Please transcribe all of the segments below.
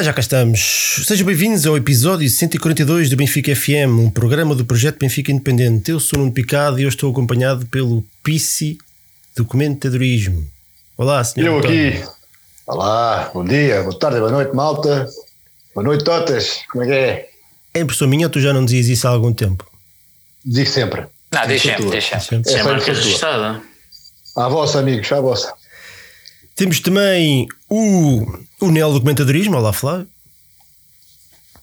Ah, já cá estamos. Sejam bem-vindos ao episódio 142 do Benfica FM, um programa do projeto Benfica Independente. Eu sou o Nuno Picado e eu estou acompanhado pelo PC Documentadorismo. Olá, senhor. Eu António. aqui. Olá, bom dia, boa tarde, boa noite, malta. Boa noite, Totas. Como é que é? É impressão minha ou tu já não dizias isso há algum tempo? Digo sempre. Não, deixem. Sempre. Sem É, marca foi tua. registada. À vossa, amigos, à vossa. Temos também o, o Neo Documentadorismo. Olá, Flávio.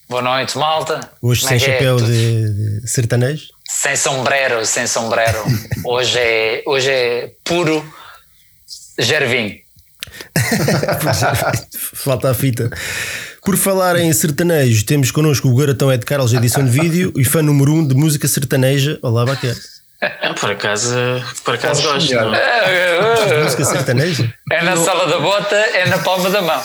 Boa noite, malta. Hoje Como é sem é? chapéu Tudo- de, de sertanejo. Sem sombrero, sem sombrero. hoje, é, hoje é puro gervinho. Falta a fita. Por falar em sertanejo, temos connosco o Garatão Ed Carlos, edição de vídeo e fã número 1 um de música sertaneja. Olá, Baquer. Ah, por acaso, por acaso gosto. sonhar. Não? Música sertaneja? É na sala da bota, é na palma da mão.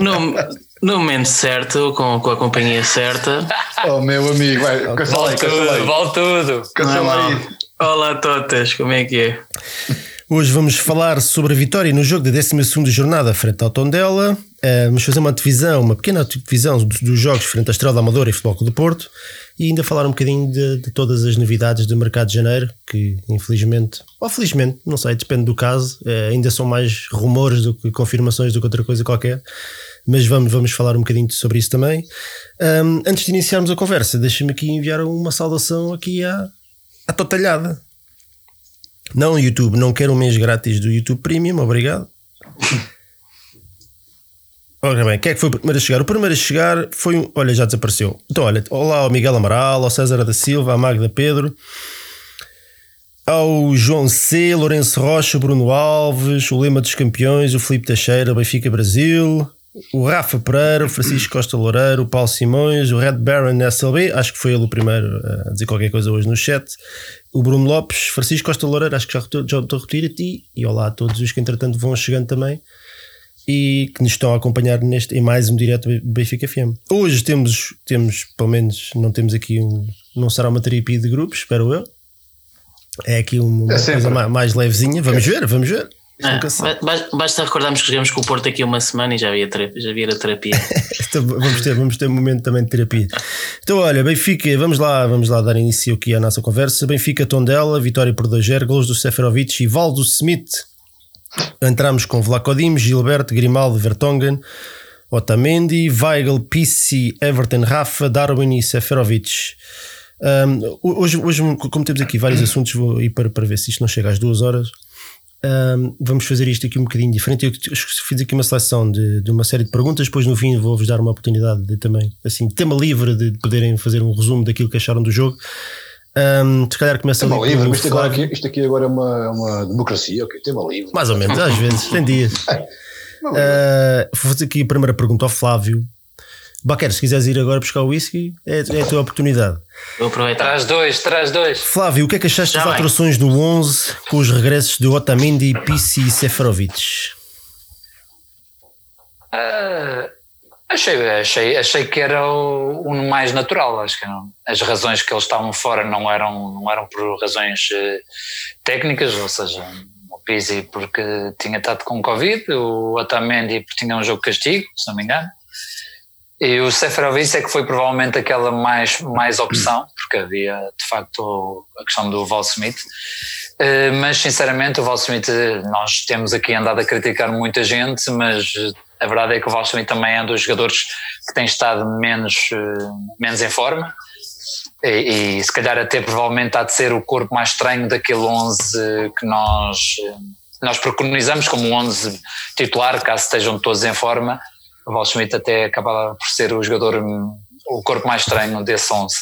No, no momento certo, com, com a companhia certa. Oh, meu amigo, vai, aí, Vale tudo, vale tudo. É aí. Olá, Totas, como é que é? Hoje vamos falar sobre a vitória no jogo da 12 jornada frente ao Tondela. Eh, vamos fazer uma divisão, uma pequena divisão dos, jogos frente à Estrela da Amadora e Futebol Clube do Porto e ainda falar um bocadinho de, de todas as novidades do mercado de janeiro, que infelizmente, ou felizmente, não sei, depende do caso, eh, ainda são mais rumores do que confirmações do que outra coisa qualquer. Mas vamos, vamos falar um bocadinho sobre isso também. Ahm, antes de iniciarmos a conversa, deixa-me aqui enviar uma saudação aqui à, à Totalhada. Não, YouTube, não quero um mês grátis do YouTube Premium, obrigado. Ora bem, quem é que foi o primeiro a chegar? O primeiro a chegar foi um. Olha, já desapareceu. Então, olha, olá ao Miguel Amaral, ao César da Silva, à Magda Pedro, ao João C, Lourenço Rocha, Bruno Alves, o Lema dos Campeões, o Filipe Teixeira, Benfica Brasil, o Rafa Pereira, o Francisco Costa Loureiro, o Paulo Simões, o Red Baron SLB, acho que foi ele o primeiro a dizer qualquer coisa hoje no chat, o Bruno Lopes, Francisco Costa Loureiro, acho que já já estou a repetir a ti, e olá a todos os que entretanto vão chegando também e que nos estão a acompanhar neste, em mais um direto Benfica FM. Hoje temos, temos, pelo menos, não temos aqui um. Não será uma terapia de grupos, espero eu. É aqui uma É coisa ma- mais, levezinha. Vamos ver, vamos ver. Ba- basta recordarmos que jogamos com o Porto aqui uma semana e já havia, terapia, já havia terapia. Então, vamos, ter, vamos ter um momento também de terapia. Então, olha, Benfica, vamos lá, vamos lá dar início aqui à nossa conversa. Benfica Tondela, vitória por 2-0, golos do Seferovic e Valdo Smith. Entramos com Vlaco Dimos, Gilberto, Grimaldo, Vertonghen, Otamendi, Weigl, Pissi, Everton, Rafa, Darwin e Seferovic. Um, hoje, hoje, como temos aqui vários assuntos, vou ir para, para ver se isto não chega às duas horas. Um, vamos fazer isto aqui um bocadinho diferente. Eu fiz aqui uma seleção de, de uma série de perguntas, depois no fim vou-vos dar uma oportunidade de também, assim, tema livre de poderem fazer um resumo daquilo que acharam do jogo. Um, se calhar começa ali livre, isto, agora aqui, isto aqui agora é uma, uma democracia, ok? Tema livre. Mais ou menos, às vezes, tem dias. Uh, vou fazer aqui a primeira pergunta ao Flávio. Baquer, se quiseres ir agora buscar o whisky, é, é a tua oportunidade. Vou aproveitar. Traz dois, traz dois. Flávio, o que é que achaste das alterações do 11 com os regressos de Otamendi, Pissi e Seferovic? Ah, achei, achei, achei que era o, o mais natural. Acho que não. as razões que eles estavam fora não eram, não eram por razões eh, técnicas, ou seja, o Pizzi porque tinha estado com Covid, o Otamendi porque tinha um jogo de castigo, se não me engano. E o Seferovic é que foi provavelmente aquela mais, mais opção, porque havia de facto a questão do Val Smith. Eh, mas sinceramente o Val Smith, nós temos aqui andado a criticar muita gente, mas eh, a verdade é que o Val Smith também é um dos jogadores que tem estado menos, eh, menos em forma. E, e se calhar até provavelmente há de ser o corpo mais estranho daquele 11 que nós, nós preconizamos como 11 titular, caso estejam todos em forma. O Val Schmidt até acaba por ser o jogador, o corpo mais estranho desse 11.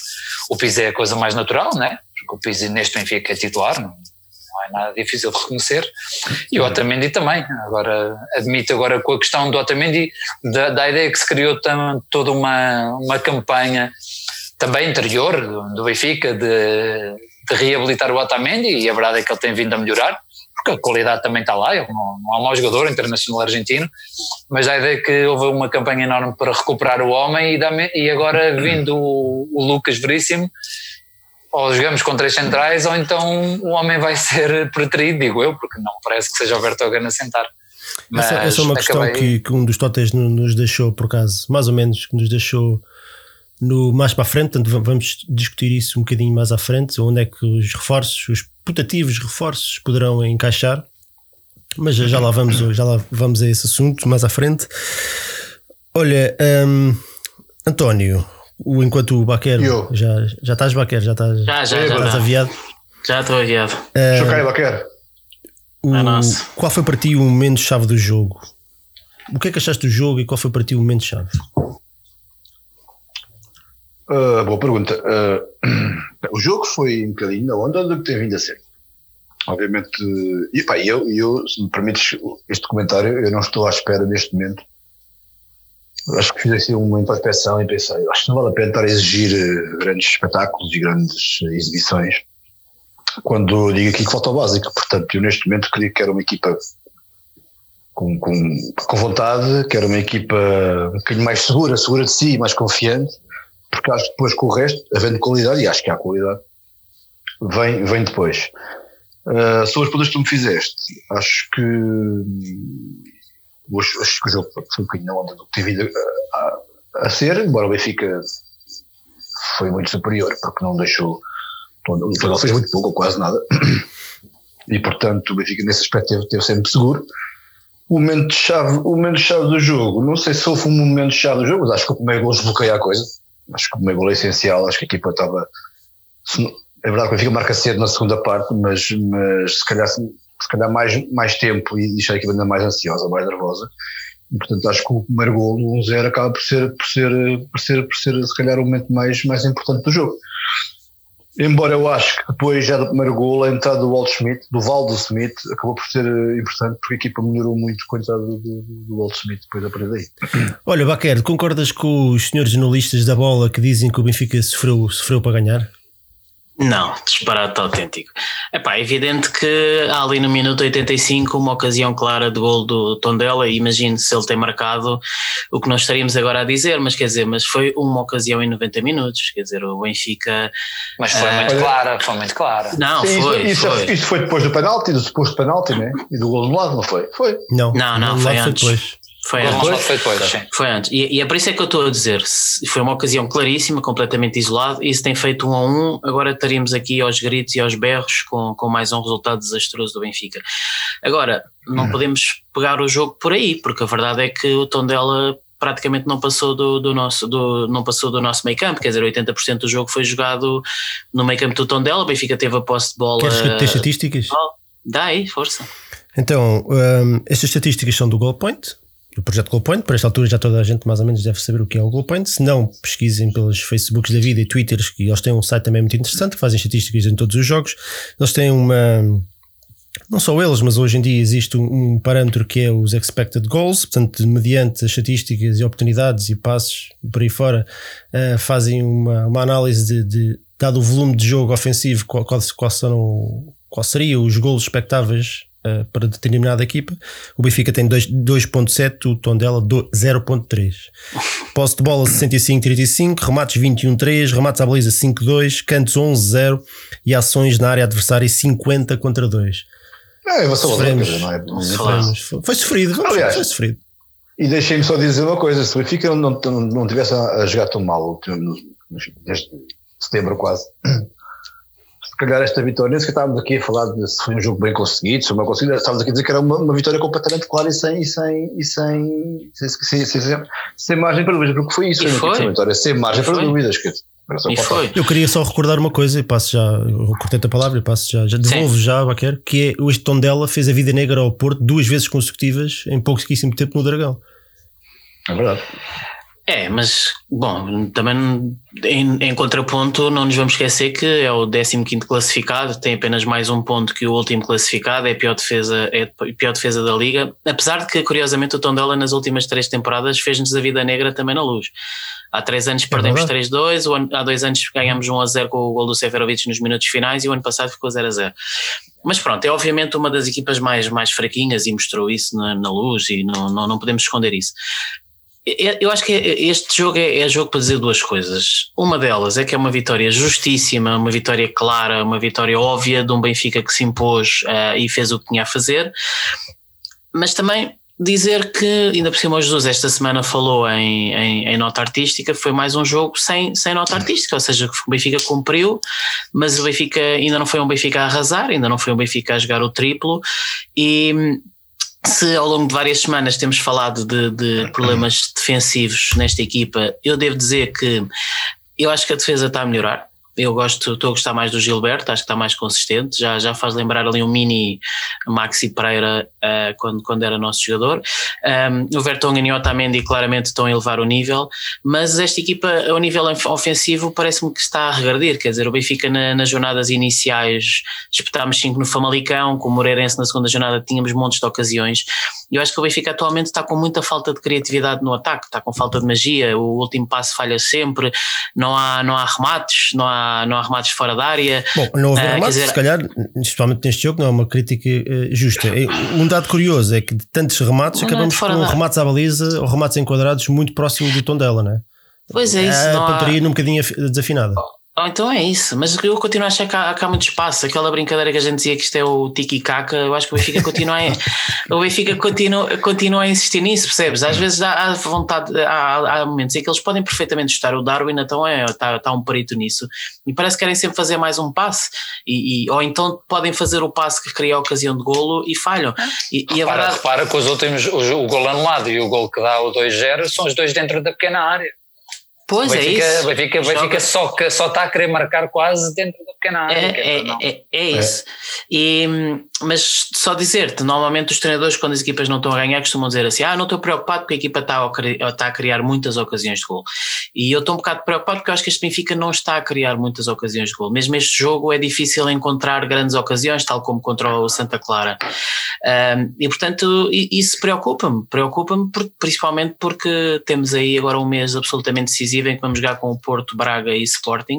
O Pizzi é a coisa mais natural, né? Porque o Pizzi neste Benfica é titular, não é nada difícil de reconhecer. E o Otamendi também. Agora, admito agora com a questão do Otamendi, da, da ideia que se criou tam, toda uma, uma campanha também interior do, do Benfica de, de reabilitar o Otamendi e a verdade é que ele tem vindo a melhorar porque a qualidade também está lá, não, não é um mau jogador internacional argentino, mas a ideia é que houve uma campanha enorme para recuperar o homem e, e agora vindo o, o Lucas Veríssimo, ou jogamos com três centrais ou então o homem vai ser preterido, digo eu, porque não parece que seja o Vertonghen a sentar. Essa, essa é uma questão acabei- que, que um dos totes no- nos deixou, por acaso, mais ou menos, que nos deixou no, mais para a frente, portanto va- vamos discutir isso um bocadinho mais à frente, onde é que os reforços, os putativos reforços poderão encaixar, mas já, já lá vamos, já lá vamos a esse assunto mais à frente. Olha, hum, António, o, enquanto o Baquer Eu. já, já estás Baquer, já estás, Já, já, já. estás tá. aviado. Já estou aviado. Chocai, Baquer. O- Ah, nossa. qual foi para ti o momento-chave do jogo? O que é que achaste do jogo e qual foi para ti o momento-chave? Ah, boa pergunta. Ah, o jogo foi um bocadinho na onda do que tem vindo a ser. Obviamente, e pá, eu, eu, se me permites este comentário, eu não estou à espera neste momento. Acho que fiz assim uma introspecção e pensei, acho que não vale a pena estar a exigir eh, grandes espetáculos e grandes exibições quando digo aqui que falta o básico. Portanto, eu neste momento queria que era uma equipa com, com, com vontade, que era uma equipa um bocadinho mais segura, segura de si, mais confiante porque acho que depois com o resto, havendo qualidade, e acho que há qualidade, vem, vem depois. Uh, sobre as perguntas que tu me fizeste, acho que hum, acho, acho que o jogo foi um bocadinho na onda do que vindo a, a- a ser, embora o Benfica foi muito superior, porque não deixou. O Portugal fez muito pouco, ou quase nada, e portanto o Benfica nesse aspecto teve, teve sempre seguro. O momento-chave momento -chave do jogo, não sei se houve um momento-chave do jogo, mas acho que o primeiro gol desbloqueia a coisa. Acho que o primeiro gol é essencial, acho que a equipa estava. É verdade que o Benfica marca cedo na segunda parte, mas, mas se calhar, se calhar mais, mais tempo e deixar a equipa ainda mais ansiosa, mais nervosa. E, portanto, acho que o primeiro gol, o 1-0, acaba por ser, por, ser, por, ser, por ser, se calhar, o momento mais, mais importante do jogo. Embora eu acho que depois, já do primeiro gol, a entrada do Walt Schmidt, do Valdo Smith, acabou por ser eh, importante porque a equipa melhorou muito com a entrada do, do, do Walt Schmidt depois a partir daí. Olha, Baquer, concordas com os senhores jornalistas da bola que dizem que o Benfica sofreu, sofreu para ganhar? Não, disparate autêntico. Epá, é evidente que há ali no minuto 85 uma ocasião clara de gol do Tondela e imagino se ele tem marcado o que nós estaríamos agora a dizer, mas quer dizer, mas foi uma ocasião em 90 minutos, quer dizer, o Benfica... Mas foi Ah, muito clara, foi muito clara. Não, Sim, foi, isso, isso- foi. isso foi depois do penalti, do suposto penalti, né? E do gol do lado, não foi? Foi. Não, Não, não, lá foi antes. depois. Foi antes. foi depois, sim. Foi antes. E, e é por isso é que eu estou a dizer, foi uma ocasião claríssima, completamente isolado, e se tem feito um a um, agora estaríamos aqui aos gritos e aos berros com, com mais um resultado desastroso do Benfica. Agora, não podemos pegar o jogo por aí, porque a verdade é que o Tondela praticamente não passou do, do nosso do, não passou do nosso meio campo, quer dizer, 80% do jogo foi jogado no meio campo do Tondela, o Benfica teve a posse de bola. Queres ter estatísticas? Dá aí, força. Então, hum, estas estatísticas são do Goal Point, do projeto Goal Point. Para esta altura já toda a gente mais ou menos deve saber o que é o Goal Point. Se não, pesquisem pelos Facebooks da vida e Twitters, que eles têm um site também muito interessante, que fazem estatísticas em todos os jogos. Eles têm uma. Não só eles, mas hoje em dia existe um, parâmetro que é os expected goals, portanto, mediante as estatísticas e oportunidades e passos por aí fora, eh, fazem uma, uma análise de, de, dado o volume de jogo ofensivo, qual, qual, qual, são, qual seriam os golos expectáveis eh, para determinada equipa. O Benfica tem dois- 2.7, o Tondela do- 0.3. Posse de bola 65-35, remates 21-3, remates à baliza 5-2, cantos 11-0 e ações na área adversária 50 contra 2. É, você Sofremos. não é? Claro. Foi, sofrido, vamos, Aliás, foi sofrido. E deixem-me só dizer uma coisa: se o Benfica não, não, não, tivesse a, jogar tão mal, desde setembro quase, se calhar esta vitória, nem sequer estávamos aqui a falar de se foi um jogo bem conseguido, se foi mal conseguido, estávamos aqui a dizer que era uma, uma vitória completamente clara e sem, e sem, e sem, sem, sem, sem, sem, sem margem para dúvidas, porque foi isso, foi uma foi. vitória sem margem E para foi. dúvidas. Que, E. Eu queria só recordar uma coisa e passo já, eu cortei a palavra e passo já, já devolvo já, Baquer, que é o este Tondela fez a vida negra ao Porto duas vezes consecutivas em pouquíssimo tempo no Dragão. É verdade. É, mas, bom, também em, em contraponto, não nos vamos esquecer que é o 15 classificado, tem apenas mais um ponto que o último classificado, é a pior defesa, é a pior defesa da Liga. Apesar de que, curiosamente, o Tondela nas últimas três temporadas fez-nos a vida negra também na luz. Há três anos perdemos verdade. 3-2, o ano- há dois anos ganhamos 1-0 com o gol do Seferovic nos minutos finais e o ano passado ficou 0-0. Mas pronto, é obviamente uma das equipas mais, mais fraquinhas e mostrou isso na, na luz e não, não, não podemos esconder isso. Eu eu acho que este jogo é, é jogo para dizer duas coisas. Uma delas é que é uma vitória justíssima, uma vitória clara, uma vitória óbvia de um Benfica que se impôs eh, e fez o que tinha a fazer. Mas também dizer que, ainda por cima, o Jesus esta semana falou em, em, em, nota artística, foi mais um jogo sem, sem nota artística, ou seja, o Benfica cumpriu, mas o Benfica ainda não foi um Benfica a arrasar, ainda não foi um Benfica a jogar o triplo, e se ao longo de várias semanas temos falado de, de problemas defensivos nesta equipa, eu devo dizer que eu acho que a defesa está a melhorar. Eu gosto, estou a gostar mais do Gilberto, acho que está mais consistente, já, já faz lembrar ali um mini Maxi Pereira uh, quando, quando era nosso jogador. Um, o Vertonghen e o Otamendi claramente estão a elevar o nível, mas esta equipa ao nível ofensivo parece-me que está a regredir, quer dizer, o Benfica na, nas jornadas iniciais espetámos 5 no Famalicão, com o Moreirense na segunda jornada tínhamos montes de ocasiões, eu acho que o Benfica atualmente está com muita falta de criatividade no ataque, está com falta de magia, o último passo falha sempre, não há, não há remates, não há, não há remates fora da área. Bom, não haver uh, remates, dizer, se calhar, especialmente neste jogo, não é uma crítica uh, justa. Um dado curioso é que de tantos remates, acabamos com da... remates à baliza ou remates enquadrados muito próximo do tom dela, não é? Pois é, isso. A pontaria há... num bocadinho desafinada. Oh, então é isso, mas eu continuo a achar que há, que há muito espaço. Aquela brincadeira que a gente dizia que isto é o tiki-caca, eu acho que o Benfica continua a, o Benfica continua, continua a insistir nisso, percebes? Às vezes há, há vontade, há, há, momentos em que eles podem perfeitamente estar. O Darwin então é, está, está um perito nisso e parece que querem sempre fazer mais um passe, e, e ou então podem fazer o passe que cria a ocasião de golo e falham. E, e repara, verdade... repara que os últimos, o, o gol anulado e o gol que dá o 2-0 são os dois dentro da pequena área. Pois é Benfica, é isso. Benfica, Benfica só, só está a querer marcar quase dentro da pequena área. É, é, é, é, isso. E, mas só dizer-te, normalmente os treinadores, quando as equipas não estão a ganhar, costumam dizer assim: ah, não estou preocupado porque a equipa está a, está a criar muitas ocasiões de gol. E eu estou um bocado preocupado porque eu acho que este Benfica não está a criar muitas ocasiões de gol. Mesmo este jogo é difícil encontrar grandes ocasiões, tal como contra o Santa Clara. Um, e portanto, isso preocupa-me, preocupa-me principalmente porque temos aí agora um mês absolutamente decisivo em que vamos jogar com o Porto, Braga e Sporting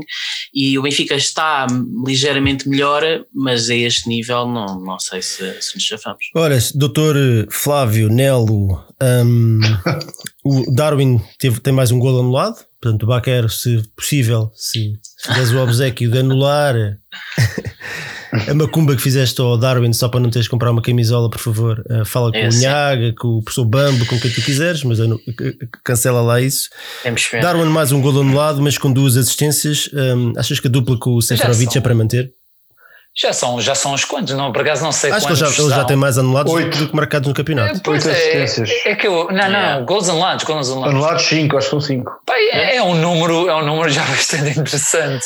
e o Benfica está ligeiramente melhor, mas a este nível não, não sei se, se nos chafamos. Ora, doutor Flávio Nelo, um, o Darwin teve, tem mais um gol anulado, portanto o Baquer, se possível, se fizeres o obsequio de anular a macumba que fizeste ao Darwin só para não teres de comprar uma camisola, por favor, uh, fala com é, o Nhaga, com o professor Bambo, com quem tu quiseres, mas não, cancela lá isso. Darwin mais um gol anulado, mas com duas assistências. Um, achas que a dupla com o Seferovic é para manter? Já são, já são os quantos, não, por acaso não sei Acho quantos. Acho que ele já, ele já tem mais anulados Oito. do que marcados no campeonato. É, pois é, é, que eu. Não, não, gols anulados, gols anulados. Anulados 5, acho que são 5. É, é, um número, é um número já bastante interessante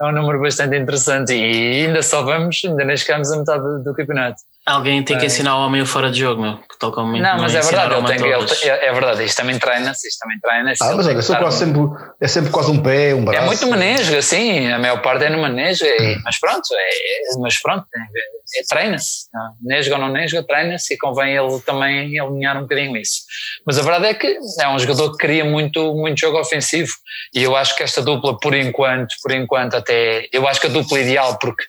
é um número bastante interessante e ainda só vamos, ainda nem chegamos a metade do campeonato. Alguém tem que é. ensinar o homem o fora de jogo, meu. Tal como não, mas é verdade, ele tem, ele, é, é verdade, isto também treina-se, isto também treina-se. Ah, mas olha, sou quase sempre, é sempre quase um pé, um braço. É muito manejo, assim, a maior parte é no manejo, é, mas pronto, é, mas pronto, é, é treina-se. Nesga ou não nesga, treina-se e convém ele também alinhar um bocadinho isso. Mas a verdade é que é um jogador que cria muito, muito jogo ofensivo e eu acho que esta dupla, por enquanto, por enquanto até, eu acho que a dupla ideal, porque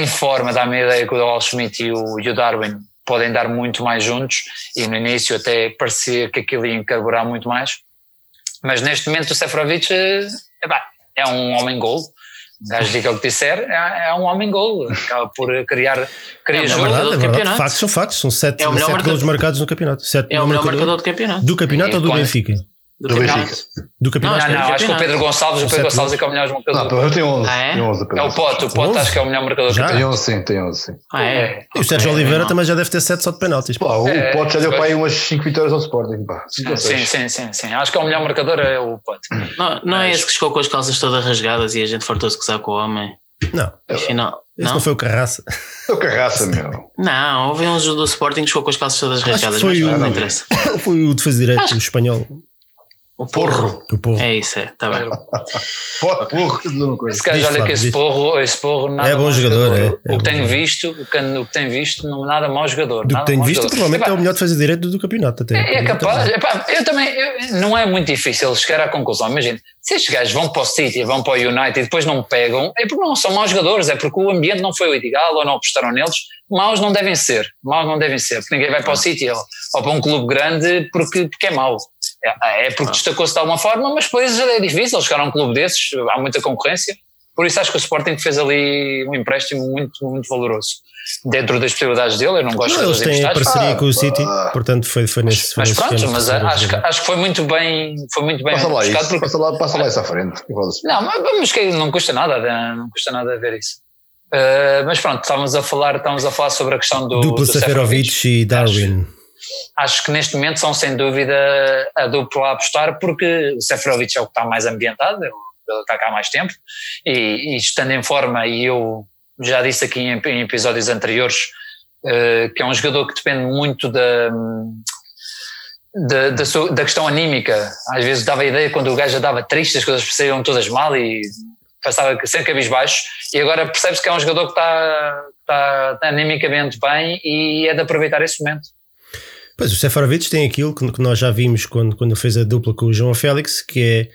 em forma, dá-me a ideia que o Wall Schmidt e o, e o Darwin podem dar muito mais juntos e no início até parecia que aquilo ia encarburar muito mais. Mas neste momento o Seferovic é, é um homem-gol. O gajo diga o que disser, é, é um homem-gol. Acaba por criar, criar é jogo. Verdade, do é campeonato. Factos são factos, são sete, é sete gols marcados no campeonato. Sete é o melhor marcador do campeonato. Do campeonato ou do Benfica? Do, do campeonato. Do campeonato. Não, não, acho que o Pedro Gonçalves, o Pedro Gonçalves é que é o melhor marcador. Não, eu tenho 11. Ah, é? Tenho 11 é o Pote, o Pote acho que é o melhor marcador já? Tem 11 sim, tem 11 sim. Ah, é? E o Sérgio é, Oliveira também já deve ter 7 só de penaltis. Pá, o é, Pote já deu para aí umas 5 vitórias ao Sporting. Pá. Sim, sim, sim, sim. Acho que é o melhor marcador é o Pote. Não, não é esse que chegou com as calças todas rasgadas e a gente fartou-se gozar com o homem. Não. Afinal, Esse não? não foi o Carraça. Foi o Carraça, meu. Não, houve um do Sporting que chegou com as calças todas rasgadas, foi mas o, não interessa. Foi o defesa direito, Acho... o espanhol. O porro. O porro. É isso, é, está bem. porro, Esse gajo, olha que esse porro, esse porro nada é bom jogador. jogador. É, é o que tenho visto, o que, o que tenho visto, não nada mau jogador. Do que tenho visto, jogador. provavelmente é o melhor de fazer direito do campeonato. Até. É, é capaz. Epá, eu também, eu, não é muito difícil chegar à conclusão. Imagina, se estes gajos vão para o City, vão para o United e depois não pegam, é porque não são maus jogadores, é porque o ambiente não foi o ideal ou não apostaram neles. Maus não devem ser, maus não devem ser, porque ninguém vai para o City ou, ou para um clube grande porque, porque é mau. É, é porque destacou-se de alguma forma, mas depois é difícil chegar a um clube desses, há muita concorrência. Por isso acho que o Sporting fez ali um empréstimo muito, muito valoroso. Dentro das possibilidades dele, eu não gosto Não, de eles fazer têm parceria Ah, com o City, ah. portanto foi, foi nesse. Foi Mas nesse pronto, mas acho, que- acho que foi muito bem, foi muito bem Passa lá buscado isso, porque passa lá, passa lá isso à frente. não, mas, mas que não custa nada, não custa nada ver isso. Uh, mas pronto, estávamos a falar, estávamos a falar sobre a questão do Dupla do Seferovic e Darwin. Acho que neste momento são sem dúvida a dupla a apostar porque o Seferovic é o que está mais ambientado, ele ele está cá há mais tempo e, e estando em forma e eu já disse aqui em, em episódios anteriores uh, que é um jogador que depende muito da, da, da, da questão anímica. Às vezes dava a ideia quando o gajo já dava triste, as coisas saíam todas mal e passava sem cabisbaixo. E agora percebe-se que é um jogador que está, está bem e é de aproveitar esse momento. Pois o Seferovic tem aquilo que, nós já vimos quando, quando fez a dupla com o João Félix, que é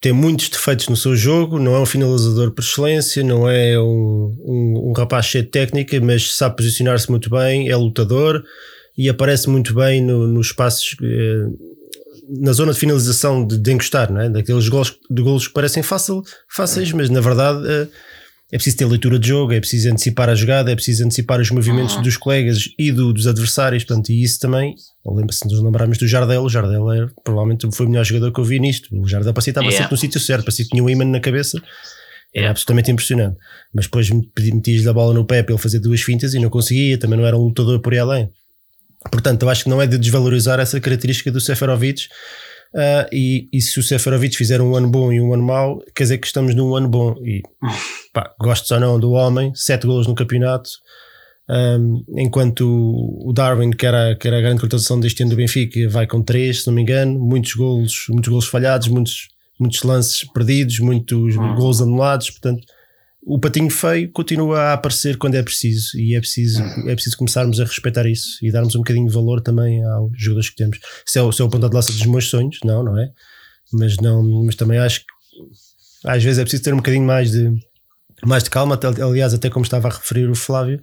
tem muitos defeitos no seu jogo, não é um finalizador por excelência, não é um, um, um rapaz cheio de técnica, mas sabe posicionar-se muito bem, é lutador e aparece muito bem no- nos espaços na zona de finalização de, de encostar, não é? daqueles gols, de golos que parecem fácil, fáceis, mas na verdade eh, é preciso ter leitura de jogo, é preciso antecipar a jogada, é preciso antecipar os movimentos dos colegas e do- dos adversários, portanto, e isso também, se nos lembrarmos do Jardel, o Jardel é, provavelmente foi o melhor jogador que eu vi nisto. O Jardel parecia estava Yeah. sempre no sítio certo, parecia que tinha um imã na cabeça, era absolutamente impressionante. Mas depois metias-lhe a bola no pé para ele fazer duas fintas e não conseguia, também não era um lutador por aí além. Portanto, eu acho que não é de desvalorizar essa característica do Seferovic. ah, e, e se o Seferovic fizer um ano bom e um ano mau, quer dizer que estamos num ano bom. E pá, gostes ou não do homem, sete golos no campeonato. Um, enquanto o Darwin, que era, que era a grande contratação deste ano do Benfica, vai com três, se não me engano, muitos golos, muitos golos falhados, muitos, muitos lances perdidos, muitos golos anulados. Portanto, o patinho feio continua a aparecer quando é preciso e é preciso, é preciso começarmos a respeitar isso e darmos um bocadinho de valor também aos jogadores que temos. Se é o, se é o ponta de lança dos meus sonhos, não, não é? Mas, não, mas também acho que às vezes é preciso ter um bocadinho mais de, mais de calma. Até- Aliás, até como estava a referir o Flávio,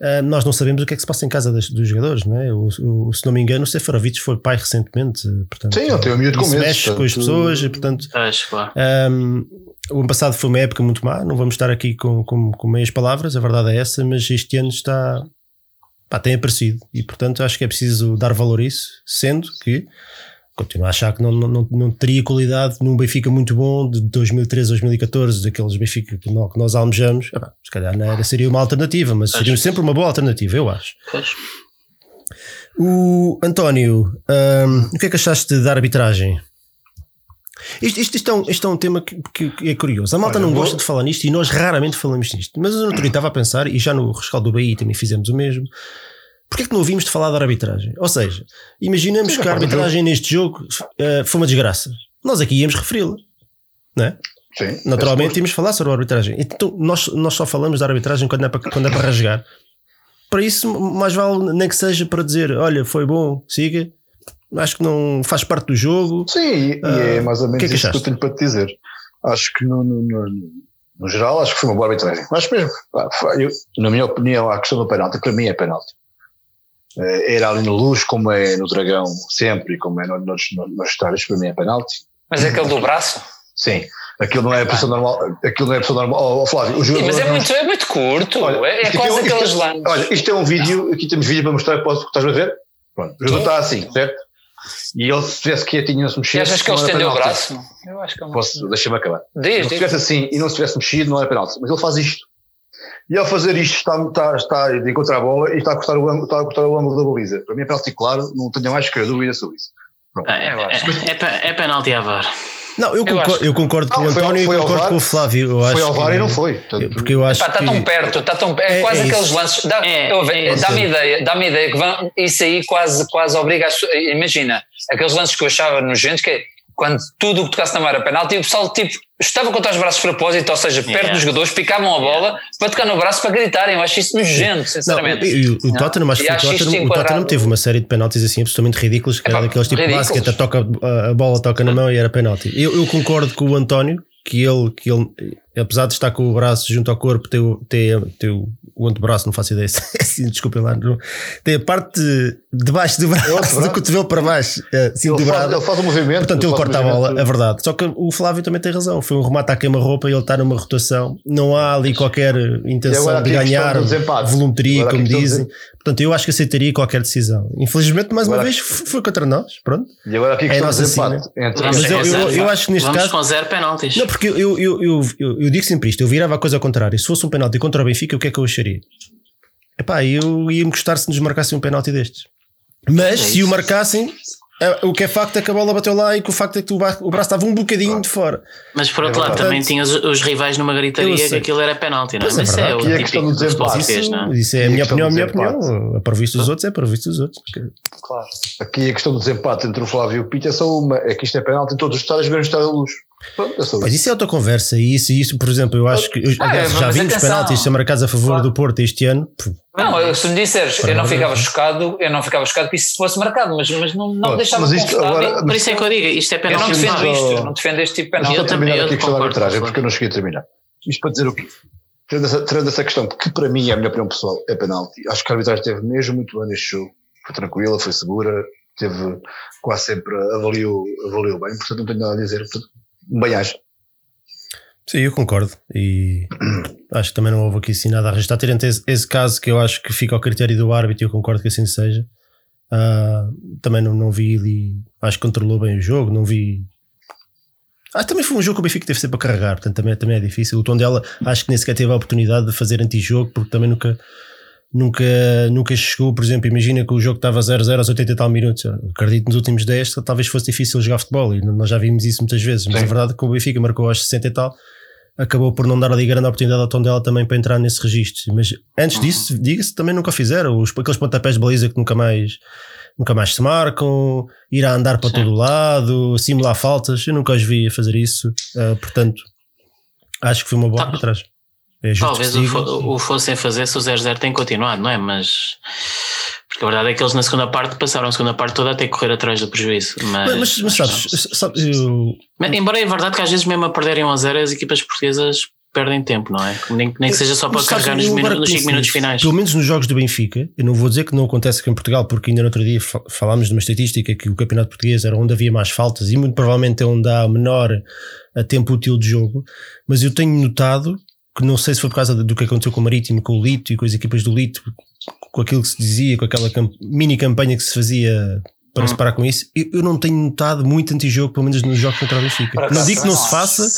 ah, nós não sabemos o que é que se passa em casa das- dos jogadores, não é? O, o- se não me engano, o Seferovic foi pai recentemente, portanto, Sim, ele tem um miúdo com isso meses, mexe com as pessoas e, portanto, Acho, claro. um, o ano passado foi uma época muito má, não vamos estar aqui com, com, com meias palavras, a verdade é essa, mas este ano está. Pá, tem aparecido e, portanto, acho que é preciso dar valor a isso, sendo que continuo a achar que não, não, não, teria qualidade num Benfica muito bom de 2013 2014, daqueles Benfica que nós, almejamos. Ah, se calhar não era, seria uma alternativa, mas seria sempre uma boa alternativa, eu acho. O António, hum, o que é que achaste da arbitragem? Isto, isto, isto é, um, isto é um tema que, que- é curioso. A malta Olha, não vou- gosta de falar nisto e nós raramente falamos nisto. Mas eu dia estava a pensar, e já no rescaldo do Bahia também fizemos o mesmo. Porquê é que não ouvimos de falar da arbitragem? Ou seja, imaginamos que a arbitragem neste jogo eh, foi uma desgraça. Nós aqui íamos referi-la. Não é? Sim, Naturalmente íamos falar sobre a arbitragem. Então nós, nós só falamos da arbitragem quando é para, quando é para rasgar. Para isso, mais vale nem que seja para dizer: olha, foi bom, siga. Acho que não faz parte do jogo. Sim, e, e é Ah, mais ou menos que é que isso que eu tenho para te dizer. Acho que no, no, no- no geral, acho que foi uma boa arbitragem. Acho mesmo. pá, foi- eu, na minha opinião, a questão do penalti, para mim é penalti. Eh, Era ali no Luz, como é no Dragão sempre, e como é no- nos, nos, estádios, para mim é penalti. Mas é aquele do braço? Sim, aquilo não é a posição normal. Aquilo não é a normal. Oh, oh, Flávio, o Sim, mas é não- muito, é muito curto. Olha, é é isto quase é um- aqueles é- lances. Olha, isto é um vídeo, aqui temos vídeo para mostrar, posso, estás a ver? Pronto, o jogador está assim, certo? E ele, se tivesse quietinho e não se E mexesse. achas que ele estendeu o braço? Eu acho que ele. Posso, deixa-me acabar. Diz, Se estivesse assim e não se tivesse mexido, não era penalti. Mas ele faz isto. E ao fazer isto, está, está, está de encontrar a bola e está a cortar o ângulo, está a cortar o ângulo da baliza. Para mim é penalti claro, não tenho mais que dúvida sobre isso. Pronto. Ah, É, é, é, é penalti a VAR. Não, eu, Eu concordo, acho- eu concordo com Não, o foi António e foi ao concordo VAR. com o Flávio. Eu acho Foi ao VAR que- e não foi. Portanto, Porque eu acho Pá, está que. tão perto, está tão é, É- quase é aqueles isso. lances. Dá, É, eu- é dá-me ideia, dá-me ideia que vão, isso aí quase, quase obriga a. Imagina, aqueles lances que eu achava nojentos, que é quando tudo o que tocasse na mão era penalti, o pessoal tipo, estava com os braços de propósito, ou seja, perto Yeah. dos jogadores, picavam a bola para tocar no braço para gritarem. Eu acho isso nojento, Não, sinceramente. e o, o Tottenham, acho que o Tottenham, o Tottenham enquadrado. teve uma série de penaltis assim absolutamente ridículos, que era Epá, daqueles tipo ridículos. toca a- a bola toca na mão e era penalti. Eu, eu concordo com o António que ele, que ele apesar de estar com o braço junto ao corpo, tem o, tem, tem o, o antebraço, não faço ideia, assim, desculpem lá, não, tem a parte de, baixo do braço, braço? do cotovelo para baixo, é, assim, Ele dobrado. faz, ele faz um movimento. Portanto, ele um corta a bola, é verdade. Só que o Flávio também tem razão. Foi um remate à queima-roupa e ele está numa rotação. Não há ali qualquer intenção de a ganhar volumetria, como a dizem. Portanto, eu acho que aceitaria qualquer decisão. Infelizmente, mais uma Agora- vez, f- foi contra nós. Pronto. E agora aqui a É questão nossa Vamos Mas eu- eu- eu acho que neste Vamos caso- com zero penaltis. Não, porque eu, eu, eu, eu, digo sempre isto. Eu virava a coisa ao contrário. Se fosse um penalti contra o Benfica, o que é que eu acharia? Epá, eu ia-me gostar se nos marcassem um penalti destes. Mas É se o marcassem, é, o que é facto é que a bola bateu lá e que o facto é que o braço, o estava um bocadinho de fora. Mas por outro É lado, verdade. também tinhas os rivais numa gritaria que aquilo era penalti, não é? Pois é Mas isso é verdade. o a questão típico do do futebol Isso, não é? isso é a minha opinião, a minha opinião. A previsto dos outros é previsto dos outros. Claro. Aqui a questão do desempate entre o Flávio e o Pita é só uma. É que isto é penalti em todos os estádios, menos no estádio da luz. Pronto, Mas isso. é outra conversa. E isso, isso, por exemplo, eu acho que. eu- Ah, aliás, é, já mas vimos penaltis ser marcados a favor Claro. do Porto este ano. Não, eu- se me disseres, eu não ficava chocado, eu não ficava chocado que isso fosse marcado, mas, mas não, não deixava mas isto agora- Por isso é que eu digo, isto é Eu não penalti. Defendo isto, eu não defendo este tipo de penalti. Eu também, eu aqui a questão da arbitragem, porque eu não cheguei a terminar. Isto para dizer o quê? Tirando essa, tirando essa questão, que para mim é a minha opinião pessoal, é penalti. Acho que a arbitragem teve mesmo muito bem neste jogo. Foi tranquila, foi segura, teve quase sempre avaliou, avaliou bem, portanto não tenho nada a dizer. Portanto, acho. Sim, eu concordo. E acho que também não houve aqui assim nada a arrastar. Tirando esse, esse caso que eu acho que fica ao critério do árbitro, e eu concordo que assim seja. Ah, também não, não vi ali. Acho que controlou bem o jogo. Não vi. Ah, também foi um jogo que o Benfica teve sempre a carregar, portanto também, também é difícil. O tom dela acho que nem sequer teve a oportunidade de fazer antijogo, porque também nunca, nunca, nunca chegou. Por exemplo, imagina que o jogo estava 0-0 aos 80 e tal minutos. Acredito nos últimos 10 que talvez fosse difícil jogar futebol e nós já vimos isso muitas vezes. Mas Sim. a verdade é que o Benfica marcou aos 60 e tal, acabou por não dar ali grande oportunidade ao tom dela também para entrar nesse registro. Mas antes disso, diga-se, também nunca fizeram. Os, aqueles pontapés de baliza que nunca mais. Nunca mais se marcam, ir a andar para Sim. todo lado, simular faltas. Eu nunca os vi a fazer isso. Ah, portanto, acho que foi uma boa Tá. arbitragem. É Talvez o, fo- o fossem fazer se o 0-0 tem continuado, não é? Mas. Porque a verdade é que eles na segunda parte passaram a segunda parte toda a ter que correr atrás do prejuízo. Mas, Mas, mas, sabes, sabes, eu, embora é verdade que às vezes mesmo a perderem 1 a 0 as equipas portuguesas perdem tempo, não é? Nem, nem que seja só para carregar nos, eu minu- agora nos 5 penso minutos nisso. finais. Pelo menos nos jogos do Benfica, eu não vou dizer que não acontece aqui em Portugal, porque ainda no outro dia fa- falámos de uma estatística que o campeonato português era onde havia mais faltas e muito provavelmente é onde há menor a tempo útil de jogo, mas eu tenho notado que não sei se foi por causa do que aconteceu com o Marítimo, com o Lito e com as equipas do Lito, com aquilo que se dizia, com aquela cam- mini campanha que se fazia para Hum. se parar com isso, eu, eu não tenho notado muito antijogo, pelo menos nos jogos contra o Benfica. Não digo que não se faça,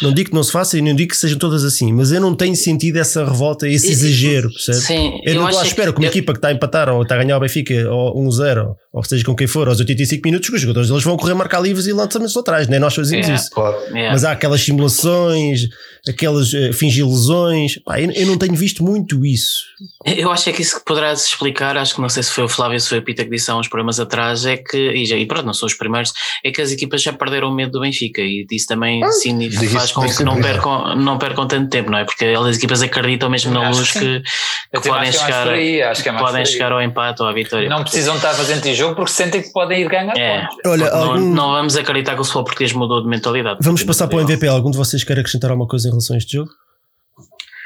não digo que não se faça e não digo que sejam todas assim, mas eu não tenho sentido essa revolta, esse E- exagero, percebe? Sim, Eu, não estou à espera que uma eu- equipa que está a empatar ou está a ganhar o Benfica ou 1-0, ou seja com quem for, aos 85 minutos, que os jogadores eles vão correr marcar livres e lançamentos atrás, nem nós fazemos É. isso. Claro. Yeah. Mas há aquelas simulações, aquelas eh, fingir lesões, pá, eu, eu não tenho visto muito isso. Eu acho é que isso que poderá se explicar, acho que não sei se foi o Flávio ou se foi o Pita que disse há uns programas atrás, é que, e, já, e pronto, não são os primeiros, é que as equipas já perderam o medo do Benfica e isso também significa, digo faz isso com que não percam, não percam tanto tempo, não é? Porque as equipas acreditam mesmo na luz que que, que podem que é chegar, aí, que é podem chegar ao empate ou à vitória. Não precisam estar a fazer antijogo porque sentem que podem ir ganhar É, pontos. Olha, Porque não, algum- não vamos acreditar que o futebol português mudou de mentalidade. Vamos passar para o MVP. Algum de vocês quer acrescentar alguma coisa em relação a este jogo?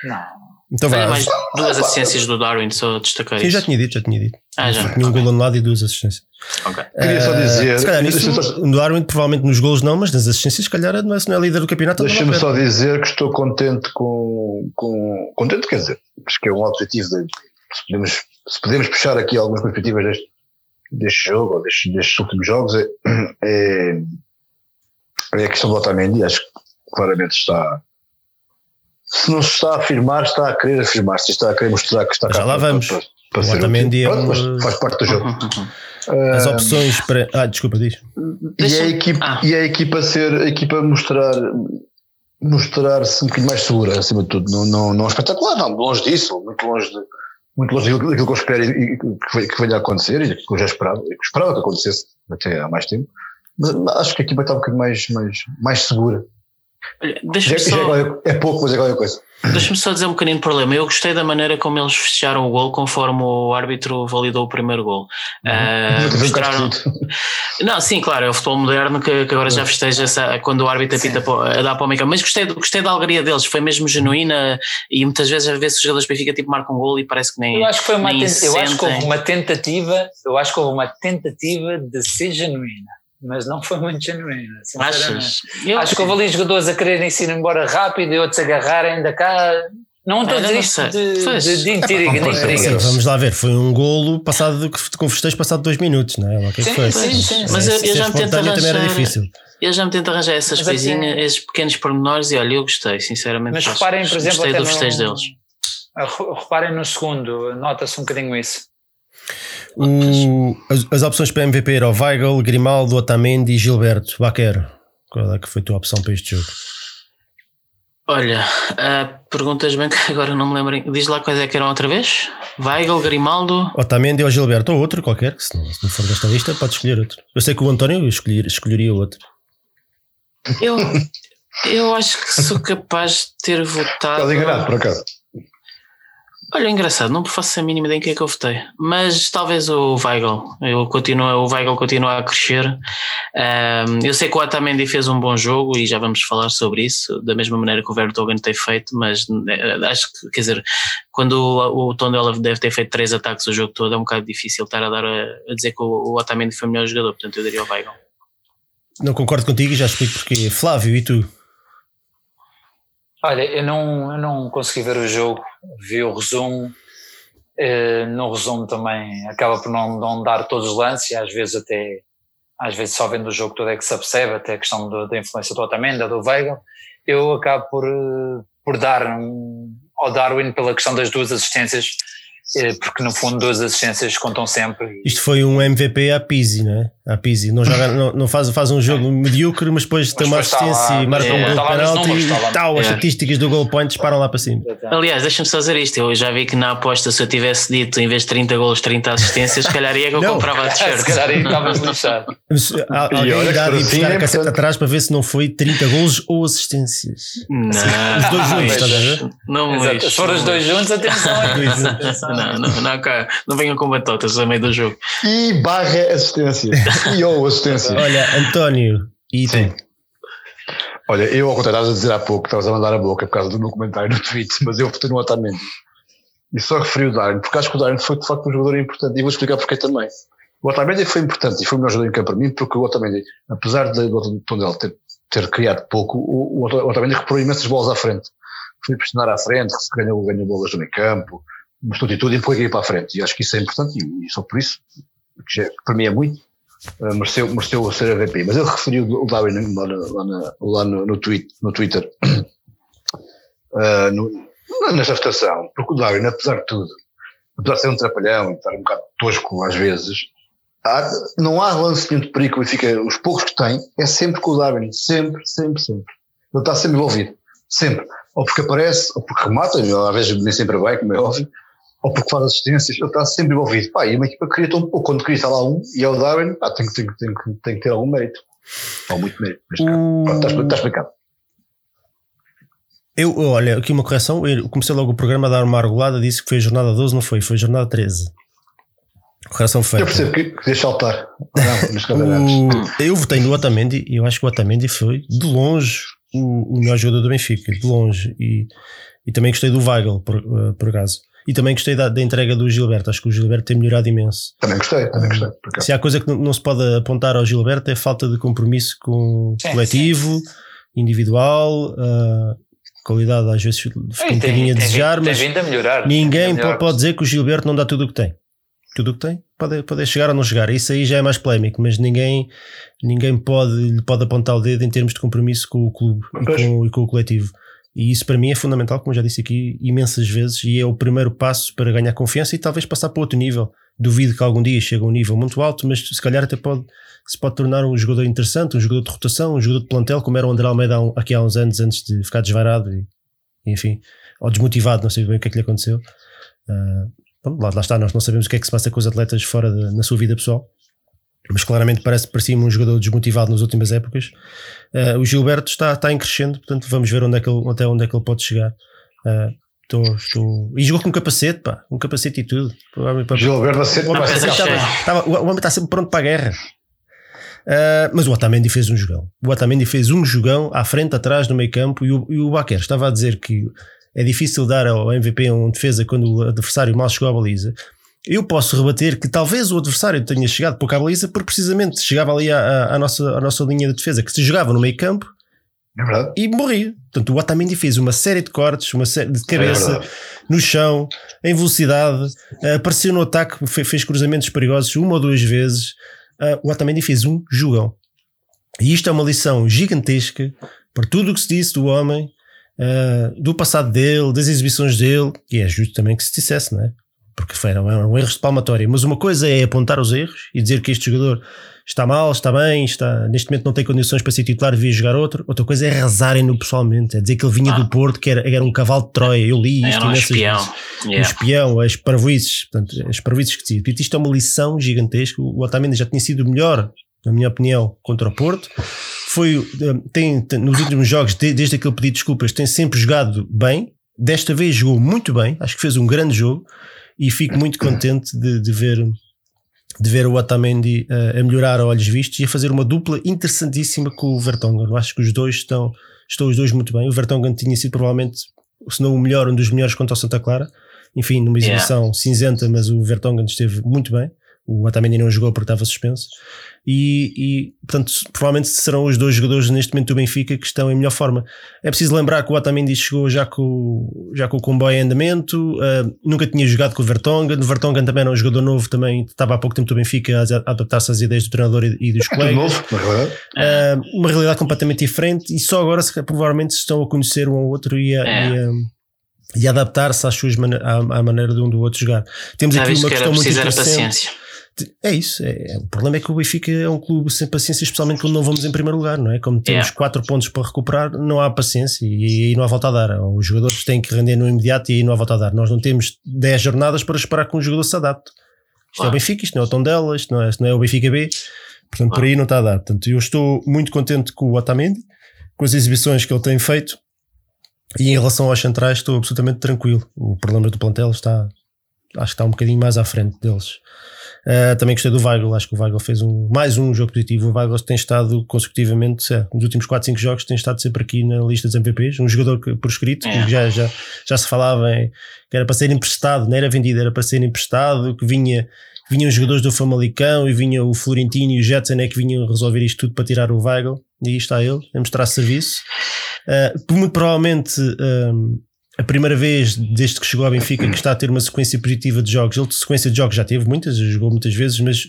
Não. Então vai. mais duas assistências do Darwin, só destacar Sim, já tinha dito, já tinha dito. Ah, já. Tinha um gol anulado e duas assistências. Ok. Queria só Eh, dizer- Se calhar só- no Darwin, provavelmente nos golos não, mas nas assistências, se calhar, não é, se não é líder do campeonato. Deixa-me só dizer que estou contente com, com. Contente, quer dizer, acho que é um objetivo de. Se podemos, se podemos puxar aqui algumas perspectivas deste, deste jogo, ou destes, destes últimos jogos, é, é, é a questão do Otamendi. Acho que claramente está. Se não se está a afirmar, está a querer afirmar. Se está a querer mostrar que está Já cá lá para- vamos. para- para Otamendi é Pronto, um- mas faz parte do jogo. As opções para. Ah, desculpa, diz. e a equipa, Ah. e a equipa ser, a equipa mostrar, mostrar-se um bocadinho mais segura, acima de tudo. Não, não, não espetacular, não, longe disso, muito longe de, muito longe daquilo que eu espero e, que, venha a acontecer e que eu já esperava, e que esperava que acontecesse até há mais tempo. Mas acho que a equipa está um bocadinho mais, mais, mais segura. Deixa-me só, é, pouco, mas é qualquer coisa. Deixa-me só dizer um bocadinho de problema. Eu gostei da maneira como eles fecharam o gol conforme o árbitro validou o primeiro gol. Uhum. Uh, mostraram... Não, sim, claro, é o futebol moderno que, que agora já festeja essa, quando o árbitro apita a dar para o Mas gostei, gostei da alegria deles, foi mesmo genuína e muitas vezes às vezes os jogadores Benfica tipo marcam um gol e parece que nem. Eu acho que foi uma, nem eu acho que houve uma tentativa, eu acho que houve uma tentativa de ser genuína mas não foi muito genuína. Achas? Eu acho que houve ali jogadores a quererem se ir embora rápido e outros agarrarem da cá. Não estou a dizer isto de, de, de intriga, nem intriga. Vamos lá ver, foi um golo passado com festejo passado dois minutos, não é? sim, sim, sim, sim, Mas eu, eu já me tento arranjar. Eu já me tento arranjar essas mas coisinhas, até... esses pequenos pormenores e olha, eu gostei, sinceramente. Mas reparem, por exemplo, gostei do festejo deles. Reparem no segundo, nota-se um bocadinho isso. O, as, as, opções para MVP eram Weigl, Grimaldo, Otamendi e Gilberto. Baquero, qual é que foi a tua opção para este jogo? Olha, uh, perguntas bem que agora não me lembro. Diz lá quais é que eram outra vez? Weigl, Grimaldo. Otamendi ou Gilberto, ou outro qualquer, que se não, se não for desta lista, pode escolher outro. Eu sei que o António escolher, escolheria outro. Eu, eu acho que sou capaz de ter votado. Estás enganado, por acaso. Olha, engraçado, não faço a mínima ideia em quem é que eu votei, mas talvez o Weigl. Eu continuo, o Weigl continua a crescer. Um, eu sei que o Otamendi fez um bom jogo e já vamos falar sobre isso, da mesma maneira que o Vertonghen tem feito, mas eh, acho que, quer dizer, quando o, o Tondela deve ter feito três ataques o jogo todo, é um bocado difícil estar a, dar a, a dizer que o, o foi o melhor jogador, portanto eu daria o Weigl. Não concordo contigo e já explico porquê. Flávio, e tu? Olha, eu não, eu não consegui ver o jogo, vi o resumo. Uh, no resumo também acaba por não, não dar todos os lances e às vezes até às vezes só vendo o jogo todo é que se apercebe até a questão do, da influência do Otamendi, do Veiga eu acabo por, eh, por dar um, ao Darwin pela questão das duas assistências é, porque no fundo duas assistências contam sempre. Isto foi um MVP à Pizzi, não é? À Pizzi. Não, joga, não, não faz, faz um jogo medíocre, mas depois mas tem uma assistência lá, e marca é, um gol de penalti e tal, as é. estatísticas do goal point disparam lá para cima. Aliás, deixa-me só dizer isto, eu já vi que na aposta se eu tivesse dito em vez de 30 golos, 30 assistências, se calhar ia que eu não. comprava a t-shirt. Se calhar ia que estavas lixado. Alguém dá de buscar a casseta atrás para ver se não foi 30 golos ou assistências. Não. Os dois juntos, estás a ver? Não, Se for os dois juntos, atenção. Não, não, não, não venham com batotas a meio do jogo. E barra assistência. E ou assistência. Olha, António, e Sim. tu? Olha, eu ao contrário, estavas a dizer há pouco, estavas a mandar a boca por causa do meu comentário no tweet, mas eu votei no Otamendi. E só referi o Darwin, porque acho que o Darwin foi de facto um jogador importante, e vou explicar porque também. O Otamendi foi importante e foi o melhor jogador em campo para mim, porque o Otamendi, apesar de, do Tondel ter, ter criado pouco, o, o Otamendi reparou imensas bolas à frente. Foi pressionar à frente, ganhou, ganhou bolas no meio campo, mostrou de tudo e empurrou a para a frente. E acho que isso é importante e, e só por isso, que, já, para mim é muito, uh, mereceu, mereceu ser MVP. Mas ele referiu o Darwin lá, lá, na, lá no, no, tweet, no Twitter, uh, no, nesta votação, porque o Darwin, apesar de tudo, apesar de ser um trapalhão e estar um bocado tosco às vezes, há, não há nenhum de perigo e fica, os poucos que tem, é sempre com o Darwin, sempre, sempre, sempre. Ele está sempre envolvido, sempre. Ou porque aparece, ou porque remata, às vezes nem sempre vai, como é óbvio, ou porque faz assistências, ele está sempre envolvido. Pá, e uma equipa cria tão pouco, quando cria lá um e é o Darwin, pá, tem, tem, tem, tem que ter algum mérito. Ou muito mérito. Está, está explicado. Eu, olha, aqui uma correção. Eu comecei logo o programa a dar uma argolada, disse que foi a jornada 12, não foi? Foi a jornada 13. Correção feita. Eu percebo que, que deixa saltar. Não, eu votei no Otamendi e eu acho que o Otamendi foi, de longe, o, o melhor jogador do Benfica. De longe. E, e também gostei do Weigl, por, uh, por acaso. E também gostei da, da, entrega do Gilberto. Acho que o Gilberto tem melhorado imenso. Também gostei, também gostei. Se há coisa que não, se pode apontar ao Gilberto é falta de compromisso com sim, coletivo, sim. individual, uh, qualidade às vezes fica um bocadinho a desejar, tem, mas tem a melhorar, ninguém melhorar. pode dizer que o Gilberto não dá tudo o que tem. Tudo o que tem pode, pode chegar ou não chegar. Isso aí já é mais polémico, mas ninguém, ninguém pode, lhe pode apontar o dedo em termos de compromisso com o clube e com, e com o coletivo. E isso para mim é fundamental, como já disse aqui imensas vezes, e é o primeiro passo para ganhar confiança e talvez passar para outro nível. Duvido que algum dia chegue a um nível muito alto, mas se calhar até pode, se pode tornar um jogador interessante, um jogador de rotação, um jogador de plantel, como era o André Almeida aqui há uns anos, antes de ficar desvarado e, enfim, ou desmotivado, não sei bem o que é que lhe aconteceu. Uh, lá, lá, está, nós não sabemos o que é que se passa com os atletas fora de, na sua vida pessoal. Mas claramente parece parecia um jogador desmotivado nas últimas épocas. Uh, o Gilberto está, está em crescendo, portanto vamos ver onde é que ele, até onde é que ele pode chegar. Uh. E jogou com um capacete, pá, um capacete e tudo. Gilberto o, estava, o homem está sempre pronto para a guerra. Uh, mas o Otamendi fez um jogão. O Otamendi fez um jogão à frente, atrás, no meio campo. E o, e o Baquer estava a dizer que é difícil dar ao MVP um defesa quando o adversário mal chegou à baliza. Eu posso rebater que talvez o adversário tenha chegado pouco à baliza porque precisamente chegava ali à, à, nossa, à nossa linha de defesa, que se jogava no meio campo é e morria. Portanto, o Otamendi fez uma série de cortes, uma série de cabeça, é no chão, em velocidade, apareceu no ataque, fez cruzamentos perigosos uma ou duas vezes uh, o Otamendi fez um jogão. E isto é uma lição gigantesca para tudo o que se disse do homem, uh, do passado dele, das exibições dele, e é justo também que se dissesse, não é? Porque foi, um erro de palmatória. Mas uma coisa é apontar os erros e dizer que este jogador está mal, está bem, está, neste momento não tem condições para ser titular, devia jogar outro. Outra coisa é rezarem-no pessoalmente, é dizer que ele vinha ah. do Porto, que era, era um cavalo de Troia. Eu li isto era um espião. Yeah. Um espião, as parvoices, portanto, as parvoices que dizia. Isto é uma lição gigantesca. O Otamendi já tinha sido melhor, na minha opinião, contra o Porto. Foi, eh, tem, tem nos últimos jogos, desde aquele pedido de desculpas, tem sempre jogado bem. Desta vez jogou muito bem, acho que fez um grande jogo e fico muito contente de, de ver de ver o Otamendi a melhorar a olhos vistos e a fazer uma dupla interessantíssima com o Vertonghen. Eu acho que os dois estão, estão os dois muito bem. O Vertonghen tinha sido provavelmente, se não o melhor, um dos melhores contra o Santa Clara. Enfim, numa exibição yeah. cinzenta, mas o Vertonghen esteve muito bem. O Otamendi não jogou porque estava suspenso e, e, portanto provavelmente serão os dois jogadores neste momento do Benfica que estão em melhor forma. É preciso lembrar que o Otamendi chegou já com, já com o comboio em andamento, uh, nunca tinha jogado com o Vertonghen, o Vertonghen também era um jogador novo, também estava há pouco tempo do Benfica a, adaptar-se às ideias do treinador e, e dos é colegas. Novo, uh, uma realidade completamente diferente e só agora provavelmente estão a conhecer um ao outro e a, é. e a e adaptar-se às suas man à, à, maneira de um do outro jogar. Temos aqui uma questão muito interessante. Paciência é isso. É, é, o problema é que o Benfica é um clube sem paciência, especialmente quando não vamos em primeiro lugar, não é? Como temos 4 yeah. pontos para recuperar, não há paciência e aí não há volta a dar. Os jogadores têm que render no imediato e aí não há volta a dar. Nós não temos 10 jornadas para esperar que um jogador se adapte. Isto é o Benfica, isto não é o Tondela, isto não é, isto não é o Benfica B. Portanto, por aí não está a dar. Portanto, eu estou muito contente com o Otamendi, com as exibições que ele tem feito. E em relação aos centrais, estou absolutamente tranquilo. O problema do plantel está, acho que está um bocadinho mais à frente deles. Uh, também gostei do Weigl, acho que o Weigl fez um, mais um jogo positivo. O Weigl tem estado consecutivamente, sei, nos últimos 4, 5 jogos, tem estado sempre aqui na lista dos MVPs. Um jogador que, por escrito, é. que já, já, já se falava em, que era para ser emprestado, não era vendido, era para ser emprestado, que vinha vinham os jogadores do Famalicão e vinha o Florentino e o Jetson é que vinham resolver isto tudo para tirar o Weigl e aí está ele a mostrar serviço uh, muito provavelmente um, a primeira vez desde que chegou ao Benfica que está a ter uma sequência positiva de jogos. Ele, sequência de jogos já teve muitas, jogou muitas vezes, mas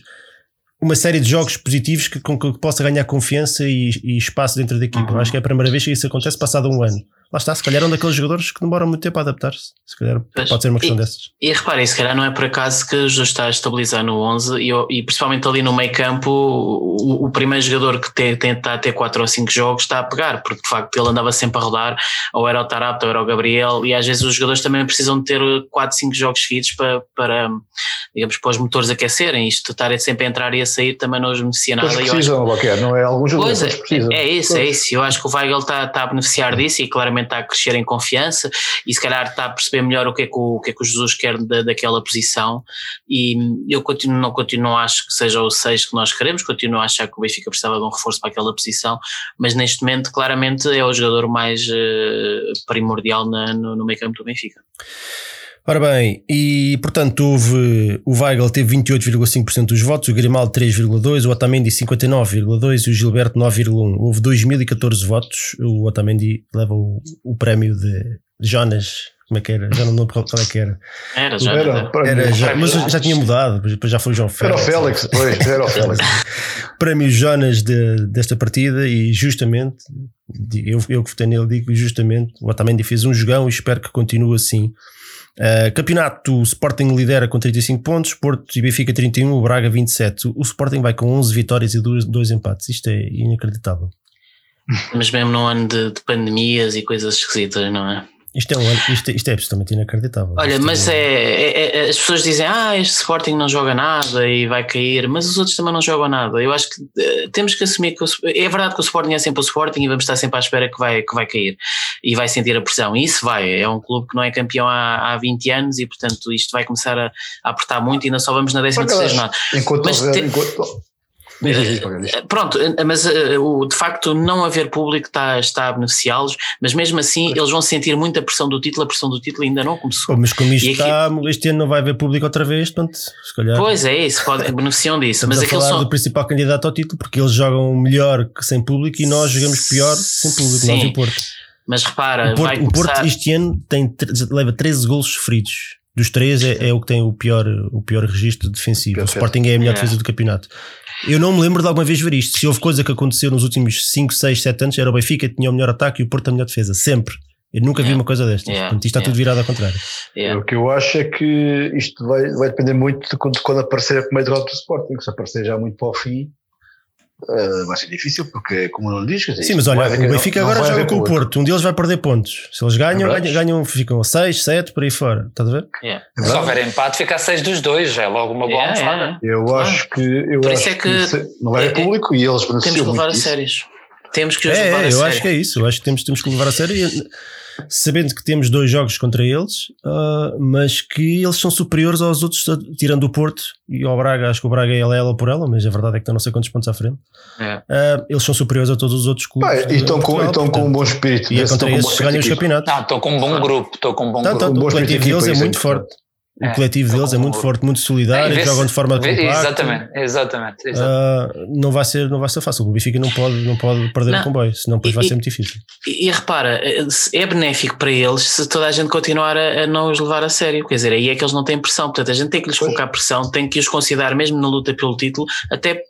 uma série de jogos positivos que, com que possa ganhar confiança e, e espaço dentro da equipa. Uhum. Acho que é a primeira vez que isso acontece passado um ano lá está, se calhar é um daqueles jogadores que demoram muito tempo a adaptar-se. Se calhar Mas, pode ser uma questão e, dessas. E reparem, se calhar não é por acaso que já está a estabilizar no 11 e, e principalmente ali no meio campo, o, o primeiro jogador que tem, tem, está a ter 4 ou 5 jogos está a pegar, porque de facto ele andava sempre a rodar, ou era o Tarapto, ou era o Gabriel, e às vezes os jogadores também precisam de ter 4, 5 jogos seguidos para, para digamos, para os motores aquecerem. Isto estar sempre a entrar e a sair também não os beneficia nada. Eles precisam, acho, não é? Alguns jogadores é, precisam. É isso, é isso. Eu acho que o Weigl está, está a beneficiar disso e claramente está a crescer em confiança e se calhar está a perceber melhor o que é que o, o, que é que o Jesus quer da, daquela posição e eu continuo, não continuo acho que seja o 6 que nós queremos, continuo a achar que o Benfica precisava de um reforço para aquela posição, mas neste momento claramente é o jogador mais uh, primordial na, no, no meio campo do Benfica. Ora bem, e portanto houve o Weigl teve 28,5% dos votos, o Grimaldo 3,2%, o Otamendi 59,2% e o Gilberto 9,1%. Houve 2014 votos, o Otamendi leva o, o prémio de Jonas, como é que era? Já não lembro qual é que era. Era, já era. era já, mas já tinha mudado, depois já foi o João Félix. Era o Félix, depois, era o Félix. prémio Jonas de, desta partida e justamente, eu, eu que votei nele digo justamente, o Otamendi fez um jogão e espero que continue assim. Uh, campeonato, o Sporting lidera com 35 pontos, Porto e Benfica 31, o Braga 27. O Sporting vai com 11 vitórias e 2, 2 empates. Isto é inacreditável. Mas mesmo no ano de, de, pandemias e coisas esquisitas, não é? Isto é, um, isto, isto é absolutamente inacreditável. Olha, Isto mas é, é- é- as pessoas dizem, ah, este Sporting não joga nada e vai cair, mas os outros também não jogam nada. Eu acho que eh, temos que assumir que o, é verdade que o Sporting é sempre o Sporting e vamos estar sempre à espera que vai, que vai cair e vai sentir a pressão. E isso vai, é um clube que não é campeão há, há 20 anos e portanto isto vai começar a, a apertar muito e ainda só vamos na 13 terceira jornada. Enquanto Mas houver. te- enquanto- Pronto, eh, mas eh, o, de facto não haver público está, está a beneficiá-los, mas mesmo assim eles vão sentir muita pressão do título, a pressão do título ainda não começou. Pô, mas como isto E aqui- está, este ano não vai haver público outra vez, portanto, se calhar. Pois é, isso, pode, beneficiam disso, Estamos mas a falar são. do principal candidato ao título, porque eles jogam melhor que sem público e nós jogamos pior sem público, nós Sim. o Porto. Mas repara, O Porto, o Porto este ano tem, leva 13 golos sofridos. Dos três é, é o que tem o pior, o pior registro defensivo. Pior o Sporting é a melhor É. defesa do campeonato. Eu não me lembro de alguma vez ver isto. Se houve coisa que aconteceu nos últimos 5, 6, 7 anos, era o Benfica que tinha o melhor ataque e o Porto a melhor defesa. Sempre. Eu nunca vi Yeah. uma coisa destas. Yeah. Portanto, isto está Yeah. tudo virado ao contrário. É. O que eu acho é que isto vai, vai depender muito de quando, de quando aparecer a primeira derrota do Sporting. Se aparecer já muito para o fim, eh, vai ser difícil, porque, como não diz, dizer, Sim, mas olha, o Benfica não agora vai joga com o. Porto. Um deles vai perder pontos. Se eles ganham, Verdade. ganham, ganham ficam a 6, 7, por aí fora. Estás a ver? é. Se houver empate, fica a 6 dos dois, é logo uma boa É, almofada. é. Eu acho que, eu Por acho isso é que- se- não vai é- público e eles Temos que levar a sérios. Temos que os É, levar a é, eu sério. acho que é isso. Eu acho que temos, temos que levar a sério. E, Sabendo que temos dois jogos contra eles, ah, mas que eles são superiores aos outros, tirando o Porto e ao Braga. Acho que o Braga é ela, ela por ela, mas a verdade é que estão não sei quantos pontos à frente. É. Ah, eles são superiores a todos os outros clubes. Pá, e estão com, Portugal, estão com um bom espírito. E é Estão contra com um bom esses ganham os campeonatos. Estou com um bom grupo, estou com um bom Tá, tá, grupo. Um bom o coletivo deles é de muito forte. O É, coletivo deles é muito forte, muito É, solidário, vê-se- jogam de forma vê- compacta. Exatamente, exatamente. exatamente. Ah, não, vai ser, não vai ser fácil. O Benfica não pode, não pode perder Não. o comboio, senão depois vai E- ser muito difícil. E, e repara, eh, é benéfico para eles se toda a gente continuar a, a não os levar a sério. Quer dizer, aí é que eles não têm pressão. Portanto, a gente tem que lhes Pois. colocar pressão, tem que os considerar mesmo na luta pelo título, até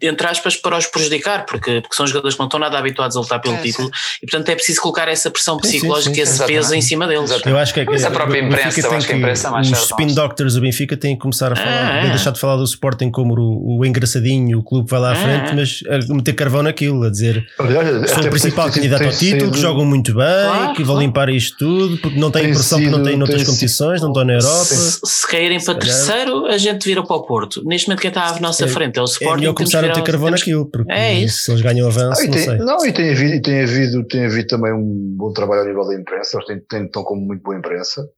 entre aspas, para os prejudicar, porque, porque são jogadores que não estão nada habituados a lutar pelo É, título e, portanto, é preciso colocar essa pressão Sim, sim, psicológica sim, e esse exatamente. peso em cima deles. Exatamente. Eu acho que, é Mas a própria o imprensa, eu acho que a imprensa mais Os spin doctors do Benfica têm que começar a falar, de é. deixar de falar do Sporting como o, o engraçadinho, o clube que vai lá à É, frente, é. mas a meter carvão naquilo, a dizer Aliás, são o principal tem- candidato tem ao título, que jogam muito bem, Claro, que vão claro. limpar isto tudo, porque não têm Tem pressão que não têm noutras competições, não estão na Europa. Se, se caírem para terceiro, a gente vira para o Porto. Neste momento, quem está à nossa frente é o É Sporting. Melhor temos começar que a ter carvão temos- naquilo, porque É isso. se eles ganham avanço, Ah, e não tem, sei. não, e tem havido, e tem, havido, tem havido também um bom trabalho ao nível da imprensa, eles têm, têm, estão como muito boa imprensa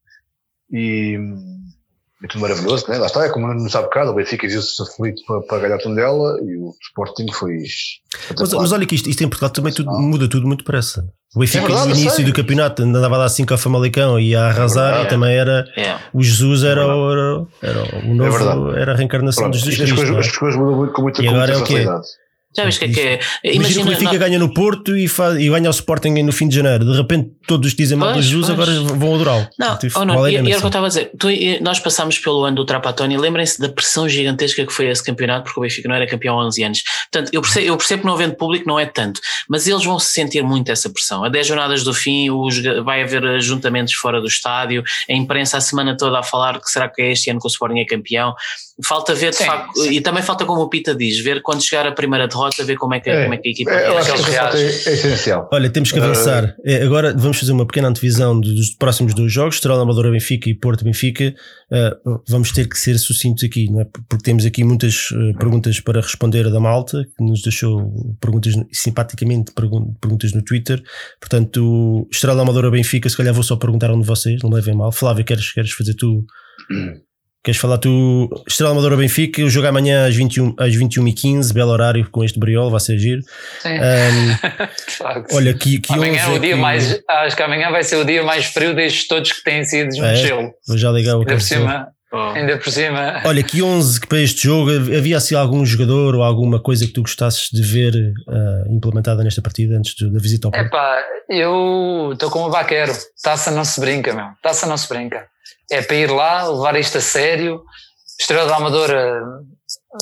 e é tudo maravilhoso, né? lá está, é como não sabe bocado, o Benfica viu-se aflito para, para ganhar a Tondela e o Sporting foi Mas, mas olha que isto, isto em Portugal também tudo, muda tudo muito depressa. O Benfica É verdade, no início do campeonato andava a dar 5 ao Famalicão e a arrasar verdade. e também era É. o Jesus era, É o, era, era o novo, verdade. era a reencarnação Pronto, de Jesus as, coisas, é? as coisas mudam muito, com muita, E com agora muita é o quê? O que é que é? Imagina que o Imagina, Benfica não- ganha no Porto e, faz, e ganha o Sporting no fim de janeiro. De repente todos dizem mal Pois, Jesus agora vão adorá-lo. Não, Tipo, oh, não, é e, era o que eu estava a dizer. Tu, nós passámos pelo ano do Trapatoni. Lembrem-se da pressão gigantesca que foi esse campeonato, porque o Benfica não era campeão há 11 anos. Portanto, eu percebo, eu percebo que não havendo público não é tanto, mas eles vão sentir muito essa pressão. A 10 jornadas do fim, os, vai haver ajuntamentos fora do estádio, a imprensa a semana toda a falar que será que é este ano que o Sporting é campeão. Falta ver, de Sim, facto, sim. e também falta, como o Pita diz, ver quando chegar a primeira derrota, ver como é que, É, como é que a equipa É, eu acho que é, é essencial. Olha, temos que avançar. É, agora vamos fazer uma pequena antevisão do- dos próximos dois jogos, Estrela Amadora Benfica e Porto Benfica. Uh, vamos ter que ser sucintos aqui, não é? porque temos aqui muitas uh, perguntas para responder da malta, que nos deixou perguntas simpaticamente pergun- perguntas no Twitter. Portanto, Estrela Amadora Benfica, se calhar vou só perguntar a um de vocês, não levem mal. Flávio, queres, queres fazer tu? Queres falar tu? Estrela Amadora Benfica, o jogo amanhã às 21, às 21h15, belo horário com este briol, vai ser giro. Sim. Um, olha, que, que amanhã é o dia que- mais. Acho que amanhã vai ser o dia mais frio destes todos que têm sido no É? gelo. Vou já ligar o Ainda por cima. Oh. Ainda por cima. Olha, que 11 que para este jogo havia assim algum jogador ou alguma coisa que tu gostasses de ver ah, implementada nesta partida antes de- da visita ao Porto? Epá, eu estou como o vaqueiro. Taça não se brinca, meu. Taça não se brinca. É para ir lá, levar isto a sério. Estrela da Amadora,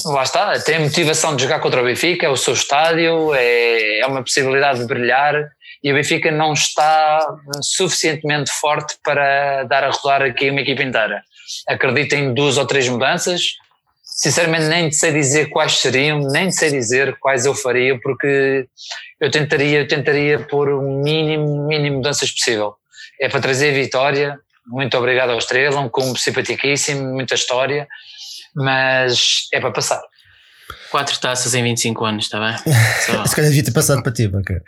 lá está, tem a motivação de jogar contra o Benfica, é o seu estádio, é, é uma possibilidade de brilhar e o Benfica não está suficientemente forte para dar a rodar aqui uma equipa inteira. Acredito em duas ou três mudanças. Sinceramente, nem sei dizer quais seriam, nem sei dizer quais eu faria, porque eu tentaria, eu tentaria pôr o mínimo, mínimo mudanças possível. é para trazer vitória. Muito obrigado ao Estrela, um clube simpaticíssimo, muita história, mas é para passar. Quatro taças em 25 anos, está bem? Só. Se calhar devia ter passado para ti, bacana.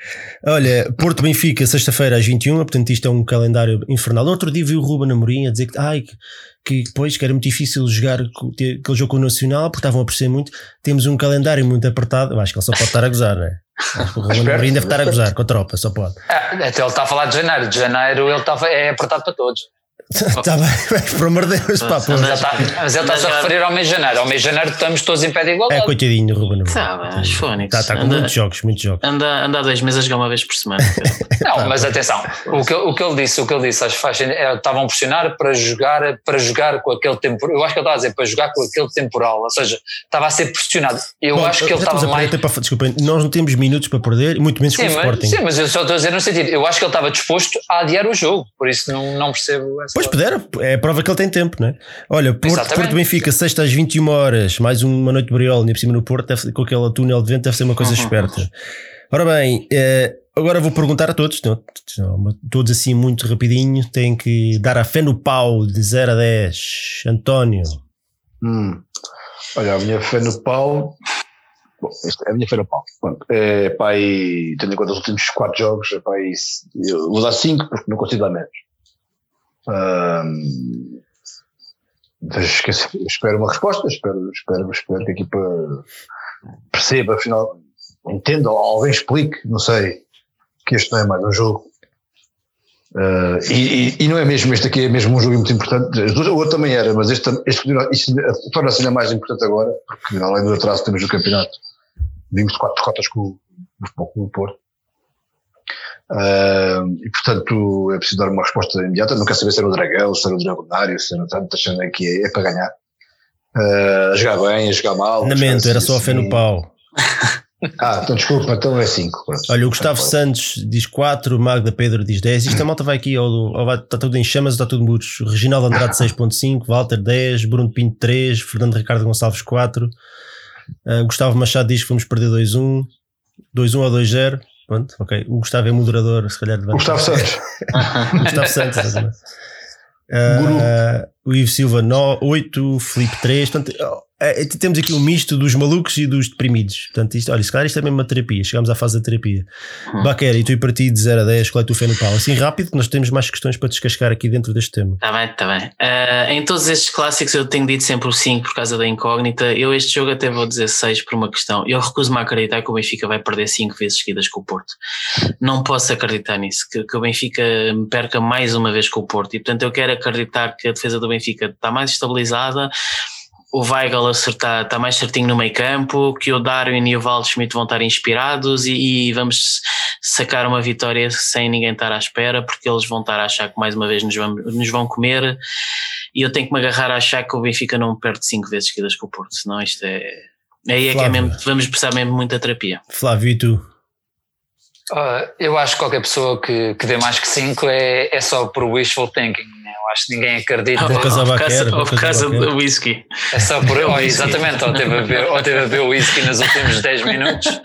Olha, Porto Benfica, sexta-feira às 21, portanto isto é um calendário infernal. No outro dia vi o Ruben Amorim a dizer que, ai, que, que depois que era muito difícil jogar aquele jogo com o Nacional, porque estavam a perceber muito. Temos um calendário muito apertado. Eu acho que ele só pode estar a gozar, não é? Acho que o Ruben Amorim deve estar a gozar com a tropa, só pode. Ah, até ele está a falar de janeiro, de janeiro ele está, é apertado para todos. Está bem, mas por amor de Deus, pá. Mas ele está, mas ele está-se a referir ao mês de janeiro. Ao mês de janeiro estamos todos em pé de É igualdade. coitadinho o Ruben Amorim. Tá, mas Fónix. Está tá com anda, muitos jogos, muitos jogos. anda, anda há dois meses a jogar uma vez por semana. Não, mas atenção, o que, o que ele disse, o que ele disse, acho que faz sentido, é, estavam a pressionar para jogar, para jogar com aquele temporal. Eu acho que ele estava a dizer para jogar com aquele temporal, ou seja, estava a ser pressionado. Eu Bom, acho que ele estava mais. tempo Desculpem, nós não temos minutos para perder, e muito menos com o Sim mas, Sporting. sim, mas eu só estou a dizer no sentido, eu acho que ele estava disposto a adiar o jogo, por isso não, não percebo essa Pois puderam, é a prova que ele tem tempo, não é? Olha, Porto. Porto Benfica, sexta às 21 horas, mais uma noite de Briola, nem por cima no Porto, deve, com aquele túnel de vento, deve ser uma coisa esperta. Ora bem, eh, agora vou perguntar a todos, não, todos assim muito rapidinho, têm que dar a fé no pau de 0 a 10. António, Hum. Olha, a minha fé no pau. Bom, é a minha fé no pau. Pronto, é pai, tendo em conta os últimos quatro jogos, é pai, eu vou dar cinco porque não consigo dar menos. Esqueci- espero uma resposta, espero, espero, espero que a equipa perceba, afinal, entenda, alguém explique, não sei, que este não é mais um jogo. Uh, e, e- e não é mesmo, este aqui é mesmo um jogo muito importante. O outro também era, mas este, este isto torna-se ainda mais importante agora, porque além do atraso temos o campeonato. Vimos quatro derrotas com, com o Porto. Uh, e portanto é preciso dar uma resposta imediata. Não quero saber se era o Dragão, se era o Dragonário, se era tanto, achando que é, é para ganhar. Uh, a jogar bem, a jogar mal. lamento, era só a fé no assim. pau. Ah, então desculpa, então é 5. Olha, o Gustavo Santos diz 4, Magda Pedro diz 10. Isto a malta vai aqui, ao, ao, vai- está tudo em chamas, está tudo mudos. Reginaldo Andrade 6.5, Walter 10, Bruno Pinto 3, Fernando Ricardo Gonçalves 4. Uh, Gustavo Machado diz que vamos perder 2-1, 2-1 ou 2-0. Pronto, ok. O Gustavo é moderador, se calhar. Gustavo Santos. Gustavo Santos, exatamente. Uh, o Ivo Silva 9, 8, Felipe 3. Portanto, é, é, temos aqui um misto dos malucos e dos deprimidos. Portanto, isto, olha, se calhar isto é mesmo uma terapia. Chegamos à fase da terapia. Hum. Baquer, e tu e para ti de 0 a 10, qual é o teu fé no pau? Assim rápido, que nós temos mais questões para descascar aqui dentro deste tema. Está bem, está bem. Ah, em todos estes clássicos eu tenho dito sempre o 5 por causa da incógnita. Eu este jogo até vou dizer 6 por uma questão. Eu recuso-me a acreditar que o Benfica vai perder 5 vezes seguidas com o Porto. Não posso acreditar nisso, que, que o Benfica me perca mais uma vez com o Porto. E portanto eu quero acreditar que a defesa do Benfica está mais estabilizada. O Weigl acertar, está mais certinho no meio campo, que o Darwin e o Waldschmidt vão estar inspirados e, e vamos sacar uma vitória sem ninguém estar à espera, porque eles vão estar a achar que mais uma vez nos, vamos, nos vão comer e eu tenho que me agarrar a achar que o Benfica não perde cinco vezes seguidas com o Porto, senão isto é. Aí é que é mesmo, vamos precisar mesmo de muita terapia. Flávio, e tu? Ah, eu acho que qualquer pessoa que, que dê mais que 5 é, é só por wishful thinking. Acho que ninguém acredita. Ou casa Ou por causa- ou ou por casa causa do whisky. É só por. oh, exatamente, ou teve, a ver, ou teve a ver o whisky nos últimos 10 minutos.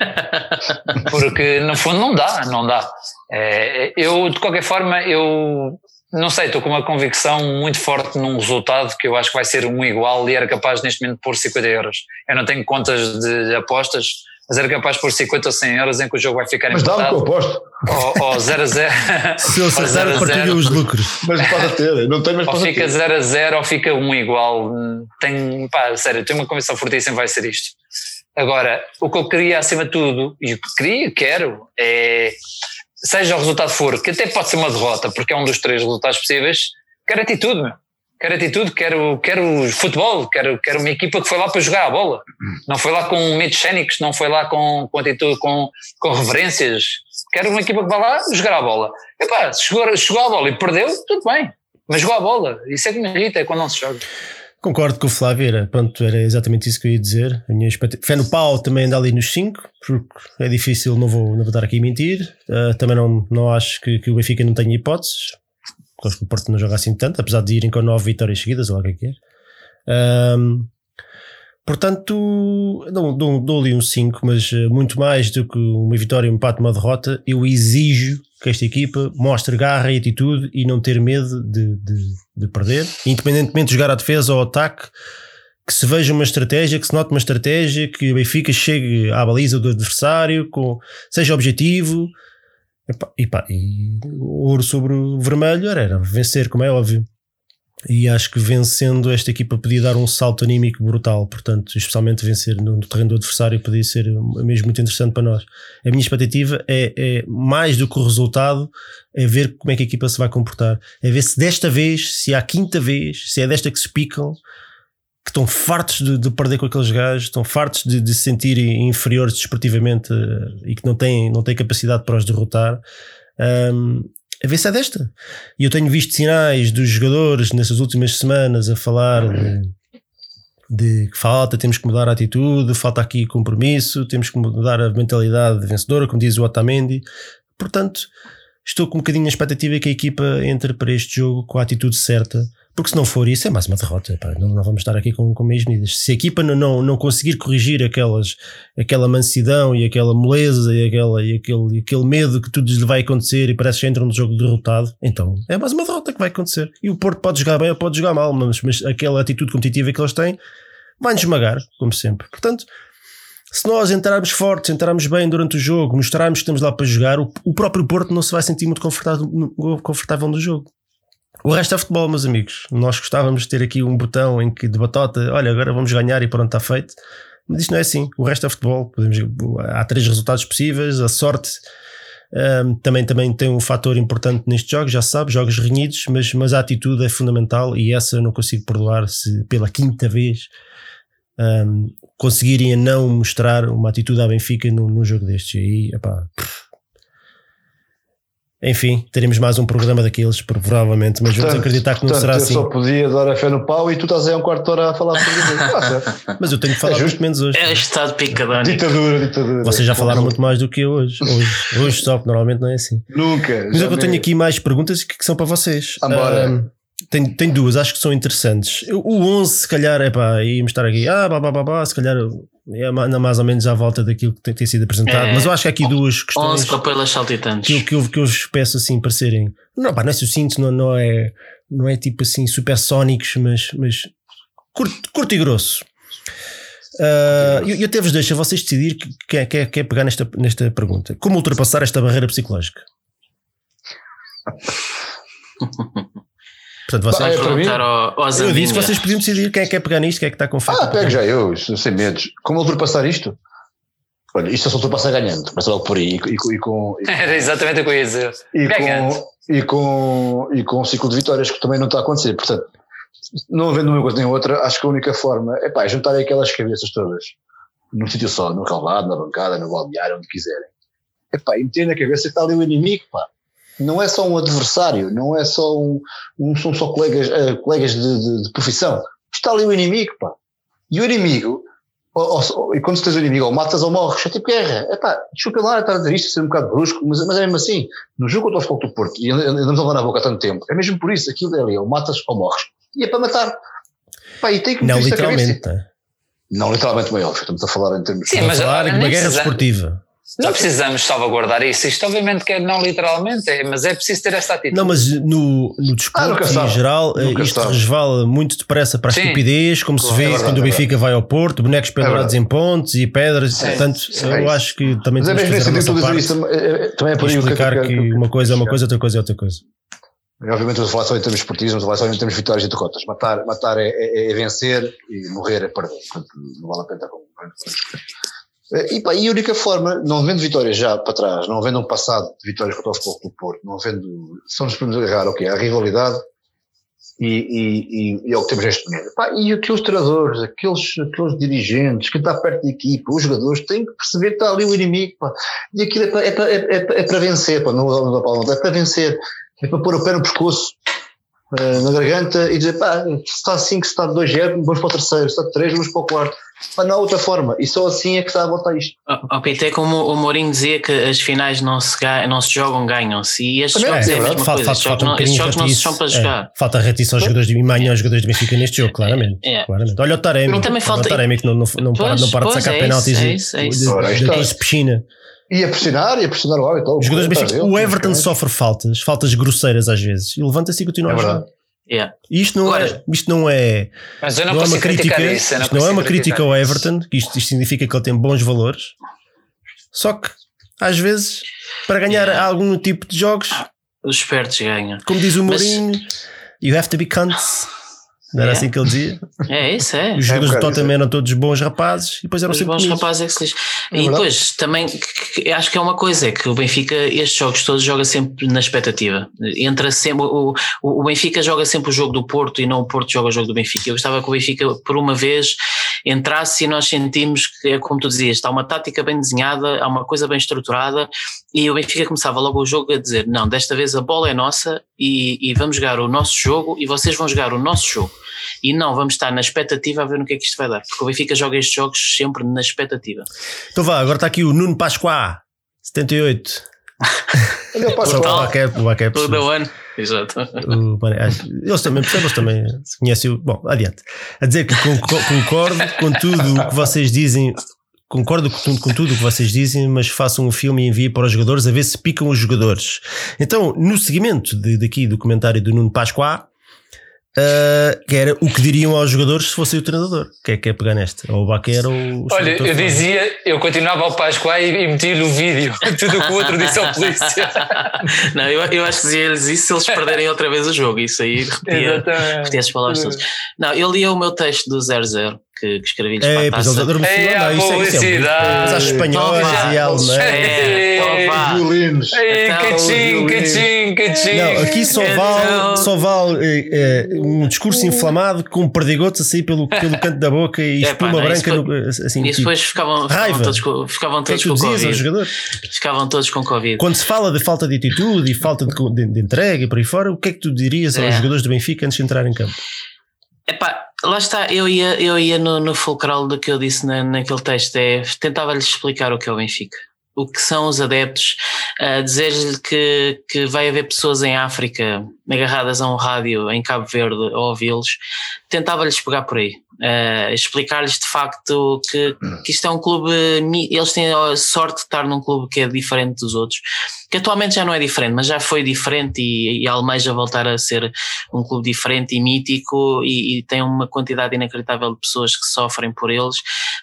Porque no fundo não dá, não dá. É, eu, de qualquer forma, eu não sei, estou com uma convicção muito forte num resultado que eu acho que vai ser um igual e era capaz neste momento de pôr 50 euros. Eu não tenho contas de apostas, mas era capaz de pôr 50 ou 100 euros em que o jogo vai ficar Mas dá-me que eu empatado. aposto. Ou, ou 0 a 0. Se eu Ou acertar, 0 a partilho 0. os lucros. Mas pode ter, não tenho, mas Ou fica ter. 0 a 0 ou fica um igual. Tenho, pá, sério, tenho uma convicção fortíssima vai ser isto. Agora, o que eu queria acima de tudo, e o que queria, quero, é seja o resultado for, que até pode ser uma derrota, porque é um dos três resultados possíveis, quero atitude, meu. Quero atitude, quero, quero futebol, quero, quero uma equipa que foi lá para jogar a bola. Não foi lá com medos cénicos, não foi lá com, com atitude, com, com reverências. Quero uma equipa que vá lá jogar a bola. Epá, chegou, chegou a bola e perdeu, tudo bem. Mas jogou a bola. Isso é que me irrita, é quando não se joga. Concordo com o Flávio, era, pronto, era exatamente isso que eu ia dizer. A minha. Fé no pau também anda ali nos 5, porque é difícil, não vou, não vou estar aqui a mentir. Uh, também não, não acho que, que o Benfica não tenha hipóteses. Porque Acho que o Porto não joga assim tanto, apesar de irem com 9 vitórias seguidas, ou lá que é que é. Um, Portanto, dou, dou-lhe um 5, mas eh, muito mais do que uma vitória, um empate, uma derrota, eu exijo que esta equipa mostre garra e atitude e não ter medo de, de, de perder, independentemente de jogar à defesa ou ao ataque, que se veja uma estratégia, que se note uma estratégia, que o Benfica chegue à baliza do adversário, com, seja objetivo. E, pá, e ouro sobre o vermelho era vencer, como é óbvio. E acho que vencendo esta equipa podia dar um salto anímico brutal, portanto, especialmente vencer no terreno do adversário podia ser mesmo muito interessante para nós. A minha expectativa é, é, mais do que o resultado, é ver como é que a equipa se vai comportar, é ver se desta vez, se é a quinta vez, se é desta que se picam, estão fartos de, de perder com aqueles gajos, estão fartos de, de se sentirem inferiores desportivamente uh, e que não têm, não têm capacidade para os derrotar. Um, a ver se é desta. E eu tenho visto sinais dos jogadores nessas últimas semanas a falar de, que falta, temos que mudar a atitude, falta aqui compromisso, temos que mudar a mentalidade vencedora, como diz o Otamendi. Portanto, estou com um bocadinho a expectativa que a equipa entre para este jogo com a atitude certa porque se não for isso, é mais uma derrota. Pá, não, não, vamos estar aqui com, com meias medidas. Se a equipa não, não, não conseguir corrigir aquelas, aquela mansidão e aquela moleza e, aquela, e, aquele, e aquele medo que tudo lhe vai acontecer e parece que entra no jogo derrotado, então é mais uma derrota que vai acontecer. E o Porto pode jogar bem ou pode jogar mal, mas, mas aquela atitude competitiva que eles têm vai-nos esmagar, como sempre. Portanto, se nós entrarmos fortes, entrarmos bem durante o jogo, mostrarmos que estamos lá para jogar, o, o próprio Porto não se vai sentir muito confortável, confortável no jogo. O resto é futebol, meus amigos. Nós gostávamos de ter aqui um botão em que de batota, olha, agora vamos ganhar e pronto, está feito. Mas isto não é assim. O resto é futebol. Podemos, há três resultados possíveis. A sorte um, também, também tem um fator importante neste jogo, já se sabe, jogos renhidos, mas, mas a atitude é fundamental e essa eu não consigo perdoar se pela quinta vez um, conseguirem não mostrar uma atitude à Benfica num, num jogo destes. E aí, epá, pff, enfim, teremos mais um programa daqueles, provavelmente, mas portanto, vamos acreditar que não portanto, será assim. Eu só podia dar a fé no pau e tu estás aí um quarto de hora a falar sobre isso. mas eu tenho que falar é muito menos hoje. É estado picadão. Ditadura, ditadura. Vocês já falaram muito mais do que eu hoje. Hoje, hoje só, que normalmente não é assim. Nunca. Mas eu tenho aqui mais perguntas que, que são para vocês. Um, tem, tem duas, acho que são interessantes. O 11, se calhar, é pá, íamos estar aqui, ah, bah, bah, bah, bah, se calhar é mais ou menos à volta daquilo que tem, tem sido apresentado, é, mas eu acho que há aqui duas questões. 11 papelas saltitantes. Que, que, eu, que eu vos peço assim para serem. Não, pá, não é sucinto, não, não, é, não é tipo assim supersónicos, mas, mas curto, curto e grosso. Uh, eu, eu até vos deixo a vocês decidir quem quer, quer pegar nesta, nesta pergunta. Como ultrapassar esta barreira psicológica? Portanto, vocês vão perguntar ao, aos Eu disse que vocês podiam decidir quem é que quer pegar nisto, quem é que está com fé. Ah, pego já eu, sem medos. Como ultrapassar isto? Olha, isto é só ultrapassar ganhando, começa logo por aí. E, e, e com, e, Era exatamente o que eu ia dizer. E com, e, com, e com um ciclo de vitórias que também não está a acontecer. Portanto, não havendo uma coisa nem outra, acho que a única forma é pá, juntar aquelas cabeças todas num sítio só, no calvado, na bancada, no balneário, onde quiserem. É pá, e meter na cabeça que está ali o inimigo, pá não é só um adversário, não é só um, um são só colegas, uh, colegas de, de, de, profissão. Está ali o inimigo, pá. E o inimigo, ou, ou, e quando tens o inimigo, ou matas ou morres, é tipo guerra. É pá, desculpa lá estar a dizer isto, ser um bocado brusco, mas, mas é mesmo assim. No jogo contra o Futebol do Porto, e andamos a levar na boca há tanto tempo, é mesmo por isso, aquilo é ali, ou matas ou morres. E é para matar. Pá, e tem que Não literalmente. Não literalmente, óbvio, estamos a falar em termos... Sim, mas a falar de uma guerra desportiva. Não precisamos salvaguardar isso. Isto, obviamente, que é não literalmente, é, mas é preciso ter esta atitude. Não, mas no, no desporto ah, em geral, eh, nunca isto sabe. resvala muito depressa para a Sim, estupidez, como claro, se vê é verdade, quando o Benfica é vai ao Porto, bonecos é pendurados é em pontes e pedras. Sim, portanto, eu é acho que também mas temos é que fazer a nossa isso, também é por explicar que, que, que, uma coisa é uma coisa, outra coisa é outra coisa. Obviamente, vamos falar só em termos esportivos, vamos falar só em termos de vitórias e derrotas. Matar, matar é, é, é vencer e morrer é perder. Portanto, não vale a pena estar com e, pá, e a única forma, não havendo vitórias já para trás, não havendo um passado de vitórias contra o Futebol do Porto, não havendo, só nos podemos agarrar, ok, a rivalidade e, e, e, e é o que temos neste momento. Pá, e aqueles treinadores, aqueles, aqueles dirigentes, quem está perto da equipa, os jogadores têm que perceber que está ali o inimigo, pá. e aquilo é para, é para, é, é, é para vencer, pá, não, não, não, é para vencer, é para pôr o pé no pescoço uh, na garganta e dizer, pá, se está 5, se está 2-0, vamos para o terceiro, se está 3, vamos para o quarto. Pá, não há outra forma. E só assim é que está a botar isto. O oh, PT, como o Mourinho dizia que as finais não se, não se jogam, ganham-se. E estes jogos é, é a mesma falta, coisa. Falta, falta estes jogos não se são para jogar. É, falta retição aos jogadores de Imanha aos jogadores de Benfica neste jogo, claramente. É. claramente. Olha o Taremi. Também falta... O Taremi que não, não, não, para, não para de sacar penaltis é isso, é isso, é isso. de, de, piscina. E a pressionar, e a pressionar o árbitro. Os jogadores Benfica, o Everton sofre faltas, faltas grosseiras às vezes, e levanta-se e continua é a jogar. Yeah. Isto não Agora, é, isto não é, mas eu não, não é uma crítica, isso, não não é uma crítica ao Everton, que isto, isto, significa que ele tem bons valores. Só que às vezes para ganhar yeah. algum tipo de jogos, os espertos ganham. Como diz o Mourinho, mas... you have to be cunts. Não era é. assim que ele dizia? É isso, é. Os jogadores é, do Tottenham eram todos bons rapazes e depois eram Os sempre bons rapazes é que se lixam. É e depois também acho que é uma coisa, é que o Benfica, estes jogos todos, joga sempre na expectativa. Entra sempre, o, o, Benfica joga sempre o jogo do Porto e não o Porto joga o jogo do Benfica. Eu gostava que o Benfica, por uma vez, entrasse e nós sentimos que, é como tu dizias, está uma tática bem desenhada, há uma coisa bem estruturada e o Benfica começava logo o jogo a dizer: não, desta vez a bola é nossa e, e vamos jogar o nosso jogo e vocês vão jogar o nosso jogo. E não, vamos estar na expectativa a ver no que é que isto vai dar, porque o Benfica joga estes jogos sempre na expectativa. Então vá, agora está aqui o Nuno Pascoá, 78. Olha o Pascoá. O Exato. Eles também, eles também conhecem o. Bom, adiante. A dizer que concordo com tudo o que vocês dizem concordo com, com tudo o que vocês dizem, mas façam um filme e enviem para os jogadores a ver se picam os jogadores. Então, no seguimento de, daqui do comentário do Nuno Pascoá, Uh, que era o que diriam aos jogadores se fosse o treinador. Quem é que é pegar nesta? Ou o Baquer ou o Olha, eu dizia, eu continuava ao Pascoal e, e metia-lhe o vídeo, tudo o que o outro disse ao polícia. Não, eu, eu acho que dizia-lhes isso se eles perderem outra vez o jogo. Isso aí repetia, repetia as palavras todas. Não, eu lia o meu texto do 00 que, que escrevi-lhes é, para a taça. Pois é, a publicidade. As espanholas e alemãs. É, violinos. Cachim, cachim, cachim. Não, aqui só vale, então- só vale é, um discurso inflamado com perdigotes a sair pelo, pelo canto da boca e espuma branca. no, assim, e tipo, depois ficavam, ficavam todos, com, ficavam todos com Covid. Ficavam todos com Covid. Quando se fala de falta de atitude e falta de, de, de entrega e por aí fora, o que é que tu dirias aos jogadores do Benfica antes de entrar em campo? Epá, lá está, eu ia, eu ia no, no fulcral do que eu disse na, naquele texto, é, tentava-lhes explicar o que é o Benfica. O que são os adeptos, uh, dizer-lhe que, que vai haver pessoas em África agarradas a um rádio em Cabo Verde a ouvi-los, tentava-lhes pegar por aí uh, explicar-lhes de facto que, que isto é um clube, eles têm a sorte de estar num clube que é diferente dos outros, que atualmente já não é diferente, mas já foi diferente e, e almeja voltar a ser um clube diferente e mítico e, e tem uma quantidade inacreditável de pessoas que sofrem por eles,